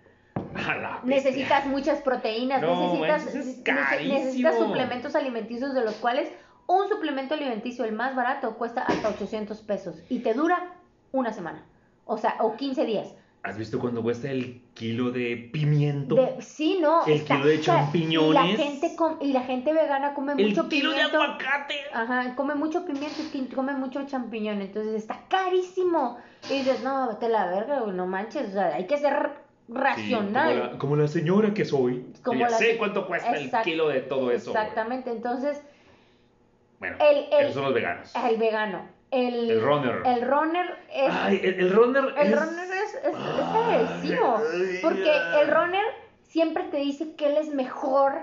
Necesitas muchas proteínas, No, necesitas, es necesitas suplementos alimenticios de los cuales un suplemento alimenticio, el más barato, cuesta hasta 800 pesos y te dura una semana. O sea, o 15 días. ¿Has visto cuándo cuesta el kilo de pimiento? De, sí, no. El kilo de champiñones. Y la gente, com- y la gente vegana come el mucho kilo pimiento. de aguacate. Ajá, come mucho pimiento y come mucho champiñón, entonces está carísimo. Y dices, no, vete a la verga, no manches, o sea, hay que ser Sí, racional. como, la, como la señora que soy. Como Yo ya la sé cuánto cuesta Exact- el kilo de todo eso. Exactamente, entonces, Bueno, El- el- esos son los veganos. el vegano, el, El runner. el runner es, Ay, el, el runner el es... runner es, agresivo, porque el runner siempre te dice que él es mejor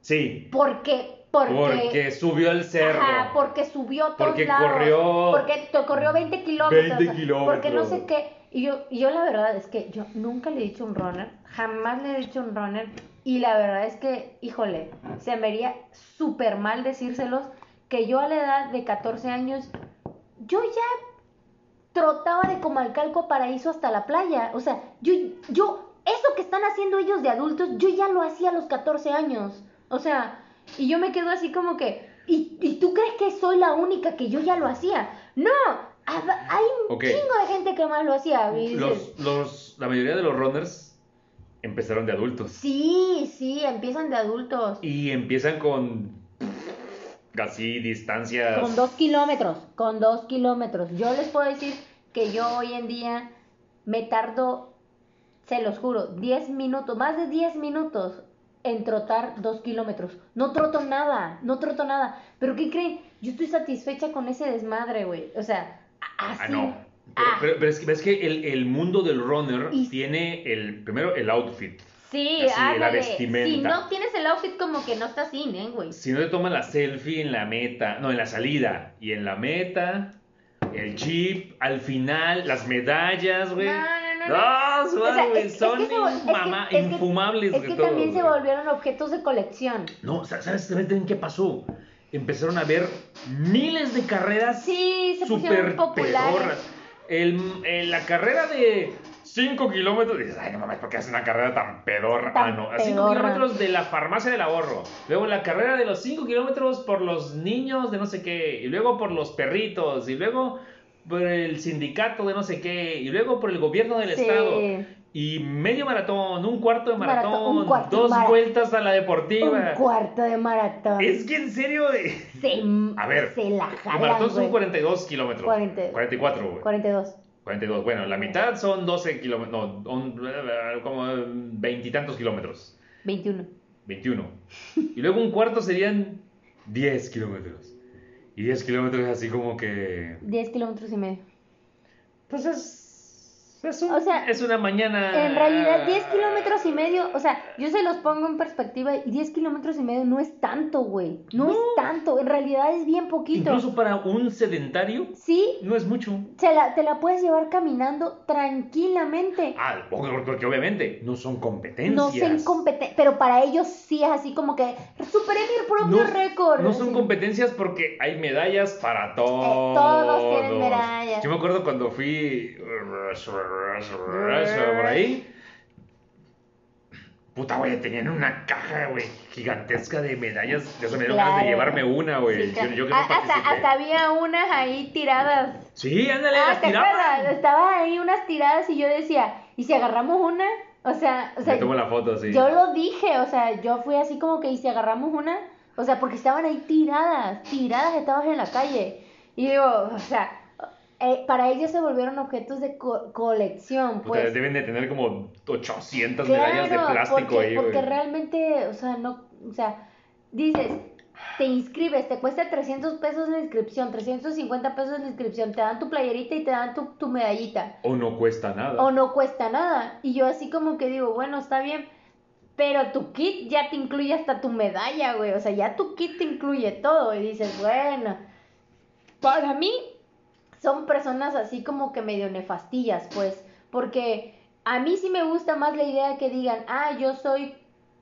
Sí, porque, porque, porque subió el cerro. Ajá, porque subió a todos Porque lados, corrió- porque te corrió 20 kilómetros, 20 kilómetros. porque no sé qué. Y yo, y yo la verdad es que yo nunca le he dicho un runner, jamás le he dicho un runner, y la verdad es que, híjole, se me haría súper mal decírselos, que yo a la edad de 14 años, yo ya trotaba de Comalcalco a Paraíso hasta la playa. O sea, yo, yo, eso que están haciendo ellos de adultos, yo ya lo hacía a los 14 años. O sea, y yo me quedo así como que, ¿y, y tú crees que soy la única que yo ya lo hacía? No, hay un chingo de gente que más lo hacía. Los, los, la mayoría de los runners empezaron de adultos. Sí, sí, empiezan de adultos. Y empiezan con casi distancias... Con dos kilómetros, con dos kilómetros. Yo les puedo decir que yo hoy en día me tardo, se los juro, 10 minutos, más de 10 minutos en trotar dos kilómetros. No troto nada, no troto nada. Pero ¿qué creen? Yo estoy satisfecha con ese desmadre, güey. O sea, a- así. Ah, no. Pero, Ah. pero- pero es que ves que el, el mundo del runner Y- tiene el primero el outfit. Sí, Así, la vestimenta. Si no tienes el outfit, como que no estás sin, ¿eh, güey? Si no te toman la selfie en la meta, no, en la salida. Y en la meta, el chip, al final, las medallas, güey. No, no, no, No, O sea, güey, es- son que se vol- es que- infama- es que- infumables Es de que todo, también se volvieron objetos de colección. No, sa- ¿sabes también qué pasó? Empezaron a ver miles de carreras Sí, se súper populares. pedorras. El, el- la carrera de 5 kilómetros, dices, ay, no mames, ¿por qué haces una carrera tan pedorra? Tan ah, no, a 5 pedorra. kilómetros de la farmacia del ahorro. Luego la carrera de los 5 kilómetros por los niños de no sé qué. Y luego por los perritos. Y luego por el sindicato de no sé qué. Y luego por el gobierno del Sí. estado. Y medio maratón, un cuarto de Maratón, maratón, un cuarto dos mara- vueltas a la Un deportiva. cuarto de maratón. Es que en serio, eh, Se, a ver, se la el jalan, maratón son güey. 42 kilómetros. 40. 44, güey. 42. 42. Bueno, la mitad son 12 kilómetros. No, un- como veintitantos kilómetros. 21. 21. Y luego un cuarto serían 10 kilómetros. Y 10 kilómetros es así como que. 10 kilómetros y medio. Pues es. Un- O sea, es una mañana. En realidad, 10 kilómetros y medio, o sea, yo se los pongo en perspectiva y 10 kilómetros y medio no es tanto, güey. No, es tanto, en realidad es bien poquito. Incluso para un sedentario, Sí, no es mucho. se la, te la puedes llevar caminando tranquilamente. Ah, porque obviamente no son competencias. No son competentes, pero para ellos sí es así como que superé mi propio No- récord. No son así. competencias porque hay medallas para todos. todos tienen medallas. Yo me acuerdo cuando fui por ahí. Puta, güey, tenían una caja, güey, gigantesca de medallas. Ya se me dieron ganas de Claro. llevarme una, güey. Sí, claro. yo, yo que no hasta, participé. hasta había unas ahí tiradas. Sí, ándale, Ah, las ¿te acuerdas? Estaban ahí unas tiradas y yo decía, ¿y si agarramos una? O sea, o sea Me tomo la foto, sí. yo lo dije, o sea, yo fui así como que, ¿y si agarramos una? O sea, porque estaban ahí tiradas, tiradas, estaban en la calle. Y digo, o sea, eh, para ellos se volvieron objetos de co- colección, pues. deben de tener como 800 medallas de plástico porque, ahí, porque güey. realmente, o sea, no, o sea, dices, te inscribes, te cuesta 300 pesos la inscripción, 350 pesos la inscripción, te dan tu playerita y te dan tu, tu medallita, O no cuesta nada. o no cuesta nada. Y yo así como que digo, bueno, está bien, pero tu kit ya te incluye hasta tu medalla, güey, o sea, ya tu kit te incluye todo y dices, bueno, para mí son personas así como que medio nefastillas, pues, porque a mí sí me gusta más la idea que digan, ah, yo soy,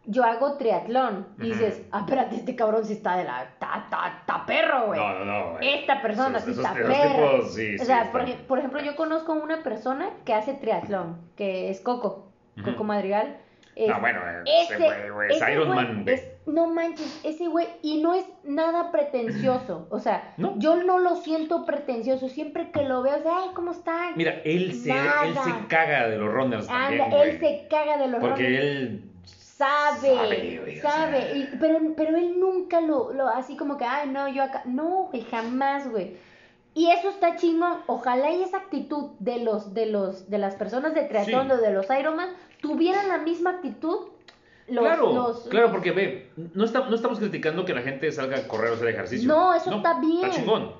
yo hago triatlón. Y dices, ah, espérate, este cabrón sí está de la, está, está, está perro, güey. No, no, no. güey. Esta persona sí está tipos, sí, o sí, sea, están. por, por ejemplo, yo conozco una persona que hace triatlón, que es Coco. Coco Madrigal. Es- No, bueno, ese güey, güey, es ese Iron güey Man. es- no manches, ese güey, y no es nada pretencioso, o sea, No. yo no lo siento pretencioso, siempre que lo veo, o sea, ay, ¿cómo están? Mira, él se, Nada. él se caga de los runners también, Anda, güey. él se caga de los Porque runners. él... sabe, sabe, güey, o sabe, sea. y- pero, pero él nunca lo, lo, así como que, ay, no, yo acá, no, güey, jamás, güey. Y eso está chingón, ojalá y esa actitud de los, de los, de las personas de triatlón Sí. de los Ironman tuvieran la misma actitud los, claro, los- claro, porque ve, no, está- no estamos criticando que la gente salga a correr o hacer ejercicio. No, eso está bien. Está chingón.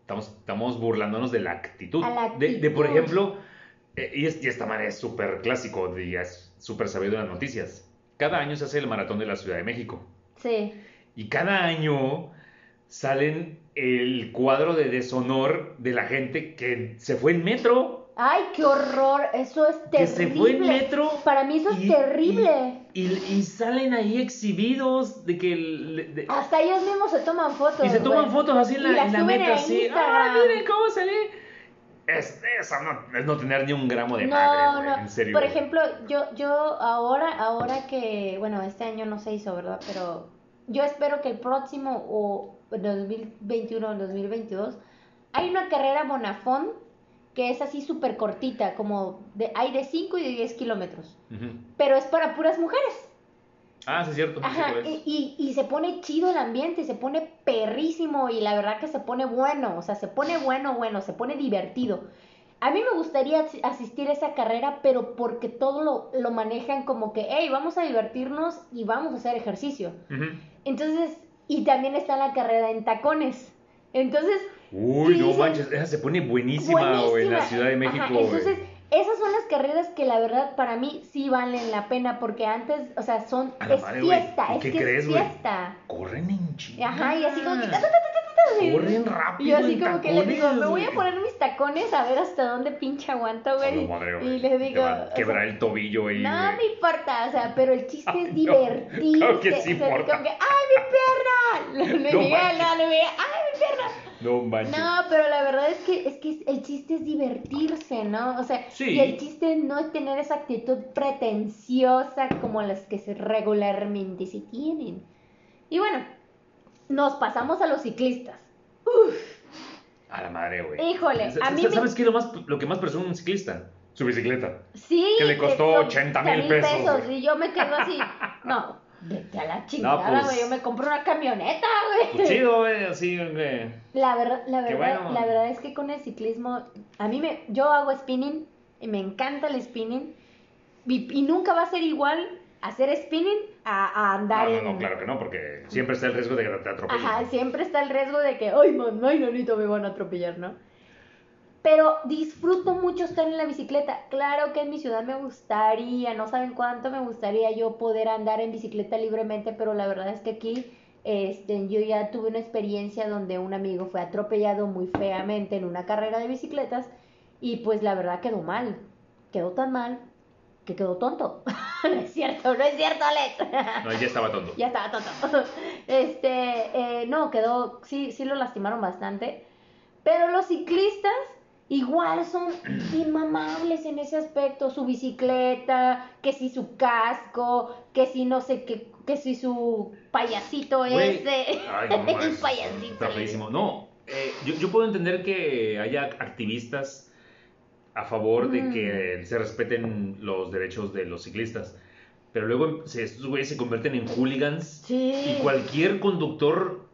Estamos, estamos burlándonos de la actitud. A la De, de, por actitud. ejemplo, eh, y, es- y esta manera es súper clásico y es súper sabido en las noticias. Cada año se hace el maratón de la Ciudad de México. Sí, Y cada año salen el cuadro de deshonor de la gente que se fue en metro. Ay, qué horror, eso es terrible. Que se fue en metro. Para mí eso es terrible. Y, y- y salen ahí exhibidos de que... el- de- Hasta ellos mismos se toman fotos. y se toman fotos así en Y la, en la meta, así. ¡Ah, miren cómo salí! Es, eso no, es no tener ni un gramo de no, madre, no. en serio. Por ejemplo, yo, yo ahora, ahora que, bueno, este año no se hizo, ¿verdad? Pero yo espero que el próximo o 2021 o 2022 hay una carrera Bonafón que es así súper cortita, como de, hay de 5 y de 10 kilómetros, pero es para puras mujeres. Ah, sí, es cierto. Ajá, y, y, y se pone chido el ambiente, se pone perrísimo y la verdad que se pone bueno, o sea, se pone bueno, bueno, se pone divertido. a mí me gustaría asi- asistir a esa carrera, pero porque todo lo, lo manejan como que, hey, vamos a divertirnos y vamos a hacer ejercicio. Entonces, y también está la carrera en tacones. Entonces, Uy, no manches, esa se pone buenísima, en la. Ciudad de México, Ajá, güey. entonces, esas son las carreras que la verdad para mí sí valen la pena, porque antes, o sea, son, A la es madre, güey. fiesta, ¿Y es qué que crees, es fiesta. Corren en chinga. Ajá, y así como que... Corren rápido Y yo así como que les digo, me voy a poner mis tacones a ver hasta dónde pinche aguanto, güey. Y Te digo... o quebrar sea, el tobillo ahí, no me importa, o sea, pero el chiste Ay, es no, divertirse. claro que sí o sea, importa. como que, ¡ay, mi pierna! Le No no, le diga, ¡ay, mi pierna! No manches. No, pero la verdad es que, es que el chiste es divertirse, ¿no? O sea, Sí. y el chiste no es tener esa actitud pretenciosa como las que regularmente se tienen. Y bueno, nos pasamos a los ciclistas. A la madre, güey. Híjole, a mí sa- me- ¿Sabes qué es lo, más, lo que más presume un ciclista? Su bicicleta. Sí. Que le costó son 80 mil pesos, güey. Y yo me quedo así, no, vete a la chingada, pues- güey, yo me compro una camioneta, güey. Pues chido, güey, así, güey. La verdad, la verdad, bueno. la verdad es que con el ciclismo, a mí me, yo hago spinning y me encanta el spinning y, y nunca va a ser igual hacer spinning a, a andar No, no, en... no, claro que no, porque siempre está el riesgo de que te atropellen. Ajá, siempre está el riesgo de que, ay, man, ay, nanito, me van a atropellar, ¿no? Pero disfruto mucho estar en la bicicleta. Claro que en mi ciudad me gustaría, no saben cuánto me gustaría yo poder andar en bicicleta libremente, pero la verdad es que aquí este, yo ya tuve una experiencia donde un amigo fue atropellado muy feamente en una carrera de bicicletas y pues la verdad quedó mal. Quedó tan mal que quedó tonto. no es cierto, no es cierto, Alex. No, ya estaba tonto. Ya estaba tonto. Este, eh, no, quedó, sí, sí lo lastimaron bastante. Pero los ciclistas igual son inmamables en ese aspecto. Su bicicleta, que si su casco, que si no sé qué, que si su payasito ese. Ay, no, El payasito. Está feísimo. No, eh, yo, yo puedo entender que haya activistas a favor de Mm. que se respeten los derechos de los ciclistas. Pero luego se, estos güeyes se convierten en hooligans Sí. y cualquier conductor,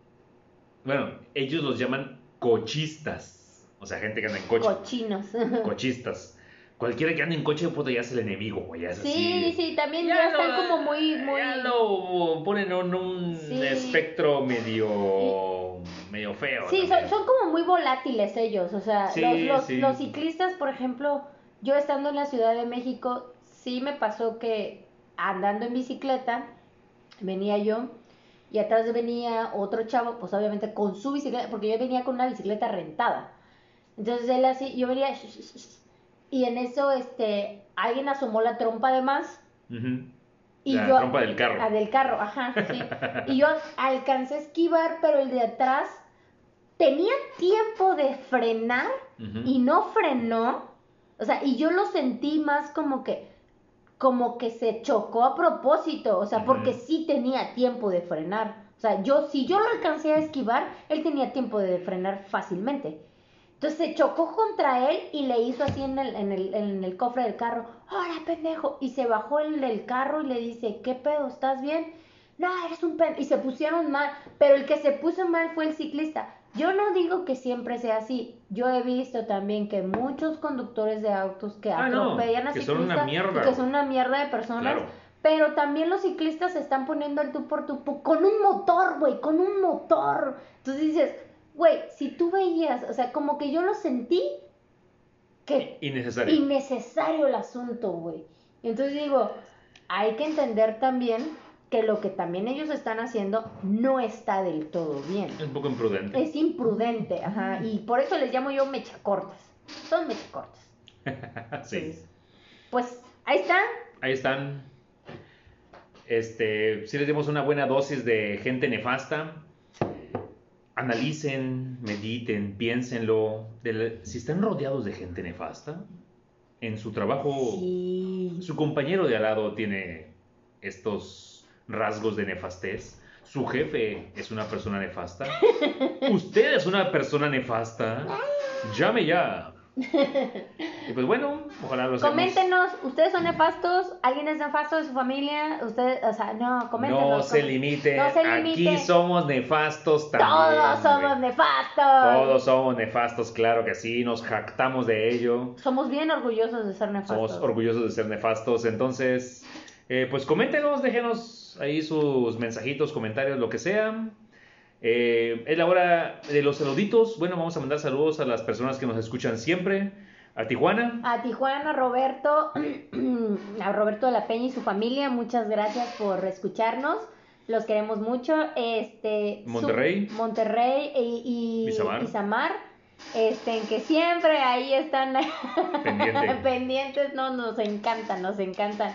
bueno, ellos los llaman cochistas. O sea, gente que anda en coche. Cochinos. Cochistas. Cualquiera que ande en coche, puta, ya es el enemigo, güey. ya es Sí, así. sí, también ya, están lo- como muy, muy. Ya lo ponen en un Sí. espectro medio, medio feo. Sí, son, son como muy volátiles ellos, o sea, Sí, los, los, sí. los ciclistas, por ejemplo, yo estando en la Ciudad de México, sí me pasó que andando en bicicleta, venía yo y atrás venía otro chavo, pues obviamente con su bicicleta, porque yo venía con una bicicleta rentada. Entonces él así, yo venía y en eso este alguien asomó la trompa de más Ujú. y La yo trompa del carro. Ah, del carro, ajá, sí. Y yo alcancé a esquivar, pero el de atrás tenía tiempo de frenar y no frenó. O sea, y yo lo sentí más como que como que se chocó a propósito, o sea, porque sí tenía tiempo de frenar. O sea, yo si yo lo alcancé a esquivar, él tenía tiempo de frenar fácilmente. Entonces se chocó contra él y le hizo así en el, en el, en el cofre del carro, ¡Hola, pendejo! Y se bajó el del carro y le dice, ¿qué pedo? ¿Estás bien? No, eres un pendejo. Y se pusieron mal, pero el que se puso mal fue el ciclista. Yo no digo que siempre sea así. Yo he visto también que muchos conductores de autos que Ah, no, atropellan a que son una mierda, que son una mierda de personas. Claro. Pero también los ciclistas se están poniendo el tú por tú con un motor, güey, con un motor. Entonces dices, güey, si tú veías, o sea, como que yo lo sentí que Innecesario. innecesario el asunto, güey. Entonces digo, hay que entender también que lo que también ellos están haciendo no está del todo bien. Es un poco imprudente. Es imprudente, ajá, y por eso les llamo yo mecha cortas. Son mecha cortas. sí. Pues ahí está. Ahí están. Este, si les dimos una buena dosis de gente nefasta. Analicen, mediten, piénsenlo. Del- si están rodeados de gente nefasta, en su trabajo, Sí. su compañero de al lado tiene estos rasgos de nefastez. Su jefe es una persona nefasta. Usted es una persona nefasta. Llame ya. Y pues bueno, ojalá lo seamos. Coméntenos, ¿ustedes son nefastos? ¿Alguien es nefasto de su familia? Ustedes, o sea, no, coméntenos. No se limite. No se limite. Aquí somos nefastos también. Todos somos nefastos. Todos somos nefastos, claro que sí. Nos jactamos de ello. Somos bien orgullosos de ser nefastos. Somos orgullosos de ser nefastos. Entonces, eh, pues coméntenos, déjenos ahí sus mensajitos, comentarios, lo que sea. Eh, es la hora de los saluditos. Bueno, vamos a mandar saludos a las personas que nos escuchan siempre. A Tijuana, A Tijuana, Roberto, a Roberto de la Peña y su familia, muchas gracias por escucharnos. Los queremos mucho. Este, su- Monterrey. Monterrey y, y Isamar. Isamar, este, que siempre ahí están Pendiente. pendientes. No, nos encantan, nos encantan.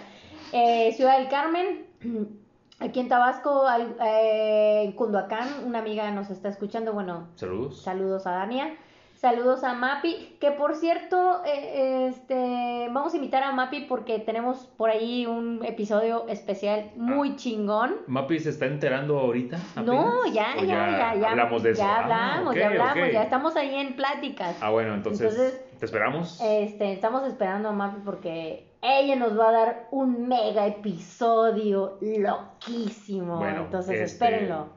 Eh, Ciudad del Carmen, aquí en Tabasco, al- eh, en Cunduacán, una amiga nos está escuchando. Bueno, saludos. Saludos a Dania. Saludos a Mapi, que por cierto, eh, este, vamos a invitar a Mapi porque tenemos por ahí un episodio especial muy chingón. Mapi se está enterando ahorita. No, ya, ¿O ya, ya, ya. Hablamos de eso. Ya Ah, hablamos, ok, ya hablamos, ya estamos ahí en pláticas. Ah, bueno, entonces, Entonces, ¿te esperamos? Este, estamos esperando a Mapi porque ella nos va a dar un mega episodio loquísimo. Bueno, Entonces, este, espérenlo.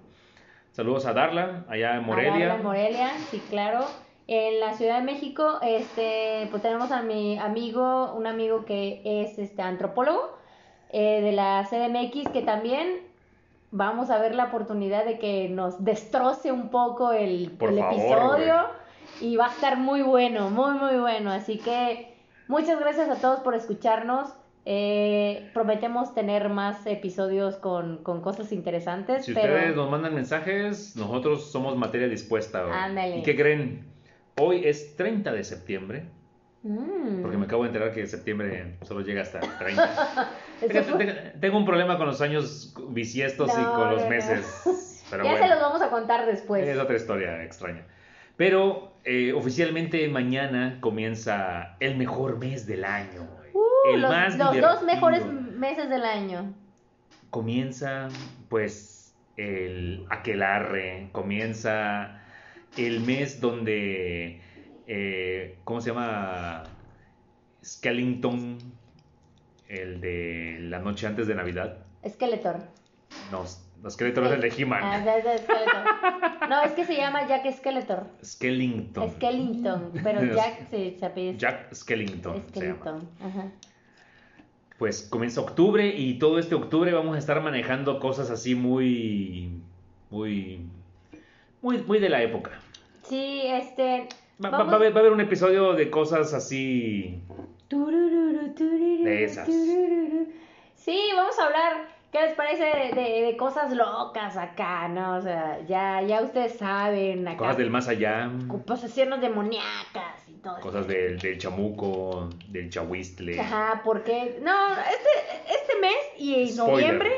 Saludos a Darla, allá en Morelia. A Darla en Morelia, sí, claro. En la Ciudad de México, este, pues tenemos a mi amigo, un amigo que es este antropólogo eh, de la CDMX, que también vamos a ver la oportunidad de que nos destroce un poco el, Por el favor, episodio. Y va a estar muy bueno, muy, muy bueno. Así que muchas gracias a todos por escucharnos. Eh, prometemos tener más episodios con, con cosas interesantes, Si pero... ustedes nos mandan mensajes, nosotros somos materia dispuesta. Ándale. ¿Y qué creen? Hoy es 30 de septiembre, Mm. porque me acabo de enterar que septiembre solo llega hasta el 30. Eso Fíjate, fue- te- Tengo un problema con los años bisiestos y con los no. meses. Pero ya bueno, se los vamos a contar después. es otra historia extraña. Pero eh, oficialmente mañana comienza el mejor mes del año. Uh, el los, más los dos mejores meses del año. comienza pues el aquelarre, comienza el mes donde, eh, ¿cómo se llama? Skellington, el de la noche antes de Navidad. Skeletor. No, los Skeletor es el de Ah, He-Man. es de Skeletor. No, es que se llama Jack Skeletor. Skellington. Skellington. Pero Jack se, se apellida Jack Skellington se llama. Skellington. Ajá. Pues comienza octubre y todo este octubre vamos a estar manejando cosas así muy, muy, muy, muy de la época. Sí, este. Va, va- a haber, va a haber un episodio de cosas así. De esas. Sí, vamos a hablar. ¿Qué les parece de, de- de cosas locas acá, no? O sea, ya, ya ustedes saben acá. Cosas del más allá. posesiones demoníacas y todo. Cosas del, del chamuco, del chahuistle. Ajá, porque. No, este, este mes y en Spoiler. noviembre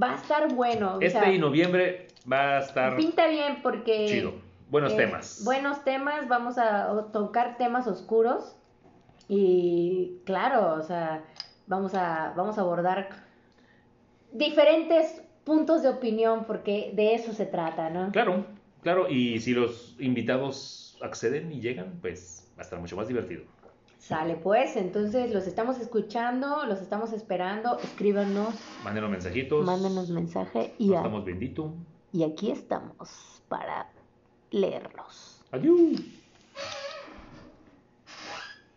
va a estar bueno. o Este sea, y noviembre va a estar Pinta bien porque. chido. Buenos eh, temas. Buenos temas, vamos a tocar temas oscuros. Y claro, o sea, vamos a, vamos a abordar diferentes puntos de opinión porque de eso se trata, ¿no? Claro, claro. Y si los invitados acceden y llegan, pues va a estar mucho más divertido. Sale pues, entonces los estamos escuchando, los estamos esperando, escríbanos, Mándenos mensajitos. mándenos mensaje y, Nos a- estamos bendito. y aquí estamos para leerlos. Adiós.